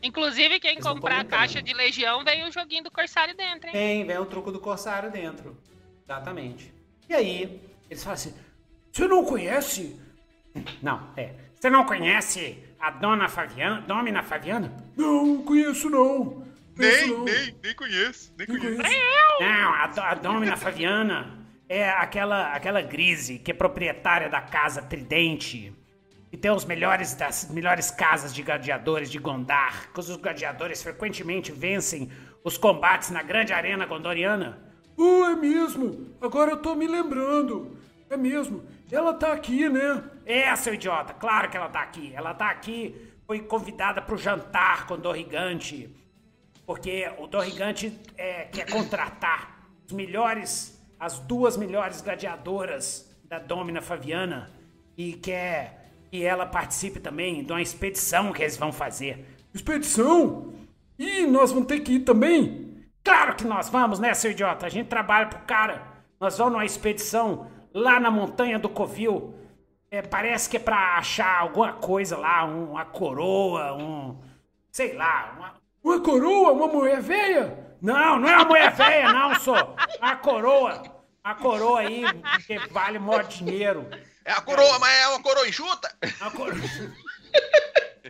Inclusive, quem Eles comprar a caixa de Legião, vem o joguinho do Corsário dentro, hein?
Tem, vem o truco do Corsário dentro. Exatamente. E aí, eles falam assim:
Você não conhece?
Não, é. Você não conhece a Dona Fabiana? Domina Fabiana?
Não, conheço não.
Nem, nem, nem conheço, nem conheço.
Não, a, a Domina Fabiana é aquela, aquela grise que é proprietária da casa Tridente. E tem os melhores das melhores casas de gladiadores de Gondar, que os gladiadores frequentemente vencem os combates na grande arena gondoriana.
Oh, é mesmo? Agora eu tô me lembrando. É mesmo. Ela tá aqui, né?
É, seu idiota, claro que ela tá aqui. Ela tá aqui, foi convidada pro jantar com o Gigante porque o Dorrigante é, quer contratar os melhores, as duas melhores gladiadoras da Domina Fabiana e quer que ela participe também de uma expedição que eles vão fazer.
Expedição? E nós vamos ter que ir também?
Claro que nós vamos, né, seu idiota? A gente trabalha pro cara. Nós vamos numa expedição lá na montanha do Covil. É, parece que é pra achar alguma coisa lá, uma coroa, um. sei lá, uma,
uma coroa? Uma mulher velha?
Não, não é uma mulher velha, não, só. A coroa. A coroa aí, que vale maior dinheiro.
É a coroa, é. mas é uma coroa enxuta? A coroa.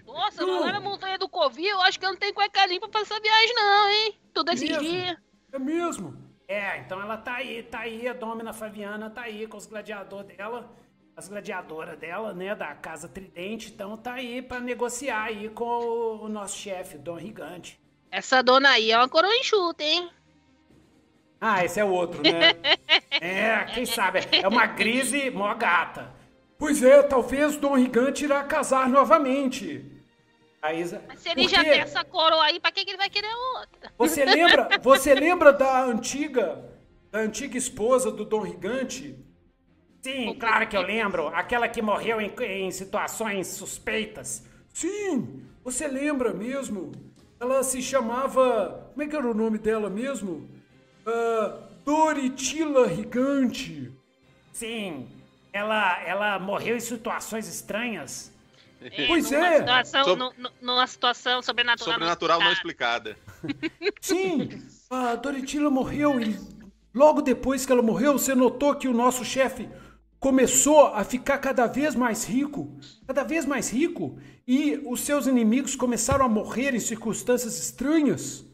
Nossa, não. lá na montanha do Covil, eu acho que eu não tenho cueca limpa pra essa viagem, não, hein? Tudo esse
mesmo?
dia.
É mesmo?
É, então ela tá aí, tá aí, a Domina Fabiana tá aí com os gladiadores dela. as gladiadoras dela, né, da Casa Tridente, então tá aí para negociar aí com o, o nosso chefe, Dom Rigante.
Essa dona aí é uma coroa enxuta, hein?
Ah, esse é o outro, né? é, quem sabe? É uma grise mó gata.
Pois é, talvez Dom Rigante irá casar novamente.
A Isa... Mas se ele já tem essa coroa aí, pra que, que ele vai querer outra?
Você lembra, você lembra da antiga, da antiga esposa do Dom Rigante?
Sim, claro que eu lembro. Aquela que morreu em, em situações suspeitas.
Sim, você lembra mesmo. Ela se chamava. Como é que era o nome dela mesmo? Uh, Doritila Rigante.
Sim, ela, ela morreu em situações estranhas.
É, pois numa é. Situação, Sob... numa situação sobrenatural,
sobrenatural não explicada.
Sim, a Doritila morreu e logo depois que ela morreu, você notou que o nosso chefe começou a ficar cada vez mais rico, cada vez mais rico, e os seus inimigos começaram a morrer em circunstâncias estranhas.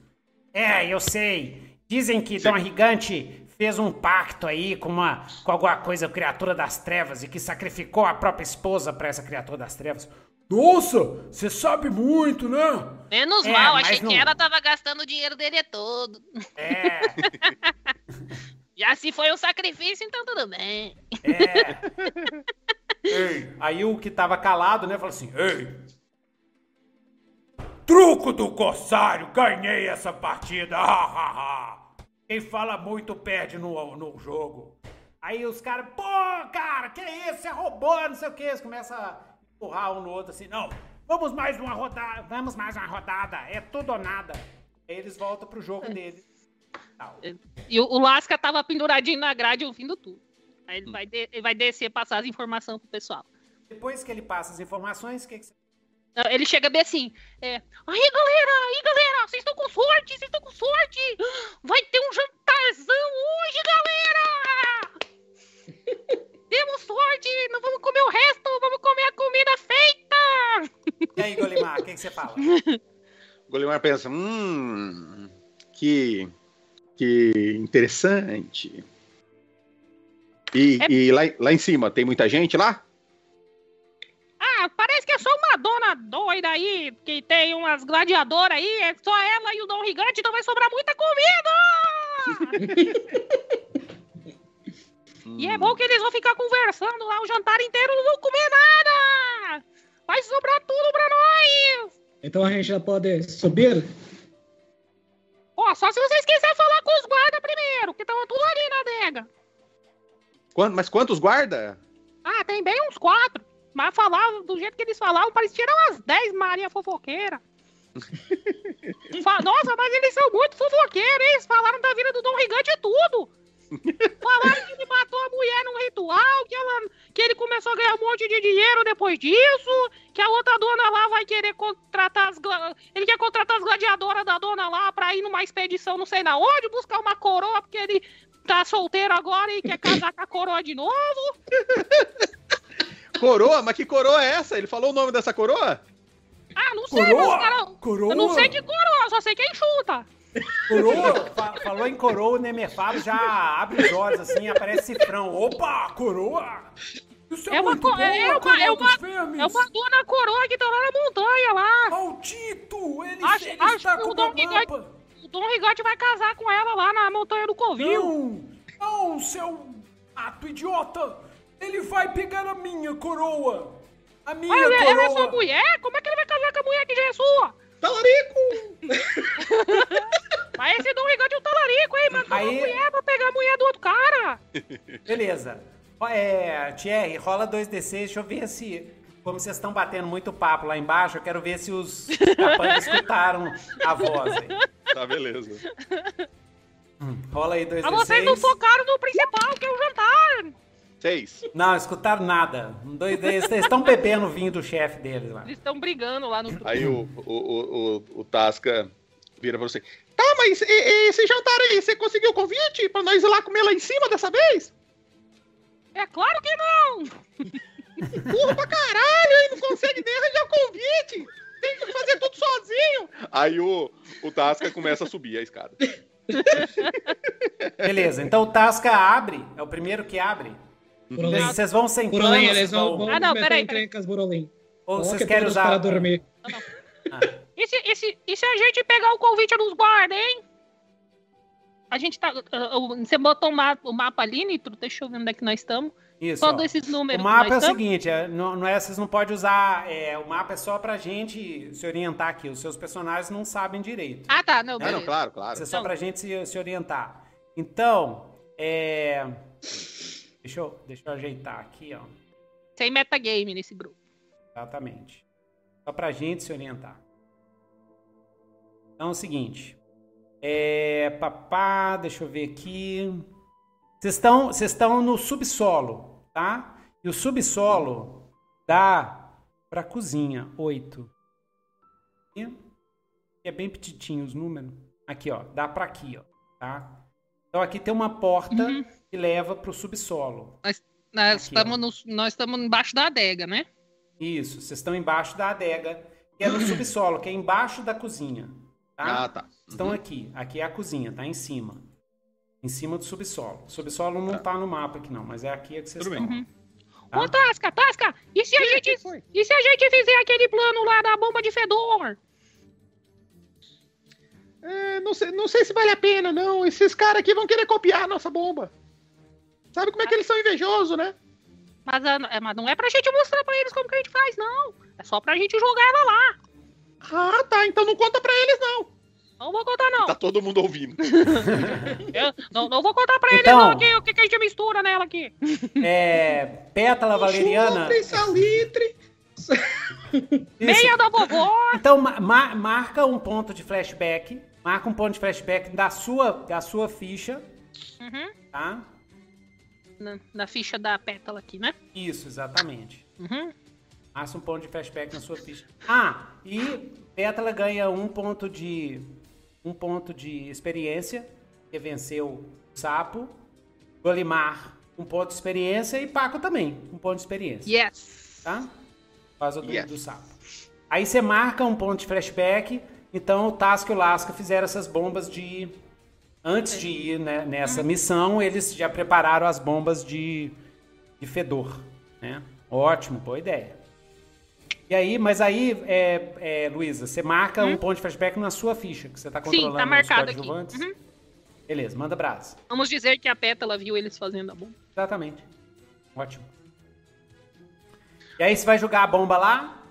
É, eu sei. Dizem que Sim. Dom Rigante fez um pacto aí com uma com alguma coisa criatura das trevas e que sacrificou a própria esposa para essa criatura das trevas.
Nossa, você sabe muito, né?
Menos é, mal, achei não... que ela tava gastando o dinheiro dele todo.
É.
Já se foi um sacrifício, então tudo bem.
É. Ei, aí o que tava calado, né, falou assim: Ei, truco do corsário, ganhei essa partida, ha, ha, ha. Quem fala muito perde no, no jogo. Aí os caras, pô, cara, que isso? Você roubou, não sei o que. Eles começam a empurrar um no outro assim, não, vamos mais uma rodada, vamos mais uma rodada, é tudo ou nada. Aí eles voltam pro jogo deles.
E o, o Lasca tava penduradinho na grade ouvindo tudo. Aí ele, hum. vai, de, ele vai descer passar as informações pro pessoal.
Depois que ele passa as informações, o que, que você.
Ele chega bem assim, é, aí galera, aí galera, vocês estão com sorte, vocês estão com sorte, vai ter um jantarzão hoje, galera! Temos sorte, não vamos comer o resto, vamos comer a comida feita!
E aí, Golimar, o que, você fala?
Golimar pensa, hum, que que interessante. E, é... e lá, lá em cima, tem muita gente lá?
Dona doida aí, que tem umas gladiadoras aí, é só ela e o Dom Gigante, então vai sobrar muita comida! e é bom que eles vão ficar conversando lá o jantar inteiro, não vão comer nada! Vai sobrar tudo pra nós!
Então a gente já pode subir?
Ó, só se vocês quiserem falar com os guardas primeiro, que estão tudo ali na adega.
Quanto, mas quantos guarda?
Ah, tem bem uns quatro. Mas falavam, do jeito que eles falavam, parecia umas dez Maria fofoqueira. Nossa, mas eles são muito fofoqueiros, hein? Eles falaram da vida do Dom Rigante e tudo. Falaram que ele matou a mulher num ritual, que, ela, que ele começou a ganhar um monte de dinheiro depois disso, que a outra dona lá vai querer contratar as. Ele quer contratar as gladiadoras da dona lá pra ir numa expedição não sei na onde, buscar uma coroa, porque ele tá solteiro agora e quer casar com a coroa de novo.
Coroa? Mas que coroa é essa? Ele falou o nome dessa coroa?
Ah, não sei, coroa? Cara, coroa? Eu não sei de coroa, só sei quem chuta.
Coroa, fa falou em coroa, o Nemerfado já abre os olhos assim, aparece cifrão. Opa, coroa!
Isso é, é, uma, boa, é, é, uma, é, uma, é uma dona coroa que tá lá na montanha lá.
Maldito! Ele, acho, ele acho está com o Dom
Rigote, O Dom Rigote vai casar com ela lá na montanha do Covil.
Não! Não, seu ato idiota! Ele vai pegar a minha coroa! A minha Mas coroa! Ela é
sua mulher? Como é que ele vai casar com a mulher que já é sua?
Talarico!
Mas esse Dom Rigante é um talarico, hein? Matou Aí... uma mulher pra pegar a mulher do outro cara.
Beleza. É, Thierry, rola 2D6, deixa eu ver se. Como vocês estão batendo muito papo lá embaixo, eu quero ver se os capangas escutaram a voz aí.
Tá, beleza.
Hum, rola aí 2D6.
Mas vocês não focaram no principal, que é o jantar.
Seis.
Não, escutaram nada. Dois, eles estão bebendo vinho do chefe deles lá.
Eles estão brigando lá no.
Aí o, o, o, o, o Tasca vira pra você. Tá, mas e, e, esse jantar aí, você conseguiu o convite pra nós ir lá comer lá em cima dessa vez?
É claro que não!
Burro pra caralho, aí não consegue nem arranjar o convite! Tem que fazer tudo sozinho!
Aí o, o Tasca começa a subir a escada.
Beleza, então o Tasca abre, é o primeiro que abre Vocês vão sem planos,
eles vão,
vão-
Ah, não, peraí, peraí.
ou vocês querem usar...
para dormir.
E se, e, se, e se a gente pegar o convite dos guardas, hein? A gente tá. uh, uh, Você botou o mapa, o mapa ali, Nitro? Deixa eu ver onde é que nós estamos.
Isso,
Todos esses números.
O mapa
que
é o seguinte, é, não, não é, vocês não podem usar. é, o mapa é só pra gente se orientar aqui. Os seus personagens não sabem direito.
Ah, tá. Não,
Ah,
beleza.
não, claro, claro.
Isso é só
Não.
pra gente se, se orientar. Então, é. Deixa eu, deixa eu ajeitar aqui, ó.
Sem metagame nesse grupo.
Exatamente. Só pra gente se orientar. Então é o seguinte. É. Papá, deixa eu ver aqui. Vocês estão, vocês estão no subsolo, tá? E o subsolo dá pra cozinha, 8. E é bem petitinho os números. Aqui, ó. Dá pra aqui, ó. Tá? Então aqui tem uma porta
Uhum.
que leva pro subsolo.
Nós
ó.
estamos no- nós estamos embaixo da adega, né?
Isso, vocês estão embaixo da adega, que é no subsolo, que é embaixo da cozinha. Tá?
Ah, tá.
Estão aqui. Aqui é a cozinha, tá em cima. Em cima do subsolo. O subsolo não tá no mapa aqui, não, mas é aqui que vocês
Tudo
estão.
bem.
Tá?
Ô, Tasca, Tasca! E se, a gente, e se a gente fizer aquele plano lá da bomba de fedor?
É, não, sei, não sei se vale a pena, não. Esses caras aqui vão querer copiar a nossa bomba. Sabe como é que eles são invejosos, né?
Mas, ah, é, mas não é pra gente mostrar pra eles como que a gente faz, não. É só pra gente jogar ela lá.
Ah, tá. Então não conta pra eles, não.
Não vou contar, não.
Tá todo mundo ouvindo.
Eu não, não vou contar pra eles,
Então-
não, que- o que, que a gente mistura nela aqui.
É. Pétala valeriana.
Chufre, salitre.
Meia da vovó.
Então ma- marca um ponto de flashback. Marca um ponto de flashback da sua, da sua ficha.
Uhum.
Tá?
Na, na ficha da pétala aqui, né?
Isso, exatamente.
Uhum.
Marca um ponto de flashback na sua ficha. Ah, e Pétala ganha um ponto de. Um ponto de experiência. Que venceu o sapo. Golimar, um ponto de experiência. E Paco também, um ponto de experiência.
Yes.
Tá? Por causa do, do sapo. Aí você marca um ponto de flashback. Então o Tasco e o Lasca fizeram essas bombas de. Antes de ir né, nessa missão, eles já prepararam as bombas de, de fedor. Né? Ótimo, boa ideia. E aí, mas aí, é, é, Luísa, você marca um ponto de flashback na sua ficha, que você tá
Sim,
controlando
tá
os
marcado aqui. Uhum.
Beleza, manda brasa.
Vamos dizer que a pétala viu eles fazendo a bomba.
Exatamente. Ótimo. E aí você vai jogar a bomba lá?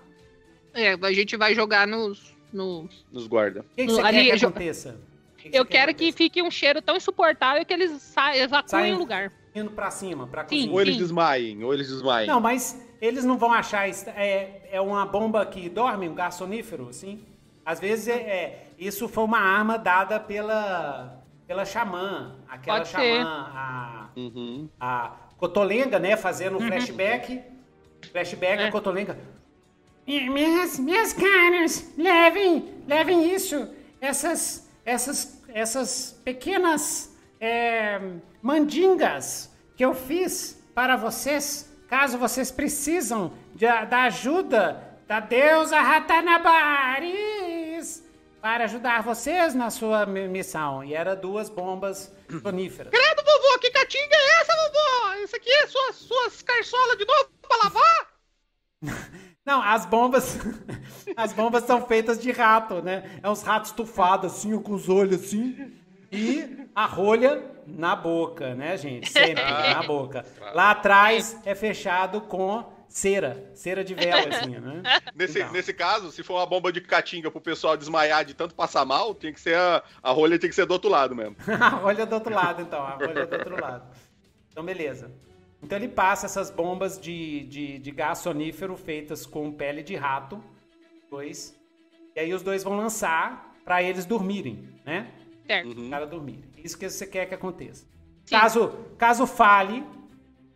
É, a gente vai jogar nos. No...
Nos guarda.
O que, que você
Ali,
quer que aconteça? Que que
Eu quero que fique um cheiro tão insuportável que eles sa evacuem
Saem-
o lugar.
Indo pra cima, pra
Sim.
cozinha.
Ou eles
Sim.
desmaiem, ou eles desmaiem.
Não, mas eles não vão achar. É, é uma bomba que dorme, um gás sonífero, assim? Às vezes é, é- isso foi uma arma dada pela, pela xamã. Aquela
Pode
xamã,
ser.
a,
Uhum.
a Cotolenga, né? Fazendo um flashback. Flashback,
É.
a Cotolenga.
Minhas, minhas caras, levem, levem isso, essas, essas, essas pequenas é, mandingas que eu fiz para vocês, caso vocês precisam de- da ajuda da deusa Ratanabaris para ajudar vocês na sua mi- missão. E era duas bombas soníferas.
Credo, vovô, que catinga é essa, vovó? Isso aqui é suas, suas carçolas de novo pra lavar?
Não, as bombas. As bombas são feitas de rato, né? É uns ratos estufados, assim, com os olhos assim. E a rolha na boca, né, gente? Sempre na boca. Lá atrás é fechado com cera. Cera de vela, assim, né?
Nesse,
Então.
nesse caso, se for uma bomba de catinga pro pessoal desmaiar de tanto passar mal, tem que ser a, a rolha tem que ser do outro lado mesmo.
A rolha do outro lado, então. A rolha do outro lado. Então, beleza. Então ele passa essas bombas de, de, de gás sonífero feitas com pele de rato. Dois. E aí os dois vão lançar pra eles dormirem, né?
Certo.
Os caras dormirem. Isso que você quer que aconteça.
Sim.
Caso, caso falhe,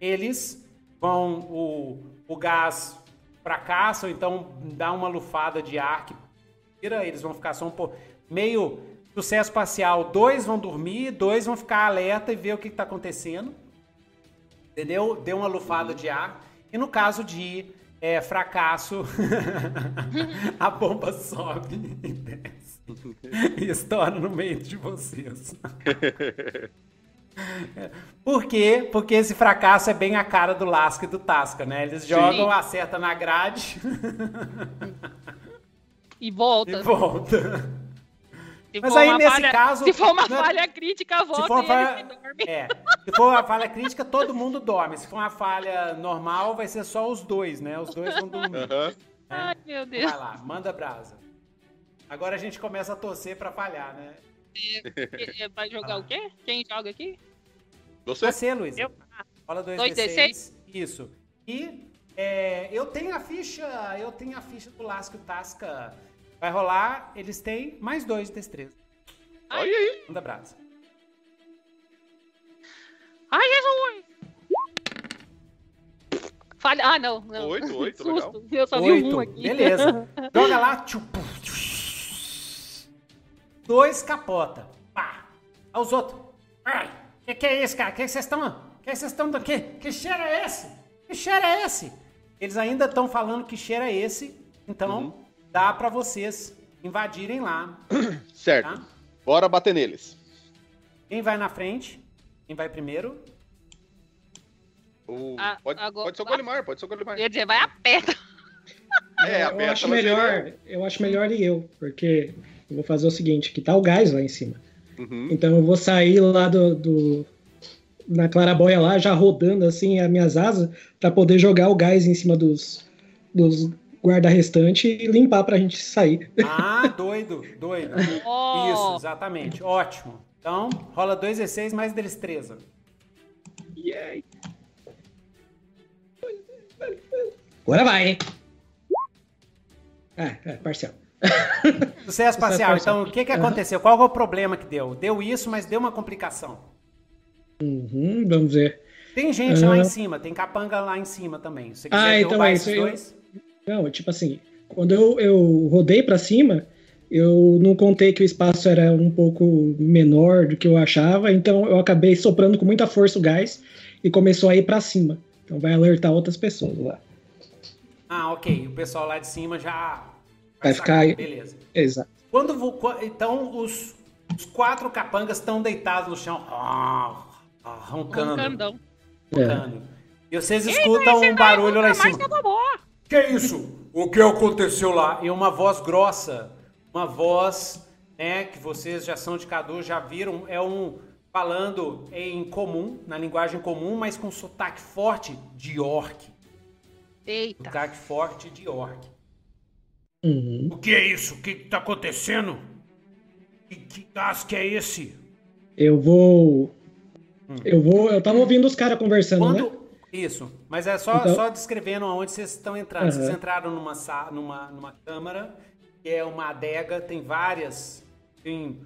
eles vão. O, o gás fracassa, ou então dá uma lufada de ar que tira, eles vão ficar só um pouco. Meio sucesso parcial. Dois vão dormir, dois vão ficar alerta e ver o que, que tá acontecendo. Entendeu? Deu uma lufada de ar. E no caso de é, fracasso, a bomba sobe e desce. E estoura no meio de vocês. Por quê? Porque esse fracasso é bem a cara do Lasca e do Tasca, né? Eles jogam, Sim. acerta na grade.
E volta.
E volta.
Se Mas aí, nesse falha, caso. Se for uma né, falha crítica, volta se for falha,
É. Se for uma falha crítica, todo mundo dorme. Se for uma falha normal, vai ser só os dois, né? Os dois vão dormir. Uhum. Né?
Ai, meu Deus.
Vai lá, manda brasa. Agora a gente começa a torcer pra falhar, né?
É, vai jogar ah. o quê? Quem joga aqui?
Você. Você, Luiz. Eu? Rola 2d6. Isso. E é, eu tenho a ficha, eu tenho a ficha do Lasco Tasca Vai rolar, eles têm mais dois de destreza.
Olha aí.
Manda brasa.
Ai, Jesus! Falha. Ah, não. não.
Oito, oito, legal.
Eu só oito. vi um aqui.
Beleza. Joga lá. Dois capota. Pá. Aos outros. Ai, que que é esse, cara? Que vocês estão... Que vocês estão... Que, que cheiro é esse? Que cheiro é esse? Eles ainda estão falando que cheiro é esse. Então, uhum dá para vocês invadirem lá.
Certo. Tá? Bora bater neles.
Quem vai na frente? Quem vai primeiro?
O... A, pode, agora, pode ser o Golimar, pode ser o Golimar.
Eu ia dizer, vai a peta.
É, a eu acho melhor, eu acho melhor e eu, porque eu vou fazer o seguinte, que tá o gás lá em cima. Uhum. Então eu vou sair lá do, do na clarabóia lá, já rodando assim as minhas asas, para poder jogar o gás em cima dos, dos guardar restante e limpar pra gente sair.
Ah, doido, doido. Oh. Isso, exatamente. Ótimo. Então, rola 2 e 6 mais destreza.
Yay. Agora vai, hein? Ah, é, parcial.
Sucesso parcial. Então, o que, que aconteceu? Qual foi o problema que deu? Deu isso, mas deu uma complicação.
Uhum, vamos ver.
Tem gente uhum. lá em cima, tem capanga lá em cima também. Se você quiser ah, então é isso. Dois...
Não, tipo assim, quando eu, eu rodei para cima, eu não contei que o espaço era um pouco menor do que eu achava, então eu acabei soprando com muita força o gás e começou a ir para cima. Então vai alertar outras pessoas lá.
Ah, ok. O pessoal lá de cima já
vai, vai ficar.
Beleza.
Exato.
Quando então os, os quatro capangas estão deitados no chão, ah, roncando. Roncando. É. E vocês escutam um barulho lá em cima. Que é isso? O que aconteceu lá? E uma voz grossa, uma voz né, que vocês já são de Cadu, já viram, é um falando em comum, na linguagem comum, mas com sotaque forte de orc.
Eita.
Sotaque forte de orc.
Uhum. O que é isso? O que está acontecendo? Que, que gás que é esse?
Eu vou. Hum. Eu vou. Eu tava ouvindo os caras conversando, Quando, né?
Isso, mas é só, então... só descrevendo aonde vocês estão entrando. Uhum. Vocês entraram numa, numa, numa câmara, que é uma adega, tem várias, tem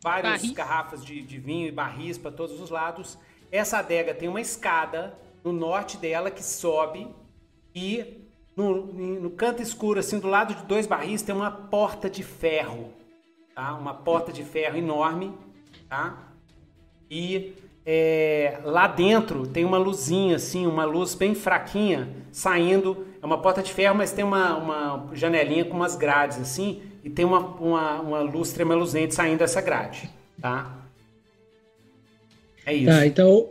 várias barris. garrafas de, de vinho e barris para todos os lados. Essa adega tem uma escada no norte dela que sobe e no, no canto escuro, assim, do lado de dois barris, tem uma porta de ferro, tá? Uma porta de ferro enorme, tá? E é, lá dentro tem uma luzinha, assim, uma luz bem fraquinha saindo. É uma porta de ferro, mas tem uma, uma janelinha com umas grades, assim, e tem uma, uma, uma luz tremeluzente saindo dessa grade, tá? É isso. Tá,
então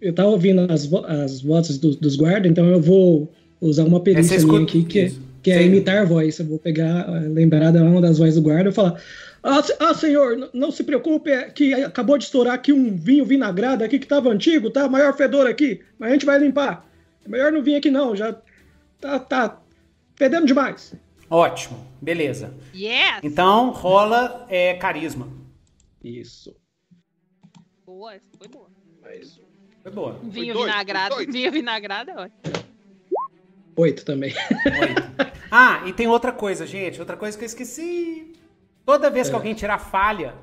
eu tava ouvindo as, as vozes do, dos guardas, então eu vou usar uma perícia minha aqui que, é, que é imitar a voz. Eu vou pegar, lembrar de uma das vozes do guarda e falar: ah, ah, senhor, não se preocupe, é que acabou de estourar aqui um vinho vinagrado aqui que estava antigo, tá? Maior fedor aqui, mas a gente vai limpar. É melhor não vir aqui não, já tá, tá fedendo demais.
Ótimo, beleza.
Yes.
Então rola é, carisma.
Isso.
Boa, foi boa.
Mas... Foi boa.
Vinho foi vinagrado, dois. vinho vinagrado é ótimo.
Oito também.
Oito. Ah, e tem outra coisa, gente. Outra coisa que eu esqueci. Toda vez é. que alguém tirar falha,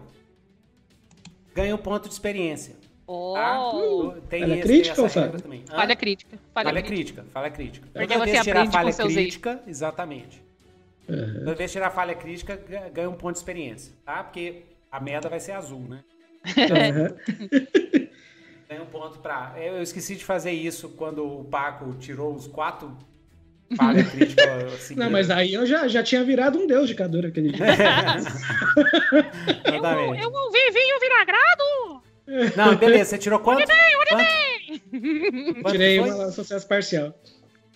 ganha um ponto de experiência.
Oh. Tá?
Tem falha esse, crítica ou falha?
Também. Falha crítica.
Falha, falha crítica. Falha crítica. Porque Toda vez tirar falha crítica, erros. exatamente. Uhum. Toda vez tirar falha crítica, ganha um ponto de experiência, tá? Porque a merda vai ser azul, né? Uhum. ganha um ponto pra... Eu esqueci de fazer isso quando o Paco tirou os quatro falha crítica.
Assim, não, mas aí eu já, já tinha virado um deus de Cadura aquele dia.
eu, eu ouvi vinho vinagrado!
Não, beleza, você tirou quanto?
quanto? Tirei um sucesso parcial.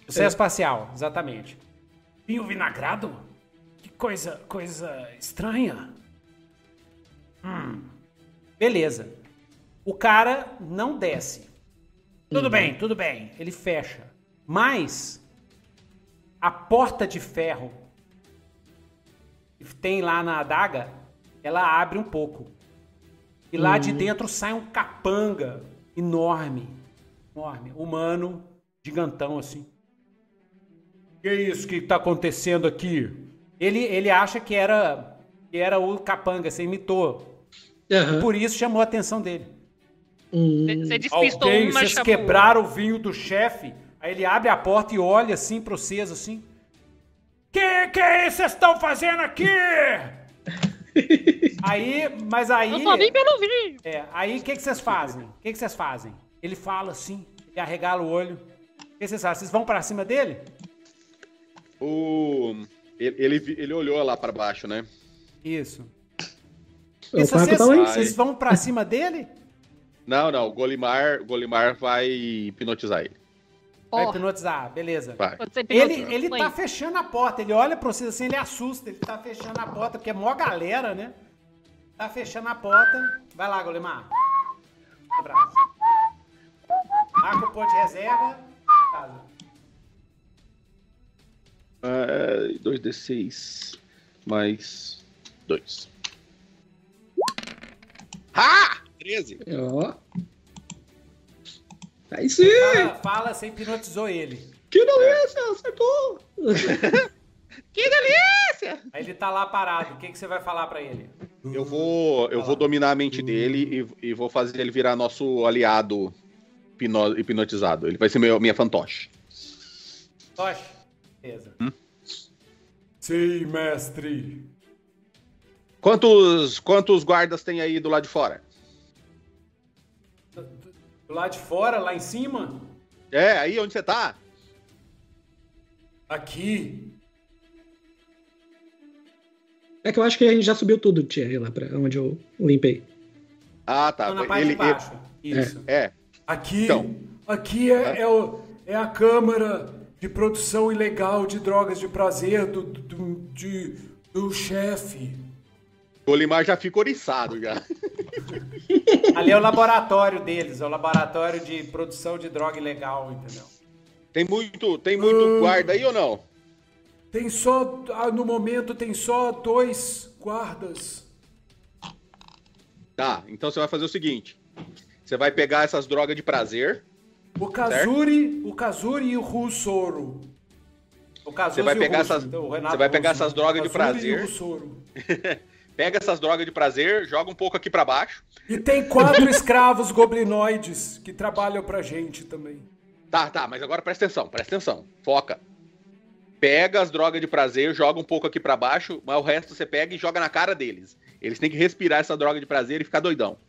Sucesso parcial, exatamente.
Vinho vinagrado? Que coisa, coisa estranha.
Hum. Beleza. O cara não desce. Tudo uhum. bem, tudo bem. Ele fecha. Mas a porta de ferro que tem lá na adaga, ela abre um pouco. E lá de hum. dentro sai um capanga enorme. Enorme. Humano, gigantão assim. Que é isso que tá acontecendo aqui? Ele, ele acha que era, que era o capanga, você imitou. Uhum. Por isso chamou a atenção dele.
Hum. Você despistou
Alguém, uma, vocês chamou... quebraram o vinho do chefe. Aí ele abre a porta e olha assim pra vocês, assim. Que que é vocês estão fazendo aqui? aí, mas aí.
Eu tô nem pelo vinho.
É, aí o que que vocês fazem? O que que vocês fazem? Ele fala assim, ele arregala o olho. O que vocês fazem? Vocês vão pra cima dele?
O... Ele, ele, ele olhou lá pra baixo, né?
Isso. E se vocês, vocês vão pra cima dele?
Não, não. O Golimar, Golimar vai hipnotizar ele.
Vai hipnotizar, beleza. Vai. Ele, ele tá fechando a porta, ele olha pra vocês assim, ele assusta, ele tá fechando a porta, porque é mó galera, né? Tá fechando a porta. Vai lá, Golimar. Um abraço. Marca o ponto de reserva. Casa.
Uh, 2d6 mais 2. Ah! 13.
Ó. Aí sim!
Fala, fala, você hipnotizou ele.
Que delícia! Acertou!
que delícia!
Aí ele tá lá parado. O que, que você vai falar para ele?
Eu vou, eu vou dominar a mente dele e, e vou fazer ele virar nosso aliado hipno, hipnotizado. Ele vai ser meu, minha fantoche.
Fantoche? Beleza.
Hum? Sim, mestre.
Quantos, quantos guardas tem aí do lado de fora?
Lado de fora, lá em cima?
É, aí onde você tá?
Aqui.
É que eu acho que a gente já subiu tudo, Thierry, lá pra onde eu limpei.
Ah, tá.
Então, na parte ele, de baixo.
Ele... Isso. É. é.
Aqui, então. aqui é, é, o, é a Câmara de Produção Ilegal de Drogas de Prazer do, do, de, do chefe.
O Limar já fica oriçado já.
Ali é o laboratório deles, é o laboratório de produção de droga ilegal, entendeu?
Tem muito, tem muito uh, guarda aí ou não?
Tem só, ah, no momento tem só dois guardas.
Tá, então você vai fazer o seguinte: você vai pegar essas drogas de prazer.
O Kazuri, o Kazuri e o Russoro.
O Kazuri você vai pegar essas, você vai pegar essas drogas de prazer. pega essas drogas de prazer, joga um pouco aqui para baixo.
E tem quatro escravos goblinoides que trabalham pra gente também.
Tá, tá, mas agora presta atenção, presta atenção. Foca. Pega as drogas de prazer, joga um pouco aqui para baixo, mas o resto você pega e joga na cara deles. Eles têm que respirar essa droga de prazer e ficar doidão.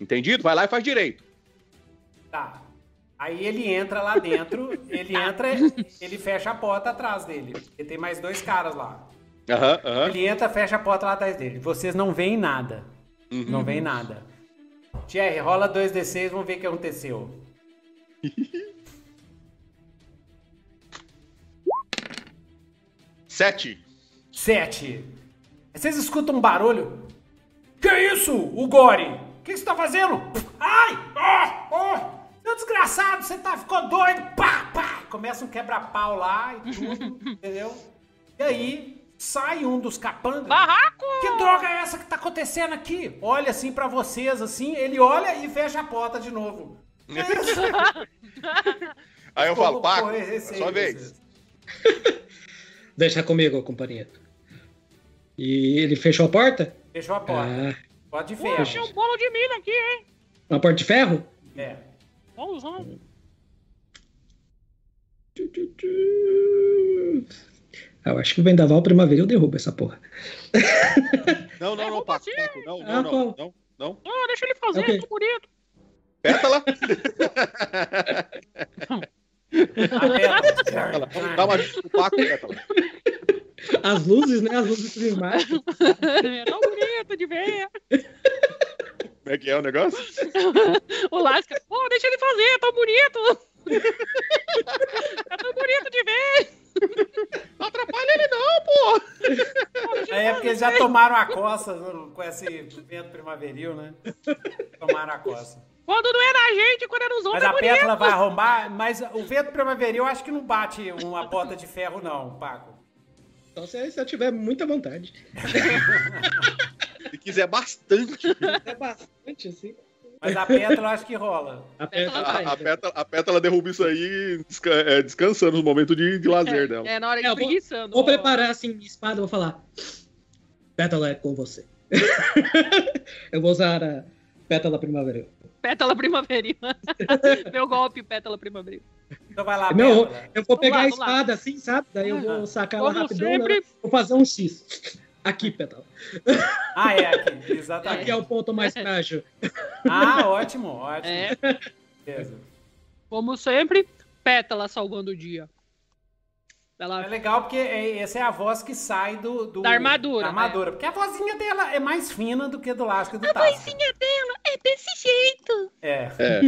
Entendido? Vai lá e faz direito.
Tá. Aí ele entra lá dentro, ele entra, ele fecha a porta atrás dele. E tem mais dois caras lá.
Uhum, uhum.
Ele entra, fecha a porta lá atrás dele. Vocês não veem nada. Uhum. Não veem nada. Thierry, rola 2d6, vamos ver o que aconteceu.
Sete.
Sete. Vocês escutam um barulho? Que é isso, o Gore? O que você tá fazendo? Ai! Oh, oh! Seu desgraçado, você tá, ficou doido? Pá, pá! Começa um quebra-pau lá e tudo, entendeu? E aí, sai um dos capangas.
Barraco!
Que droga é essa que tá acontecendo aqui? Olha assim para vocês, assim, ele olha e fecha a porta de novo.
Aí eu falo, Paco, é sua vez.
Deixa comigo, companheiro. E ele fechou a porta?
Fechou a porta. Ah. Porta de ferro.
Fechou um bolo de milho aqui, hein?
Uma porta de ferro?
É.
Vamos.
Ah, eu acho que o Vendaval Primavera eu derrubo essa porra.
Não, não, não, Paco, Paco, não, não, ah, não, não, não.
Ah, deixa ele fazer, okay. tô bonito.
Pétala.
Pétala.
Dá uma ajuda pro Paco, Pétala.
As luzes, né? As luzes prismáticas.
É tão bonito de ver.
Como é que é o negócio?
o Lasca, pô, deixa ele fazer, é tão bonito. é tão bonito de ver.
Não atrapalha ele não, pô.
É porque eles já tomaram a coça com esse vento primaveril, né? Tomaram a coça.
Quando não é na gente, quando é nos
Mas
outros, é
a pétala vai arrombar, mas o vento primaveril eu acho que não bate uma porta de ferro, não, Paco.
Só se, se eu tiver muita vontade.
Se quiser bastante.
É bastante, assim.
Mas a pétala eu acho que rola.
A pétala
A,
vai,
a,
então.
pétala, a pétala derruba isso aí desca- é, descansando no momento de, de lazer dela.
É, na hora
É,
de
eu vou-
preguiçando.
Vou preparar assim minha espada e vou falar. Pétala é com você. eu vou usar a pétala primaveril.
Pétala primaveril. Meu golpe, pétala primaveril.
Então vai lá, pétala.
eu vou
Vamos
pegar
lá,
a
vamos lá.
espada assim, sabe? Daí eu vou sacar ela
Como
rapidão.
sempre.
né? Vou fazer um X. Aqui, pétala.
Ah, é aqui, exatamente.
Aqui é o ponto mais frágil.
Ah, ótimo, ótimo.
É,
Beleza.
como sempre, pétala salvando o dia.
É
Ela
legal porque é- essa é a voz que sai do, do-
Da armadura,
Da armadura. Porque a vozinha dela é mais fina do que do Lasco e do
A
Tasca.
vozinha dela é desse jeito.
É.
É.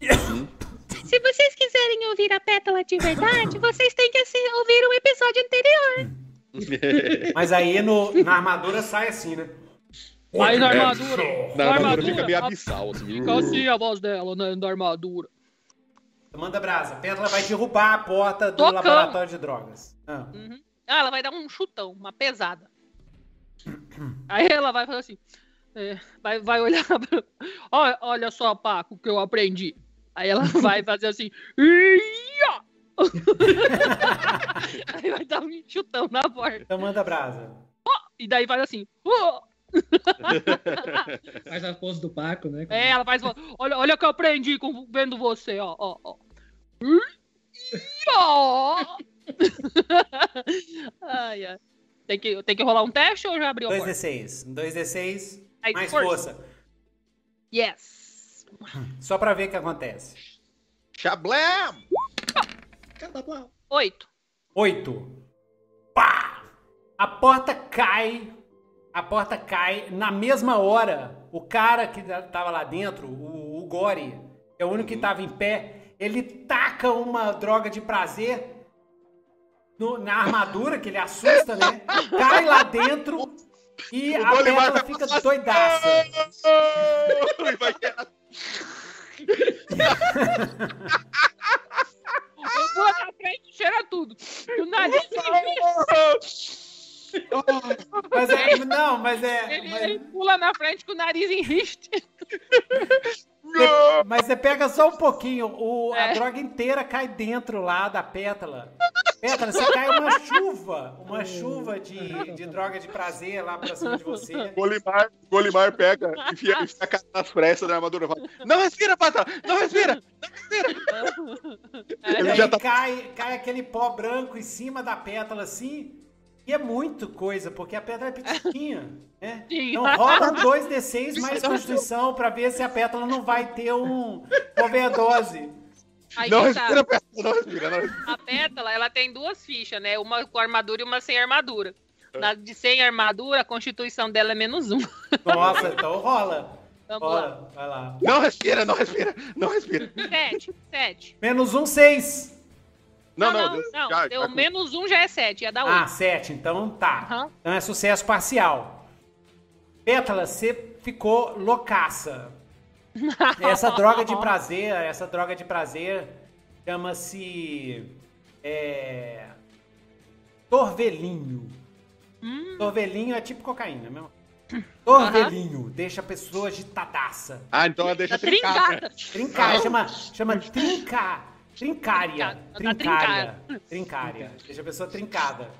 Se vocês quiserem ouvir a pétala de verdade, vocês têm que ouvir o episódio anterior.
Mas aí no, na armadura sai assim, né?
Aí na
É,
armadura.
Na
na
armadura fica meio
a-
abissal, assim.
Fica assim a voz dela, né, da armadura.
Manda brasa. A Pétala vai derrubar a porta do
Tocando.
laboratório de drogas. Ah.
Uhum. Ah, ela vai dar um chutão, uma pesada. Aí ela vai fazer assim. é, vai, vai olhar. pra- Olha, olha só, Paco, o que eu aprendi. Aí ela vai fazer assim. "Ia!" Aí vai dar um chutão na porta.
Então manda brasa.
E daí faz assim. "Oh!"
Faz a pose do Paco, né?
É, ela faz. Olha, olha o que eu aprendi com, vendo você, ó. ó, ó. Ai, ai. Tem que, tem que rolar um teste ou já abriu a porta?
2d6. 2d6,
Aí,
mais
força.
força.
Yes.
Só pra ver o que acontece.
Chablam!
Oito.
8. Pá! A porta cai. A porta cai na mesma hora. O cara que tava lá dentro, o, o Gori, que é o único que tava em pé, ele taca uma droga de prazer no- na armadura, que ele assusta, né? Cai lá dentro e a
Golimar
pétala
vai
fica
passar-
doidaça.
E.
Eu vou na frente cheira tudo. E o nariz
Mas é. Não, mas é.
ele,
mas-
ele pula na frente com o nariz em riste.
Mas você pega só um pouquinho, o, a
É.
droga inteira cai dentro lá da pétala. Pétala, você cai uma chuva, uma chuva de, de droga de prazer lá pra cima de você.
Golimar, Golimar pega, enfia, enfia a cara nas pressas da armadura e fala: Não respira, Pata! Não respira!
É,
Ele
E
já
aí
tá-
cai, cai aquele pó branco em cima da pétala assim. E é muito coisa, porque a pétala é pequenininha, né? Então rola um 2d6 mais constituição pra ver se a pétala não vai ter um overdose.
Aí
Não
tá.
respira! Não respira, não respira.
A pétala, ela tem duas fichas, né? Uma com armadura e uma sem armadura. Na de sem armadura, a constituição dela é menos um.
Nossa, então rola.
Vamos lá.
Rola, vai lá.
Não respira, não respira, não respira.
Sete, sete.
Menos um, seis.
Não,
não,
não,
não.
Deus,
não,
já-
deu
já-
menos um já é sete, ia dar
Ah,
oito.
sete, então tá.
Aham.
Então é sucesso parcial. Pétala, você ficou loucaça. Essa droga de prazer, essa droga de prazer chama-se. É. Torvelinho.
Hum.
Torvelinho é tipo cocaína, mesmo. Torvelinho, deixa a pessoa agitadaça.
Ah, então ela deixa
Tá
trincar.
trincada.
Trincar, chama, chama trinca, trincária.
Tá
Trincária. Trincária. Deixa a pessoa trincada.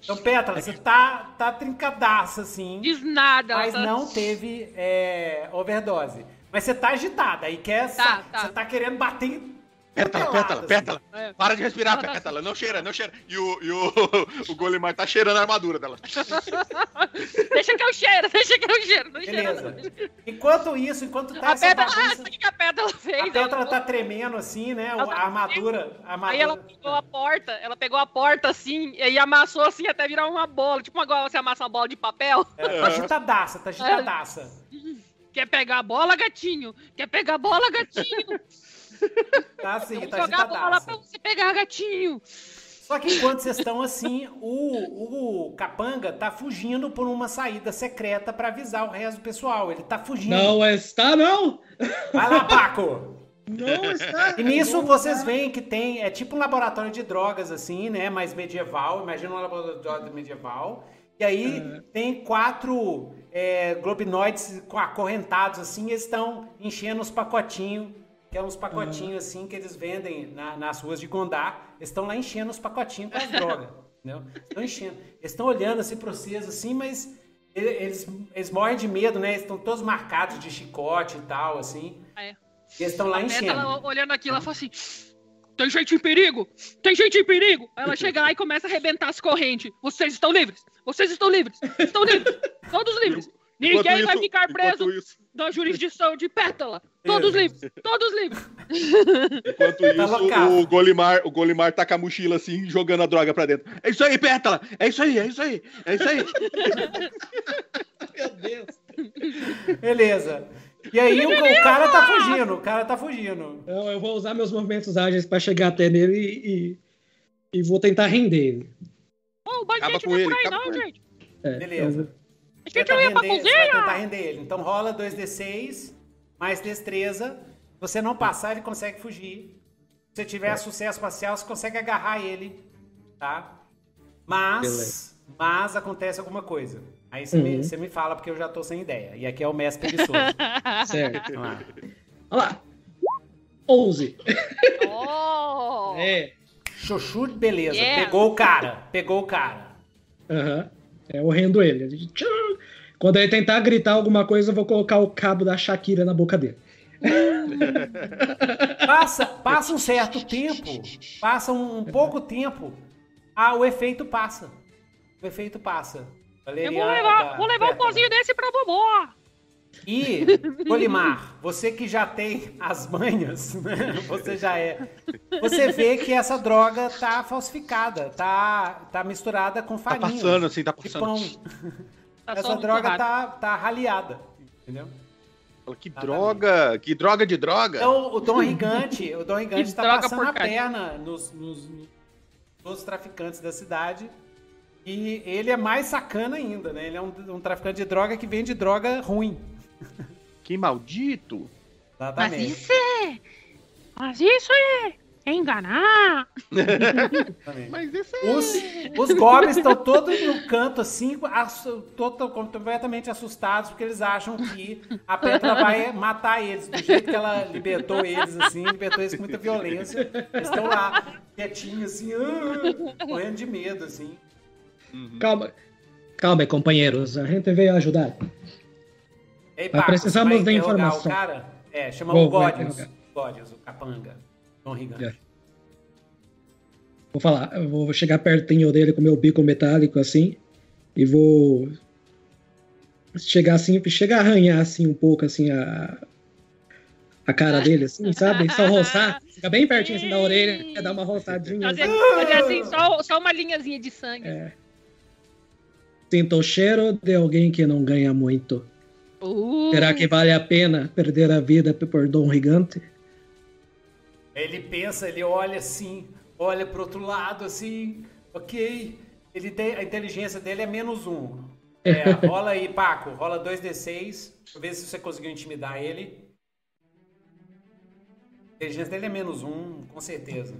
Então, Pétala, você tá, tá trincadaça, assim,
Diz nada.
mas
tá-
não teve é, overdose. Mas você tá agitada e quer.
Tá, tá.
Você tá querendo bater em.
Pétala, pétala,
assim.
pétala.
É.
Para de respirar,
Ela tá-
pétala. Não cheira, não cheira. E o, e o, o Golimar tá cheirando a armadura dela.
Deixa que eu cheiro, deixa que eu cheiro. Não cheira,
Beleza.
não.
Enquanto isso, enquanto tá
A
essa
pétala, ah,
bagunça,
o que a pétala fez?
a pétala
Ela-
tá tremendo assim, né?
Ela tá-
A armadura. A armadura.
Aí ela pegou a porta, ela pegou a porta assim, e amassou assim até virar uma bola. Tipo uma igual você amassa uma bola de papel.
É, tá agitadaça, tá agitadaça.
Que Quer pegar a bola, gatinho? Quer pegar a bola, gatinho?
Tá sim,
Vou
tá
jogar a bola pra você pegar, gatinho.
Só que enquanto vocês estão assim, o, o capanga tá fugindo por uma saída secreta pra avisar o resto do pessoal. Ele tá fugindo.
Não está, não!
Vai lá, Paco!
Não está!
E nisso vocês veem que tem, é tipo um laboratório de drogas, assim, né? Mais medieval. Imagina um laboratório medieval. E aí tem quatro é, globinoides co- acorrentados, assim, eles estão enchendo os pacotinhos, que é uns pacotinhos, assim, que eles vendem na- nas ruas de Gondar. Eles estão lá enchendo os pacotinhos com as drogas, entendeu? Estão enchendo. Eles estão olhando, assim, vocês, assim, mas ele- eles, eles morrem de medo, né? Eles estão todos marcados de chicote e tal, assim.
É.
E eles estão lá enchendo.
ela olhando aquilo, ela fala assim: tem gente em perigo! Tem gente em perigo! Aí ela chega lá e começa a arrebentar as correntes. Vocês estão livres! Vocês estão livres! Estão livres! Todos livres! Ninguém
Enquanto
vai
isso-
ficar preso
isso-
da jurisdição de Pétala! Todos
Isso.
livres! Todos livres!
Enquanto isso, o Golimar, o Golimar tá com a mochila assim, jogando a droga pra dentro. É isso aí, Pétala! É isso aí, é isso aí, é isso aí.
Meu Deus!
Beleza. E aí o, o cara tá fugindo, o cara tá fugindo.
Então eu vou usar meus movimentos ágeis pra chegar até nele e, e, e vou tentar render ele.
Ô, o
Acaba com
não é
ele,
por aí,
acaba
não,
com ele.
gente!
É,
Beleza.
A
Você
gente
vai
pra
render- você vai tentar render ele. Então rola 2d6, mais destreza. Se você não passar, ele consegue fugir. Se você tiver sucesso parcial, você consegue agarrar ele, tá? Mas,
Beleza.
mas acontece alguma coisa. Aí você, me,
Uhum.
você me fala porque eu já tô sem ideia. E aqui é o mestre preguiçoso.
Certo.
Vamos lá.
Olha lá. 11.
Oh!
É.
Chuchu, beleza.
Yeah.
Pegou o cara. Pegou o cara.
Aham. É, eu rendo ele. A gente- tchum. Quando ele tentar gritar alguma coisa, eu vou colocar o cabo da Shakira na boca dele.
Passa, passa um certo tempo, passa um, um pouco tempo, ah, o efeito passa. O efeito passa.
Eu
Valeriana
vou levar,
da-
vou levar um pozinho desse pra vovó!
E, Golimar, você que já tem as manhas, né? Você já é. Você vê que essa droga tá falsificada, tá, tá misturada com
Tá
farinha.
passando assim, tá
de
passando.
pão.
Tá
Essa droga
rápido.
tá, tá raliada. Entendeu?
Fala, Que droga, que droga de droga.
Então, o Dom Rigante, o Dom Rigante tá passando a perna nos, nos, nos traficantes da cidade. E ele é mais sacana ainda, né? Ele é um, um traficante de droga que vende droga ruim.
Que maldito.
Mas
Exatamente.
isso é. Mas isso é. É enganar!
Mas isso é...
Os, os goblins estão todos no canto, assim, toto- completamente assustados, porque eles acham que a Petra vai matar eles. Do jeito que ela libertou eles, assim, libertou eles com muita violência. Eles estão lá, quietinhos, assim, ah, morrendo de medo, assim.
Calma. Calma aí, companheiros. A gente veio ajudar.
Ei,
Mas precisamos
interrogar
informação.
O cara? É, chama
Vou-
o Godius. Godius, o capanga.
É. Vou falar. Eu vou chegar pertinho dele com meu bico metálico assim. E vou. Chegar assim, chegar a arranhar assim um pouco assim a. A cara dele, assim, sabe? Só roçar. Fica bem pertinho assim da orelha, dar uma roçadinha.
Fazer,
Assim.
fazer assim, só, só uma linhazinha de sangue.
É. Sinto o cheiro de alguém que não ganha muito.
Uh,
Será que vale a pena perder a vida por Dom Rigante?
Ele pensa, ele olha assim, olha pro outro lado, assim, ok. Ele tem, a inteligência dele é menos um. É, rola aí, Paco, rola 2d6. Deixa eu ver se você conseguiu intimidar ele. A inteligência dele é menos um, com certeza.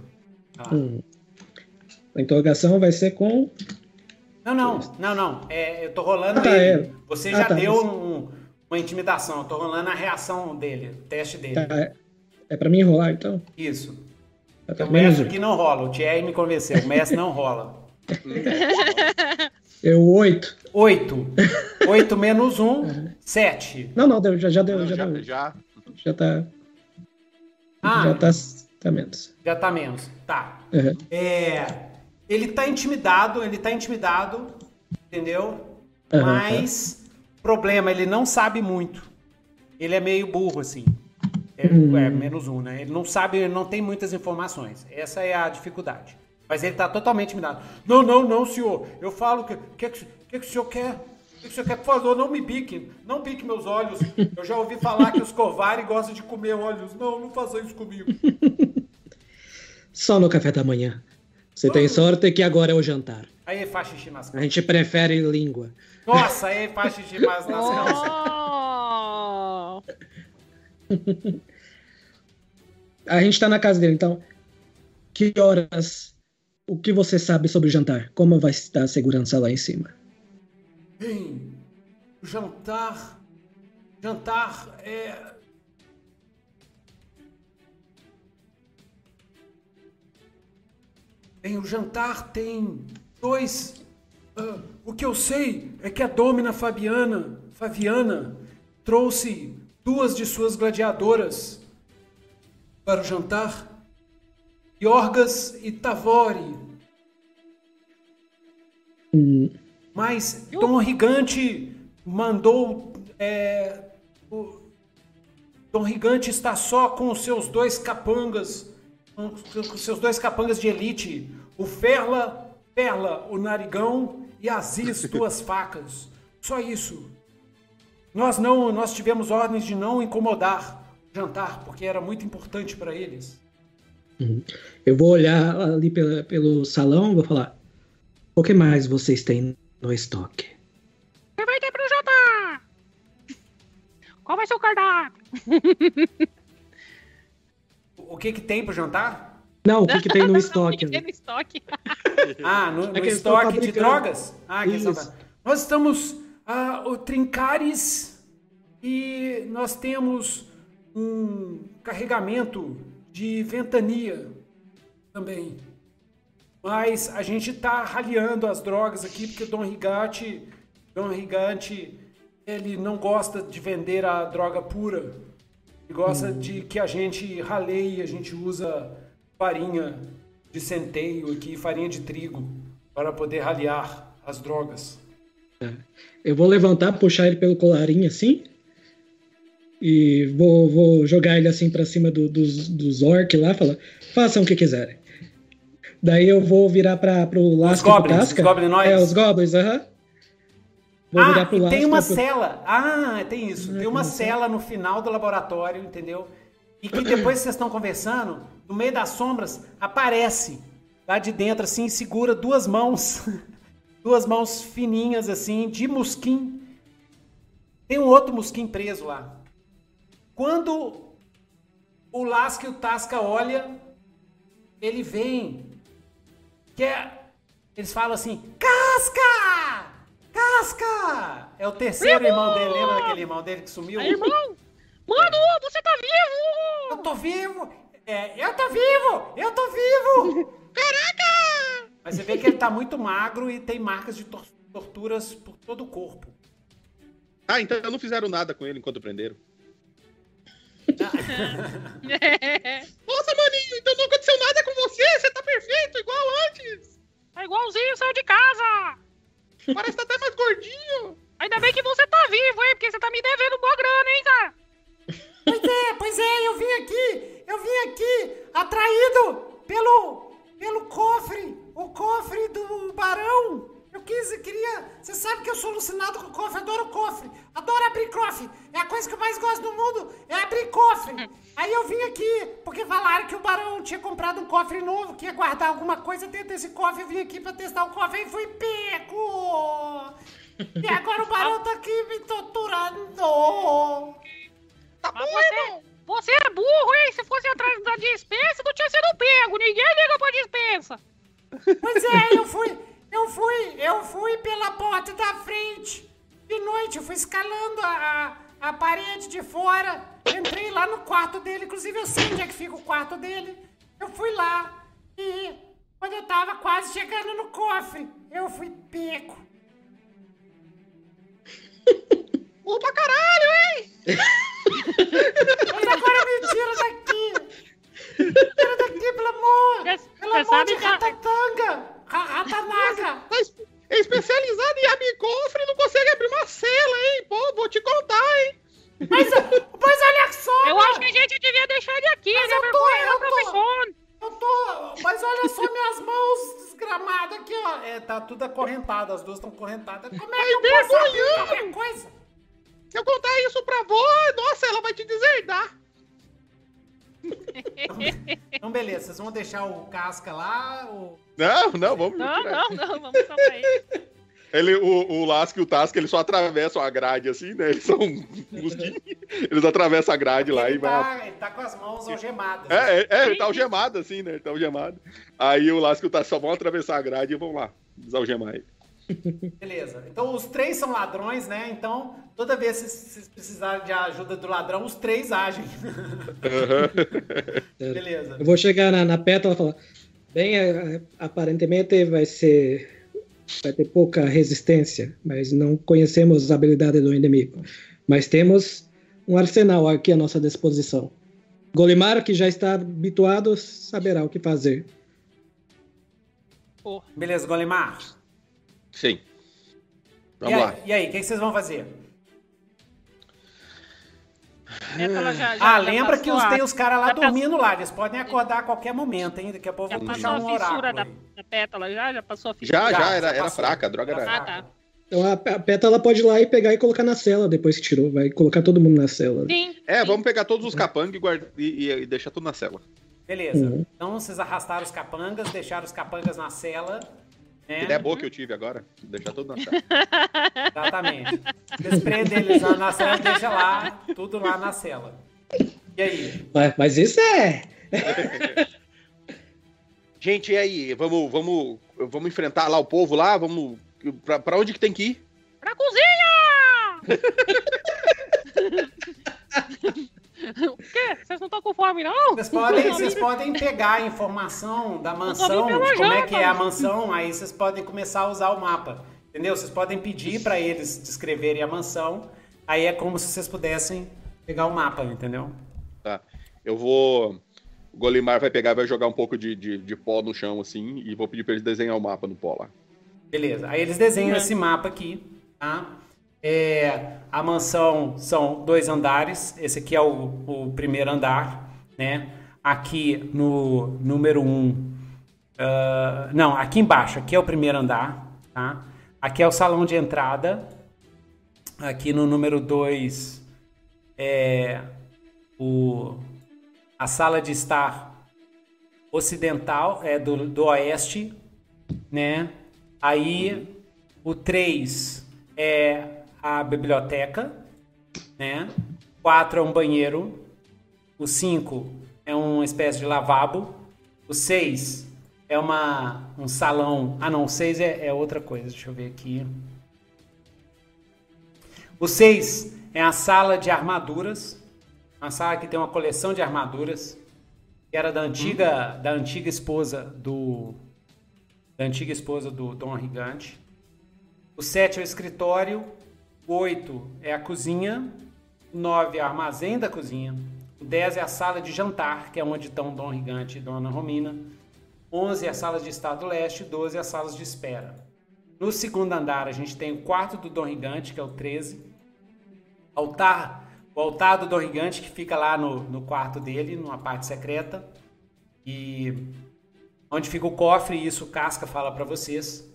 Lá.
Hum. A interrogação vai ser com.
Não, não, não, não. É, eu tô rolando
Ah, tá,
ele.
é.
Você
Ah,
já
tá,
deu
você-
um- uma intimidação. Eu tô rolando a reação dele, o teste dele.
Tá, é, é pra mim enrolar, então?
Isso.
Tá,
É
tá,
o
um.
que não rola. O Thierry me convenceu. O mestre não rola.
Eu, oito.
8. 8 menos 1, 7.
Não, não, deu, já, já deu, já,
já,
deu.
já.
Já tá.
Ah,
Já tá, tá menos.
já tá menos. Tá.
Uhum.
É, ele tá intimidado, ele tá intimidado, entendeu?
Aham,
Mas, problema, ele não sabe muito. Ele é meio burro, assim. É,
Hum.
é, menos um, né? Ele não sabe, ele não tem muitas informações. Essa é a dificuldade. Mas ele tá totalmente intimidado. Não, não, não, senhor. Eu falo que. O que, que, que, o senhor quer? O que você quer? Por favor, não me bique. Não bique meus olhos. Eu já ouvi falar que os Kovari gostam de comer olhos. Não, não faça isso comigo.
Só no café da manhã. Você tem sorte que agora é o jantar.
Aí faz xixi nas
A gente prefere língua.
Nossa, aí faz xixi nas calças.
A gente tá na casa dele, então. Que horas. O que você sabe sobre o jantar? Como vai estar a segurança lá em cima?
Bem, jantar. Jantar é. Bem, o jantar tem dois. ah, o que eu sei é que a Domina Fabiana, Fabiana trouxe duas de suas gladiadoras para o jantar. Yorgas e Tavori.
Hum,
Mas Dom Rigante mandou. é, o- Dom Rigante está só com os seus dois capangas. Com os seus dois capangas de elite. O Ferla, Perla, o Narigão e Aziz, duas facas. Só isso. Nós não, nós tivemos ordens de não incomodar jantar, porque era muito importante para eles.
eu vou olhar ali pela- pelo salão e vou falar. O que mais vocês têm no estoque?
Você vai ter pro jantar! Qual vai ser o cardápio?
O que que tem para jantar?
Não, o que, que tem no
Não,
estoque?
tem no estoque.
Ah, no, no
É que
estoque de drogas? Ah, que
Isso.
Nós estamos ah, o Trincares e nós temos um carregamento de ventania também. Mas a gente tá raliando as drogas aqui porque Dom Rigatti, Dom Rigante, ele não gosta de vender a droga pura. Ele gosta de que a gente raleie, a gente usa farinha de centeio aqui, farinha de trigo, para poder ralear as drogas.
Eu vou levantar, puxar ele pelo colarinho assim. E vou, vou jogar ele assim pra cima do- dos, dos orc lá, falar, façam o que quiserem. Daí eu vou virar pra, pro Lasca pro
goblins, os goblinoides?
É, os goblins, aham. Vou
ah,
virar pro
e
Lasca
tem uma
pro-
cela. Ah, tem isso. Tem uma cela no final do laboratório, entendeu? E que depois que vocês estão conversando, no meio das sombras, aparece lá de dentro, assim, e segura duas mãos. duas mãos fininhas, assim, de musquim. Tem um outro musquim preso lá. Quando o Lasca e o Tasca olha, ele vem. Que é, eles falam assim: Casca! Casca! É o terceiro irmão dele. Lembra daquele irmão dele que sumiu?
Aí, irmão! Mano, você tá vivo!
Eu tô vivo! É, eu tô vivo! Eu tô vivo!
Caraca!
Mas você vê que ele tá muito magro e tem marcas de tor- torturas por todo o corpo.
Ah, então não fizeram nada com ele enquanto prenderam. Nossa, maninho, então não aconteceu nada com você, você tá perfeito, igual antes.
É igualzinho, saiu de casa!
Parece que tá até mais gordinho.
Ainda bem que você tá vivo, hein? Porque você tá me devendo boa grana, hein, cara?
Pois é, pois é, eu vim aqui, eu vim aqui atraído pelo pelo cofre, o cofre do barão. Eu quis, eu queria, você sabe que eu sou alucinado com cofre, adoro cofre, adoro abrir cofre. É a coisa que eu mais gosto do mundo, é abrir cofre. Aí eu vim aqui porque falaram que o barão tinha comprado um cofre novo, que ia guardar alguma coisa dentro desse cofre. Eu vim aqui pra testar o cofre e fui pego. E agora o barão tá aqui me torturando.
Mas você, você é burro, hein? Se fosse atrás da dispensa, não tinha sido pego. Ninguém liga pra dispensa.
Pois é, eu fui, eu fui, eu fui pela porta da frente. De noite, eu fui escalando a, a, a parede de fora. Entrei lá no quarto dele, inclusive eu sei onde é que fica o quarto dele. Eu fui lá e quando eu tava quase chegando no cofre, eu fui pego.
Bom pra caralho, hein?
Mas agora me tira daqui. Me tira daqui, pelo amor.
Cê-
Pelo
cê
amor
sabe
de
que a-
ratatanga. Ra- Ratanaga.
É especializado em abrir cofre e não consegue abrir uma cela, hein? Pô, vou te contar, hein?
Mas, mas olha só,
Eu
mano.
acho que a gente devia deixar ele aqui.
Mas
Ele é
eu tô- eu tô-. Eu tô. Mas olha só minhas mãos desgramadas aqui, ó.
É, tá tudo acorrentado, as duas estão correntadas. Como é que eu posso abrir qualquer coisa?
Se eu contar isso pra avó, nossa, ela vai te deserdar.
Então, beleza, vocês vão deixar o casca lá? Ou...
Não, não, vamos.
Não, não, não, vamos salvar ele.
Ele, o, o Lasco e o Tasca, eles só atravessam a grade assim, né? Eles são mosquinhos. Eles atravessam a grade lá
ele,
e vai.
tá, ele tá com as mãos algemadas.
É, é, é, ele tá algemado assim, né? Ele tá algemado. Aí o Lasco e o Tasca só vão atravessar a grade e vão lá desalgemar ele.
Beleza. Então os três são ladrões, né? Então, toda vez que vocês precisarem de ajuda do ladrão, os três agem. Beleza.
Eu vou chegar na, na pétala e falar. Bem, é, aparentemente vai ser. Vai ter pouca resistência, mas não conhecemos as habilidades do inimigo. Mas temos um arsenal aqui à nossa disposição. Golimar, que já está habituado, saberá o que fazer.
Beleza, Golimar.
Sim.
E
Vamos
aí,
lá.
e aí, o que que vocês vão fazer?
Pétala já, já,
ah,
já
lembra que
passou
os, tem os caras lá
já passou-
dormindo lá. Eles podem acordar a qualquer momento, hein? Daqui a pouco
passou
puxar
a
um
fissura
oráculo.
da,
aí.
da pétala já? Já passou a fissura?
Já,
Já,
já,
já
era, era
passou.
fraca, a droga era.
Ah, tá.
Então a, a pétala pode ir lá e pegar e colocar na cela depois que tirou. Vai colocar todo mundo na cela.
Sim.
É,
sim.
vamos pegar todos os capangas e, guarda- e, e- e deixar tudo na cela.
Beleza.
Uhum.
Então vocês arrastaram os capangas, deixaram os capangas na cela. Né?
Ideia boa que eu tive agora. Deixar tudo na cela.
Exatamente. Vocês prendem eles lá na cela e deixam lá, tudo lá na cela. E aí?
Mas, mas isso é.
Gente, e aí? Vamos, vamos, vamos enfrentar lá o povo lá? Vamos. Pra, pra onde que tem que ir?
Pra cozinha! o quê? Vocês não estão com fome, não?
Vocês podem, vocês podem pegar a informação da mansão, de como é que é a mansão, aí vocês podem começar a usar o mapa. Entendeu? Vocês podem pedir para eles descreverem a mansão. Aí é como se vocês pudessem pegar o mapa, entendeu?
Tá. Eu vou. O Golimar vai pegar vai jogar um pouco de, de, de pó no chão, assim, e vou pedir pra eles desenhar o mapa no pó lá.
Beleza. Aí eles desenham esse mapa aqui, tá? É, a mansão são dois andares. Esse aqui é o, o primeiro andar, né? Aqui no número um, ah, não, aqui embaixo. Aqui é o primeiro andar, tá? Aqui é o salão de entrada. Aqui no número 2 é o, a sala de estar ocidental, é do, do oeste, né? Aí o 3 é a biblioteca, né? 4 é um banheiro. O 5 é uma espécie de lavabo. O 6 é uma, um salão. Ah, não, o 6 é, é outra coisa. Deixa eu ver aqui. O 6 é a sala de armaduras. Uma sala que tem uma coleção de armaduras. Que era da antiga, da antiga esposa do. Da antiga esposa do Dom Rigante. O 7 é o escritório. O 8 é a cozinha. O 9 é o armazém da cozinha. O 10 é a sala de jantar, que é onde estão Dom Rigante e Dona Romina. 11 é a sala de estado leste. 12 é as salas de espera. No segundo andar, a gente tem o quarto do Dom Rigante, que é o 13. Altar, o altar do Dom Rigante, que fica lá no, no quarto dele, numa parte secreta. E onde fica o cofre, e isso o Casca fala para vocês.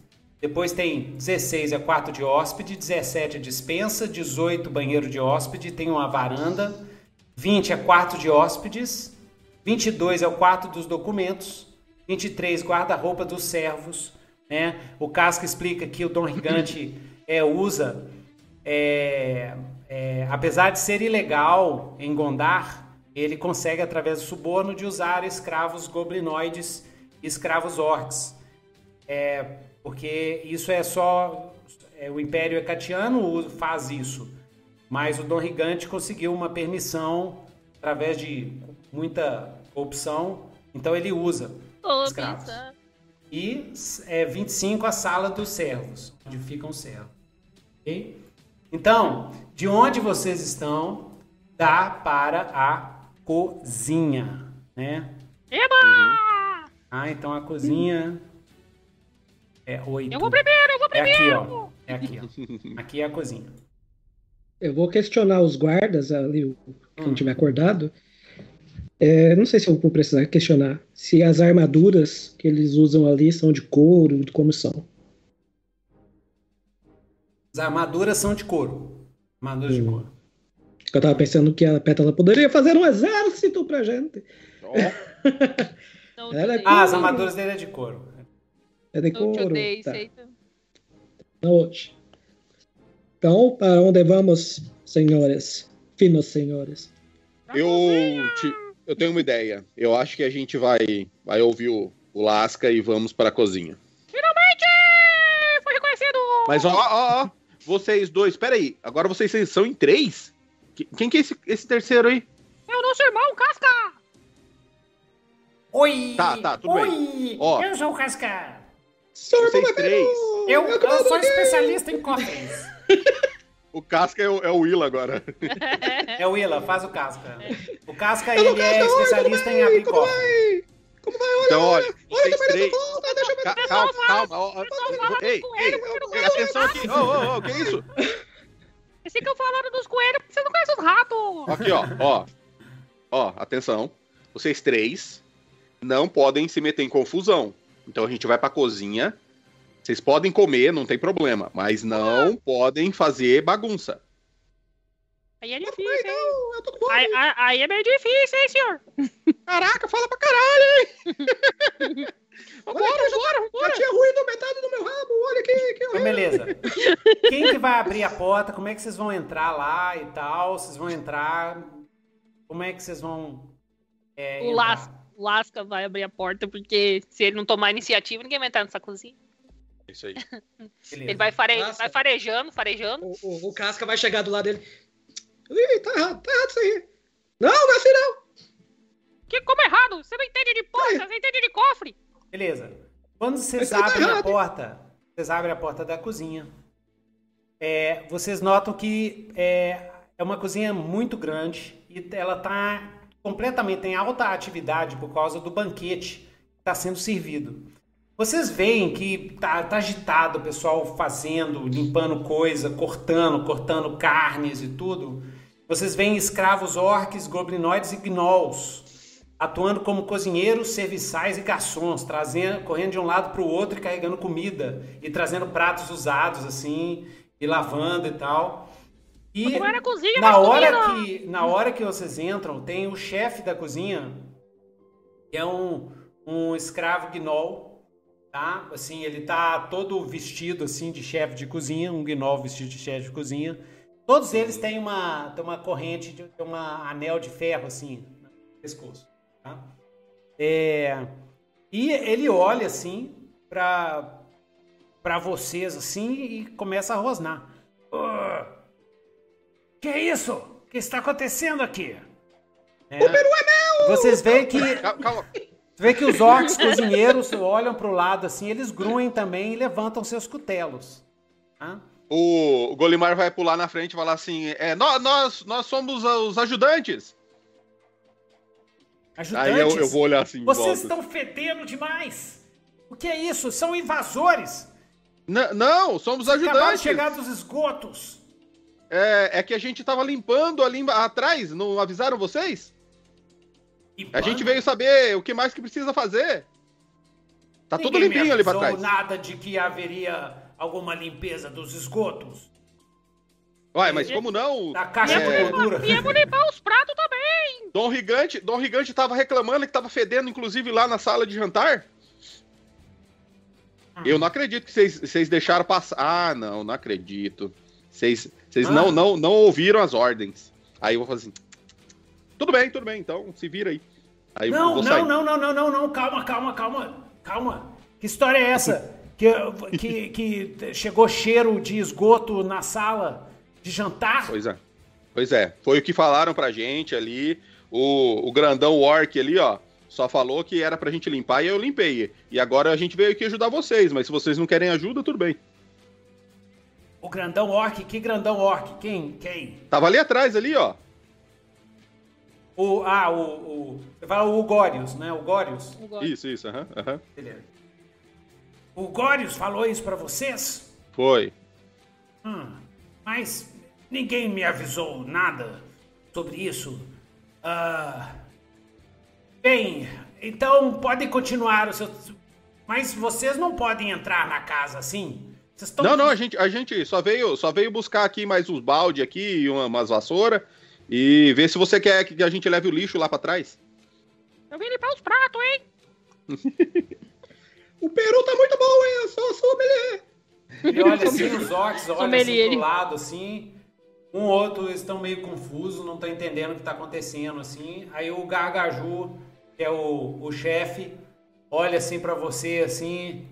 Depois tem 16 é quarto de hóspede, 17 é dispensa, 18 banheiro de hóspede, tem uma varanda, 20 é quarto de hóspedes, 22 é o quarto dos documentos, 23 guarda-roupa dos servos, né? O Casca explica que o Dom Rigante é, usa, é, é, apesar de ser ilegal em Gondar, ele consegue através do suborno de usar escravos goblinoides escravos orcs. É, porque isso é só é, o Império Hecatiano faz isso, mas o Dom Rigante conseguiu uma permissão através de muita opção, então ele usa
Tô
escravos.
pensando.
E é 25 a sala dos servos, onde ficam os servos. ok? Então, de onde vocês estão, dá para a cozinha, né?
Eba!
Ah, então a cozinha é 8.
Eu vou primeiro, eu vou
É
primeiro!
aqui, ó. É aqui, ó. Aqui é a cozinha.
Eu vou questionar os guardas ali, o- quem
Hum.
tiver acordado. É, não sei se eu vou precisar questionar se as armaduras que eles usam ali são de couro, como são.
As armaduras são de couro. Armaduras hum. de couro.
Eu tava pensando que a Pétala poderia fazer um exército pra gente. Oh.
é ah, as armaduras dele é de couro.
É de couro. tá. Hoje. Então, para onde vamos, senhores? Finos senhores.
Eu, te, eu tenho uma ideia. Eu acho que a gente vai, vai ouvir o, o Lasca e vamos para a cozinha.
Finalmente! Foi reconhecido!
Mas ó, ó, ó. Vocês dois, peraí. Agora vocês são em três? Quem que é esse, esse terceiro aí?
É o nosso irmão, Casca!
Oi!
Tá, tá, tudo
Oi.
bem.
Ó, eu sou o Casca.
Vocês três.
Eu, eu, eu sou especialista em cofres.
O Casca é o, é o Willa agora.
É o Willa, faz o Casca. O Casca, ele é especialista em abrir cofre.
Como vai? Olha,
então,
olha,
olha, olha três... volta, deixa eu ver. Calma, calma. Ei, ei, ei, atenção aqui. Ô, ô, ô, que isso?
Esse que eu falaram dos coelhos, você não conhece os ratos.
Aqui, ó, ó. Ó, atenção. Vocês três não podem se meter em confusão. Então a gente vai pra cozinha vocês podem comer, não tem problema, mas não ah. podem fazer bagunça.
Aí é difícil, hein? Não, eu tô com aí, aí, aí é meio difícil, hein, senhor?
Caraca, fala pra caralho, hein? vambora, vambora, vambora. Já tinha ruído metade do meu rabo, olha aqui. que
então, beleza. Quem que vai abrir a porta? Como é que vocês vão entrar lá e tal? Vocês vão entrar... Como é que vocês vão...
É, o Lasca, Lasca vai abrir a porta, porque se ele não tomar iniciativa, ninguém vai entrar nessa cozinha.
Isso aí.
Ele vai, fare... vai farejando, farejando. O,
o, o, Casca vai chegar do lado dele. Ih, tá errado, tá errado isso aí. Não, não é assim não.
Que, como é errado? Você não entende de porta, você entende de cofre.
Beleza. Quando vocês tá abrem tá a porta, vocês abrem a porta da cozinha. É, vocês notam que é, é uma cozinha muito grande e ela tá completamente em alta atividade por causa do banquete que está sendo servido. Vocês veem que tá, tá agitado o pessoal fazendo, limpando coisa, cortando, cortando carnes e tudo. Vocês veem escravos orques, goblinoides e gnolls atuando como cozinheiros, serviçais e garçons, trazendo, correndo de um lado para o outro e carregando comida e trazendo pratos usados assim e lavando e tal. E
cozinha,
na hora que na hora que vocês entram, tem o chefe da cozinha, que é um, um escravo gnoll tá? Assim, ele tá todo vestido assim de chefe de cozinha, um gnoll vestido de chefe de cozinha. Todos eles têm uma, têm uma corrente, de, uma anel de ferro assim no pescoço, tá? É, e ele olha assim para para vocês assim e começa a rosnar. Oh, que é isso? O que está acontecendo aqui?
É, o peru é meu!
Vocês veem que calma, calma. Vê que os orcs cozinheiros olham para o lado assim, eles gruem também e levantam seus cutelos. Tá?
O Golimar vai pular na frente e falar assim: é, nós, nós, nós somos os ajudantes.
Ajudantes?
Aí eu, eu vou olhar assim.
Vocês estão fedendo demais. O que é isso? São invasores.
N não, somos Vocês ajudantes.
de chegar dos esgotos.
É, é que a gente tava limpando ali atrás, não avisaram vocês? A gente veio saber o que mais que precisa fazer. Tá Ninguém tudo limpinho ali pra trás.
nada de que haveria alguma limpeza dos esgotos.
Uai, mas como não?
Da caixa é... de gordura.
Viemos limpar os pratos também.
Dom Rigante, Dom Rigante tava reclamando que tava fedendo, inclusive, lá na sala de jantar. Hum. Eu não acredito que vocês deixaram passar. Ah, não, não acredito. Vocês ah. não, não, não ouviram as ordens. Aí eu vou falar assim: tudo bem, tudo bem, então se vira aí. aí
não, não, não, não, não, não, não, calma, calma, calma, calma. Que história é essa? que, que, que chegou cheiro de esgoto na sala de jantar?
Pois é. Pois é, foi o que falaram pra gente ali. O, o grandão Orc ali, ó, só falou que era pra gente limpar e eu limpei. E agora a gente veio aqui ajudar vocês, mas se vocês não querem ajuda, tudo bem.
O grandão Orc? Que grandão Orc? Quem? Quem?
Tava ali atrás, ali, ó.
O, ah, o, o. Você fala o Gorius, né? O Gorius?
Isso, isso, aham. Uh -huh,
Beleza. O Gorius falou isso para vocês?
Foi.
Hum, mas ninguém me avisou nada sobre isso. Uh, bem, então podem continuar o seu. Mas vocês não podem entrar na casa assim.
Tão... Não, não, a gente, a gente só veio, só veio buscar aqui mais uns balde aqui e uma, umas vassoura e ver se você quer que a gente leve o lixo lá para trás.
Eu vim limpar os pratos, hein?
o peru tá muito bom, hein? Eu sou sommelier.
Ele olha assim, os orcs olham assim pro lado, assim. Um outro estão meio confusos, não estão entendendo o que está acontecendo, assim. Aí o Gargaju, que é o, o chefe, olha assim para você, assim,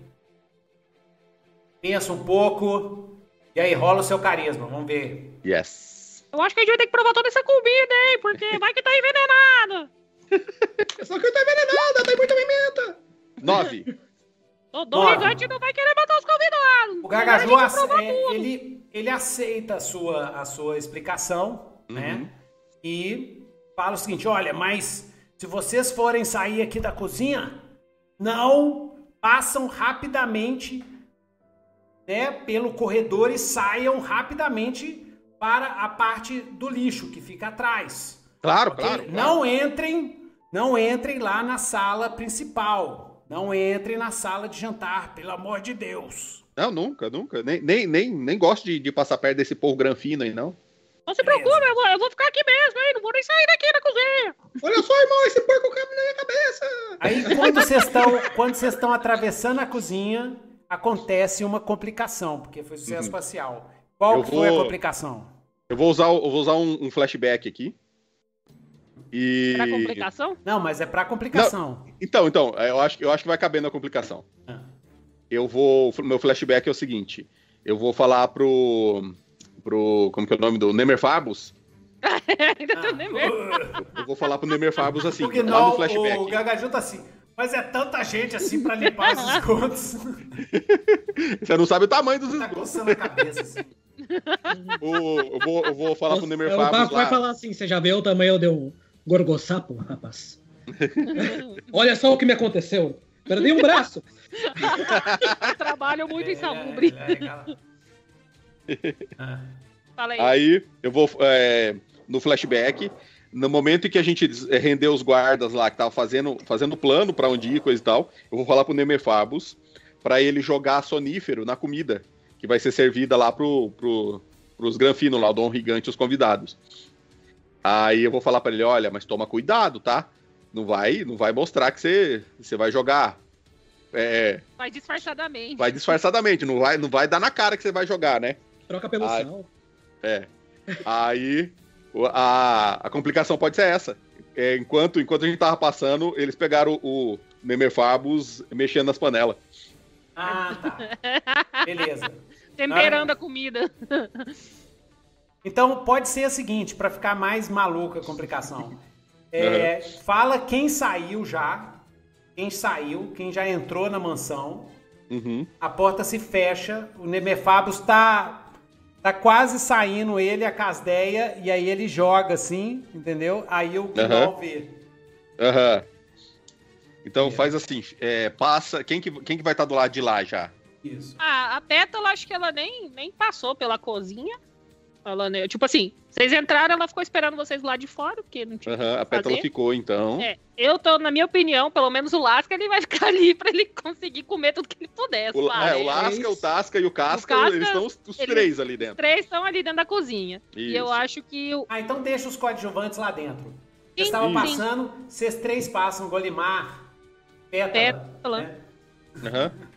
pensa um pouco, e aí rola o seu carisma, vamos ver.
Yes.
Eu acho que a gente vai ter que provar toda essa comida, hein, porque vai que tá envenenado.
Só que tá envenenada, tem muita pimenta.
Nove.
O Gigante não vai querer matar os convidados.
O Gargaju, é, ele, ele aceita a sua, a sua explicação, uhum. né? E fala o seguinte, olha, mas se vocês forem sair aqui da cozinha, não passam rapidamente né, pelo corredor e saiam rapidamente para a parte do lixo que fica atrás.
Claro, okay? claro, claro.
Não entrem, não entrem lá na sala principal. Não entre na sala de jantar, pelo amor de Deus.
Não, nunca, nunca. Nem, nem, nem, nem gosto de, de passar perto desse povo granfino aí, não.
Não se preocupe, eu vou, eu vou ficar aqui mesmo, hein? Não vou nem sair daqui da cozinha.
Olha só, irmão, esse porco cabe na minha cabeça.
Aí, quando vocês estão quando vocês estão atravessando a cozinha, acontece uma complicação, porque foi sucesso uhum. facial. Qual vou, foi a complicação?
Eu vou usar, eu vou usar um, um flashback aqui. E...
Pra complicação?
Não, mas é pra complicação.
Não, então, então, eu acho, eu acho que vai caber na complicação. Ah. Eu vou. Meu flashback é o seguinte: eu vou falar pro. pro. Como que é o nome do Nemerfabus? Ainda tem Nemer. Eu vou falar pro Nemerfabus assim,
Porque não, no flashback. O Gagaju tá assim. Mas é tanta gente assim pra limpar os esgotos.
Você não sabe o tamanho dos
tá esgotos. Tá coçando a cabeça assim.
O, eu, vou, eu vou falar pro Nemerfabus.
Vai falar assim: você já viu o tamanho do Gorgossapo, rapaz. Olha só o que me aconteceu. Perdi um braço.
Trabalho muito insalubre.
Fala aí. Aí eu vou é, no flashback. No momento em que a gente rendeu os guardas lá que tava fazendo fazendo plano para onde ir, coisa e tal, eu vou falar pro Nemefabus para ele jogar sonífero na comida que vai ser servida lá pro, pro, pros granfinos lá, o Dom Gigante e os convidados. Aí eu vou falar para ele, olha, mas toma cuidado, tá? Não vai, não vai mostrar que você, você vai jogar. É,
vai disfarçadamente.
Vai disfarçadamente, não vai, não vai dar na cara que você vai jogar, né?
Troca pelo Aí, sal.
É. Aí a, a complicação pode ser essa. É, enquanto, enquanto a gente tava passando, eles pegaram o, o Nemerfabus mexendo nas panelas.
Ah, tá. Beleza.
Temperando a comida.
Então pode ser o seguinte, para ficar mais maluca a complicação. É, uhum. Fala quem saiu já, quem saiu, quem já entrou na mansão. Uhum. A porta se fecha, o Nemefabus tá tá quase saindo ele a Casdeia e aí ele joga assim, entendeu? Aí o Gnol uhum. vê.
Aham. Então é. faz assim, é, passa. Quem que, quem que vai estar tá do lado de lá já?
Isso. Ah, a Pétala acho que ela nem, nem passou pela cozinha. Ela, né, tipo assim, vocês entraram, ela ficou esperando vocês lá de fora, porque não tinha.
Uhum, a Pétala ficou, então.
É, eu tô, na minha opinião, pelo menos o Lasca, ele vai ficar ali pra ele conseguir comer tudo que ele puder.
O, é, o Lasca, o Tasca e o Casca, o Casca eles estão os, os eles, três ali dentro. Os
três estão ali dentro da cozinha. Isso. E eu acho que. O...
Ah, então deixa os coadjuvantes lá dentro. Vocês estavam passando, vocês três passam, Golimar, Pétala. Pétala. Né? Uhum.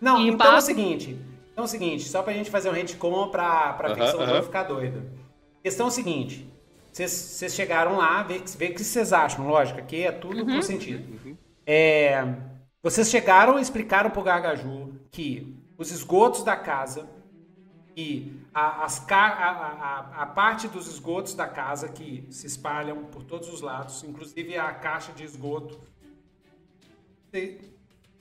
Não, e então passa... é o seguinte. Então é o seguinte, só pra gente fazer um retcon pra, pra uh -huh, ficção uh -huh. ficar doida. Questão é o seguinte, vocês chegaram lá, vê, vê o que vocês acham, lógico, aqui é tudo uhum. com sentido. Uhum. É, vocês chegaram e explicaram pro Gargaju que os esgotos da casa e a, as, a, a, a, parte dos esgotos da casa que se espalham por todos os lados, inclusive a caixa de esgoto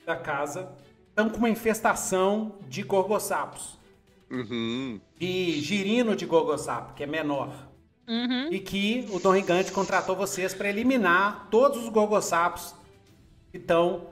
da casa, estão com uma infestação de gorgossapos. Uhum. De girino de gorgossapo, que é menor. Uhum. E que o Dom Gigante contratou vocês para eliminar todos os gorgossapos que estão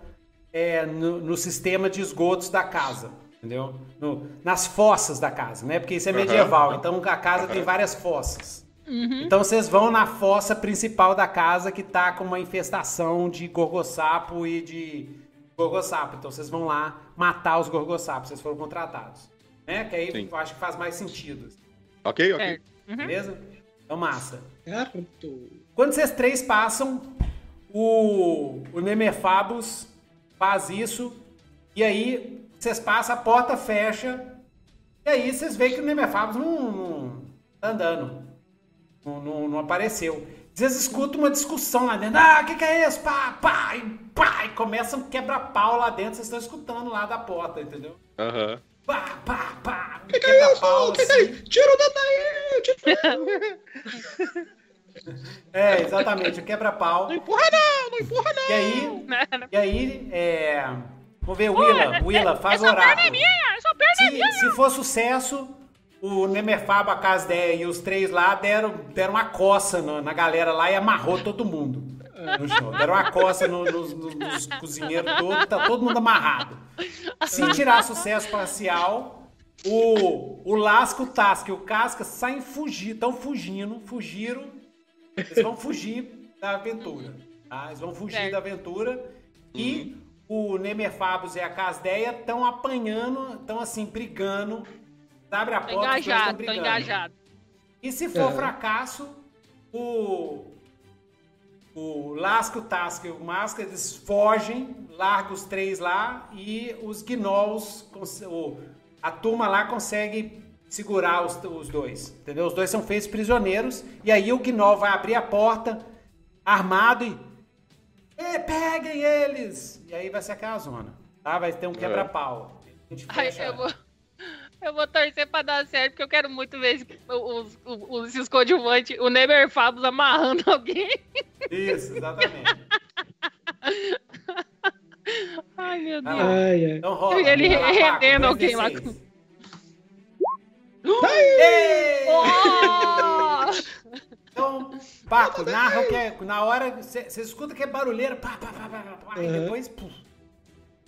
é, no, no, sistema de esgotos da casa. Entendeu? No, nas fossas da casa, né? Porque isso é medieval, uhum. então a casa tem várias fossas. Uhum. Então vocês vão na fossa principal da casa que tá com uma infestação de gorgossapo e de Gogossapo. Então vocês vão lá matar os gorgossapos, vocês foram contratados. Né? Que aí
Sim.
eu acho que faz mais sentido.
Ok, ok.
Certo. Uhum.
Beleza? Então, massa. Quando vocês três passam, o, o Nemerfabus faz isso, e aí vocês passam, a porta fecha, e aí vocês veem que o Nemerfabus não, não tá andando. Não, não, não apareceu. Vocês escutam uma discussão lá dentro. Ah, o que, que é isso? Pá, pá, e pá, e começam a quebrar pau lá dentro. Vocês estão escutando lá da porta, entendeu?
Aham.
Pá, pá, pá.
Que que é isso? Que que é isso? Tira o dedo aí! Tira...
É, exatamente, o quebra-pau.
Não empurra não, não empurra não!
E aí, e aí, é... Vamos ver, Willa, Willa, faz o oráculo.
Essa perna é
Se, se for sucesso, o Nemerfabo, a Casdeia e os três lá deram, deram uma coça no- na galera lá e amarrou todo mundo no chão. Deram uma coça no- nos, nos- nos cozinheiros todos, tá todo mundo amarrado. Se tirar sucesso parcial, o, o Lasco, o Tasca e o Casca saem fugir, estão fugindo, fugiram. Eles vão fugir da aventura. Tá? Eles vão fugir
Certo.
da aventura e o Nemerfabus e a Casdeia estão apanhando, estão assim, brigando. Abre a
Tô
porta, estão
engajado, tô
brigando.
engajado.
E se for
É.
fracasso, o. O Lasco, o Tasca e o Masca, eles fogem, largam os três lá e os Gnolls, a turma lá consegue segurar os, os dois, entendeu? Os dois são feitos prisioneiros e aí o Gnoll vai abrir a porta armado e... "É, peguem eles! E aí vai ser aquela zona, tá? Vai ter um quebra-pau. A gente
Ai, eu vou. Eu vou torcer pra dar certo, porque eu quero muito ver os, os, esses coadjuvantes, o Nemerfabus amarrando alguém.
Isso, exatamente.
Ai, meu Deus.
Ai, ai.
Então rola.
E ele rendendo alguém
3d6.
lá.
Ei!
Oh!
Então, Paco, narra o que é. Na hora. Você escuta que é barulheiro, pá, pá, pá, pá, pá, e depois. Puf,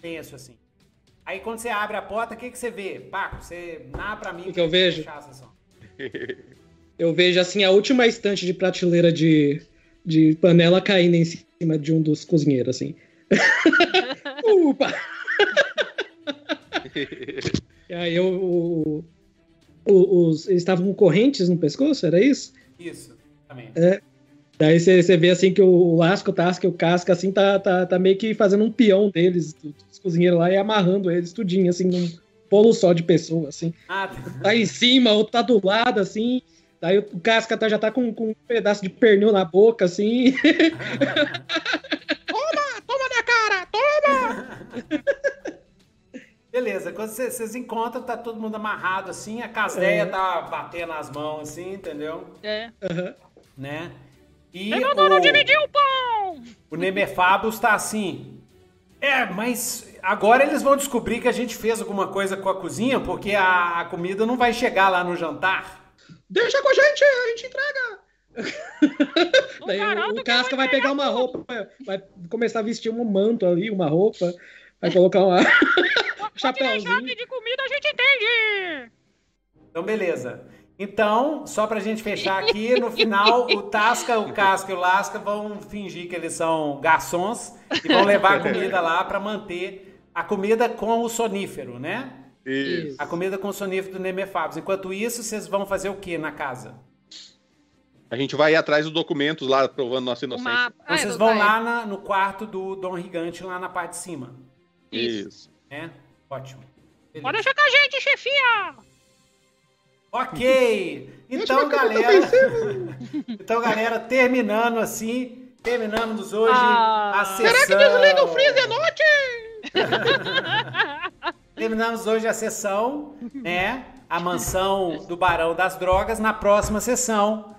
tenso assim. Aí quando você abre a porta, o que, que você vê? Paco, você narra pra mim.
que que eu vejo? Eu vejo assim a última estante de prateleira de, de panela caindo em cima de um dos cozinheiros, assim. Upa! e aí eu, o- o- os, eles estavam com correntes no pescoço, era isso?
Isso, também.
Daí você vê assim que o Lasco, o Tasca e o Casca assim tá, tá, tá meio que fazendo um peão deles, cozinheiros lá, e amarrando eles tudinho, assim, num bolo só de pessoa, assim.
Ah,
tá em cima, outro tá do lado, assim. Daí o Casca tá- já tá com, com um pedaço de pernil na boca, assim. toma! Toma na cara! Toma!
beleza. Quando cê- vocês encontram, tá todo mundo amarrado assim, a
É.
Casdeia tá batendo as mãos assim, entendeu?
É.
Né? E
Eu não
o-
dividir o pão!
O Nemerfabus tá assim. É, mas agora eles vão descobrir que a gente fez alguma coisa com a cozinha, porque a, a comida não vai chegar lá no jantar.
Deixa com a gente, a gente entrega! Daí o, Casca vai pegar uma roupa, vai começar a vestir um manto ali, uma roupa, vai colocar uma... um chapéuzinho.
de comida a gente entende!
Então, beleza. Então, só pra gente fechar aqui, no final, o Tasca, o Casca e o Lasca vão fingir que eles são garçons e vão levar a comida lá pra manter a comida com o sonífero, né?
Isso.
A comida com o sonífero do Nemerfabus. Enquanto isso, vocês vão fazer o que na casa?
A gente vai ir atrás dos documentos lá, provando nossa inocência.
Então,
Ah,
vocês
eu-
vão lá na- no quarto do Dom Gigante, lá na parte de cima.
Isso.
Isso.
né? Ótimo. Beleza.
Pode deixar com a gente, chefia!
Ok! Então, galera. então, galera, terminando assim. Terminamos hoje
Ah.
a sessão.
Será que desliga o freezer à noite?
Terminamos hoje a sessão, né? A mansão do Barão das Drogas. Na próxima sessão,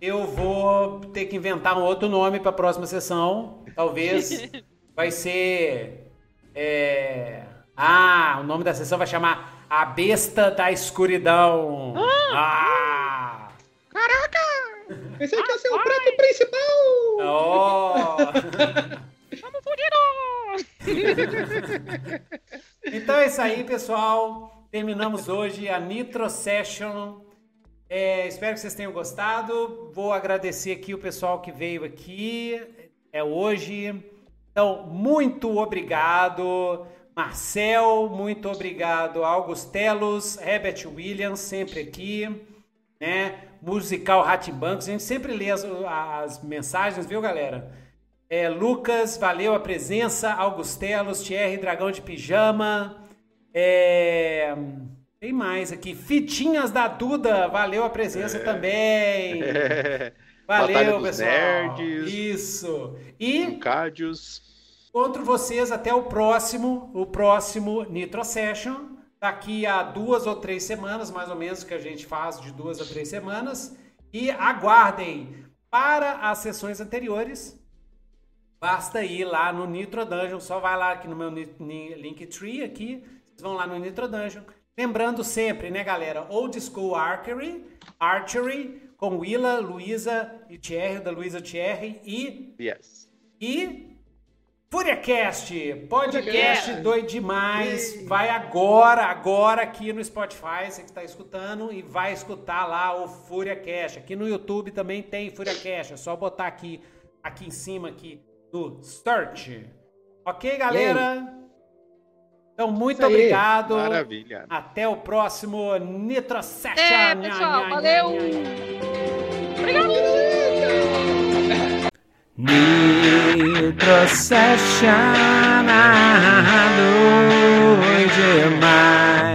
eu vou ter que inventar um outro nome para a próxima sessão. Talvez vai ser. é, Ah, o nome da sessão vai chamar A Besta da Escuridão. Ah!
Pensei que ia ser o prato principal!
Oh! Então é isso aí, pessoal. Terminamos hoje a Nitro Session. É, espero que vocês tenham gostado. Vou agradecer aqui o pessoal que veio aqui. É hoje. Então, muito obrigado. Marcel, muito obrigado. Augustelos, Herbert Williams, sempre aqui, né? Musical Ratibancos, a gente sempre lê as, as mensagens, viu, galera? É, Lucas, valeu a presença. Augustelos, Thierry, Dragão de Pijama. É, tem mais aqui. Fitinhas da Duda, valeu a presença é. também. É. Valeu, pessoal. Nerds, Isso. E.
Cádios.
Encontro vocês até o próximo, o próximo Nitro Session. Daqui a duas ou três semanas, mais ou menos, que a gente faz de duas a três semanas. E aguardem para as sessões anteriores. Basta ir lá no Nitro Dungeon. Só vai lá aqui no meu Linktree aqui. Vocês vão lá no Nitro Dungeon. Lembrando sempre, né, galera? Old School Archery, Archery com Willa, Luísa e Thierry, da Luísa Thierry e.
Yes.
E. FúriaCast, podcast doido demais. Vai agora, agora aqui no Spotify, você que está escutando, e vai escutar lá o FúriaCast. Aqui no YouTube também tem FúriaCast, é só botar aqui, aqui em cima aqui do search. Ok, galera? Então, muito obrigado.
Maravilha.
Até o próximo Nitro Session.
É, pessoal, valeu. Obrigado.
Nitro Session, demais.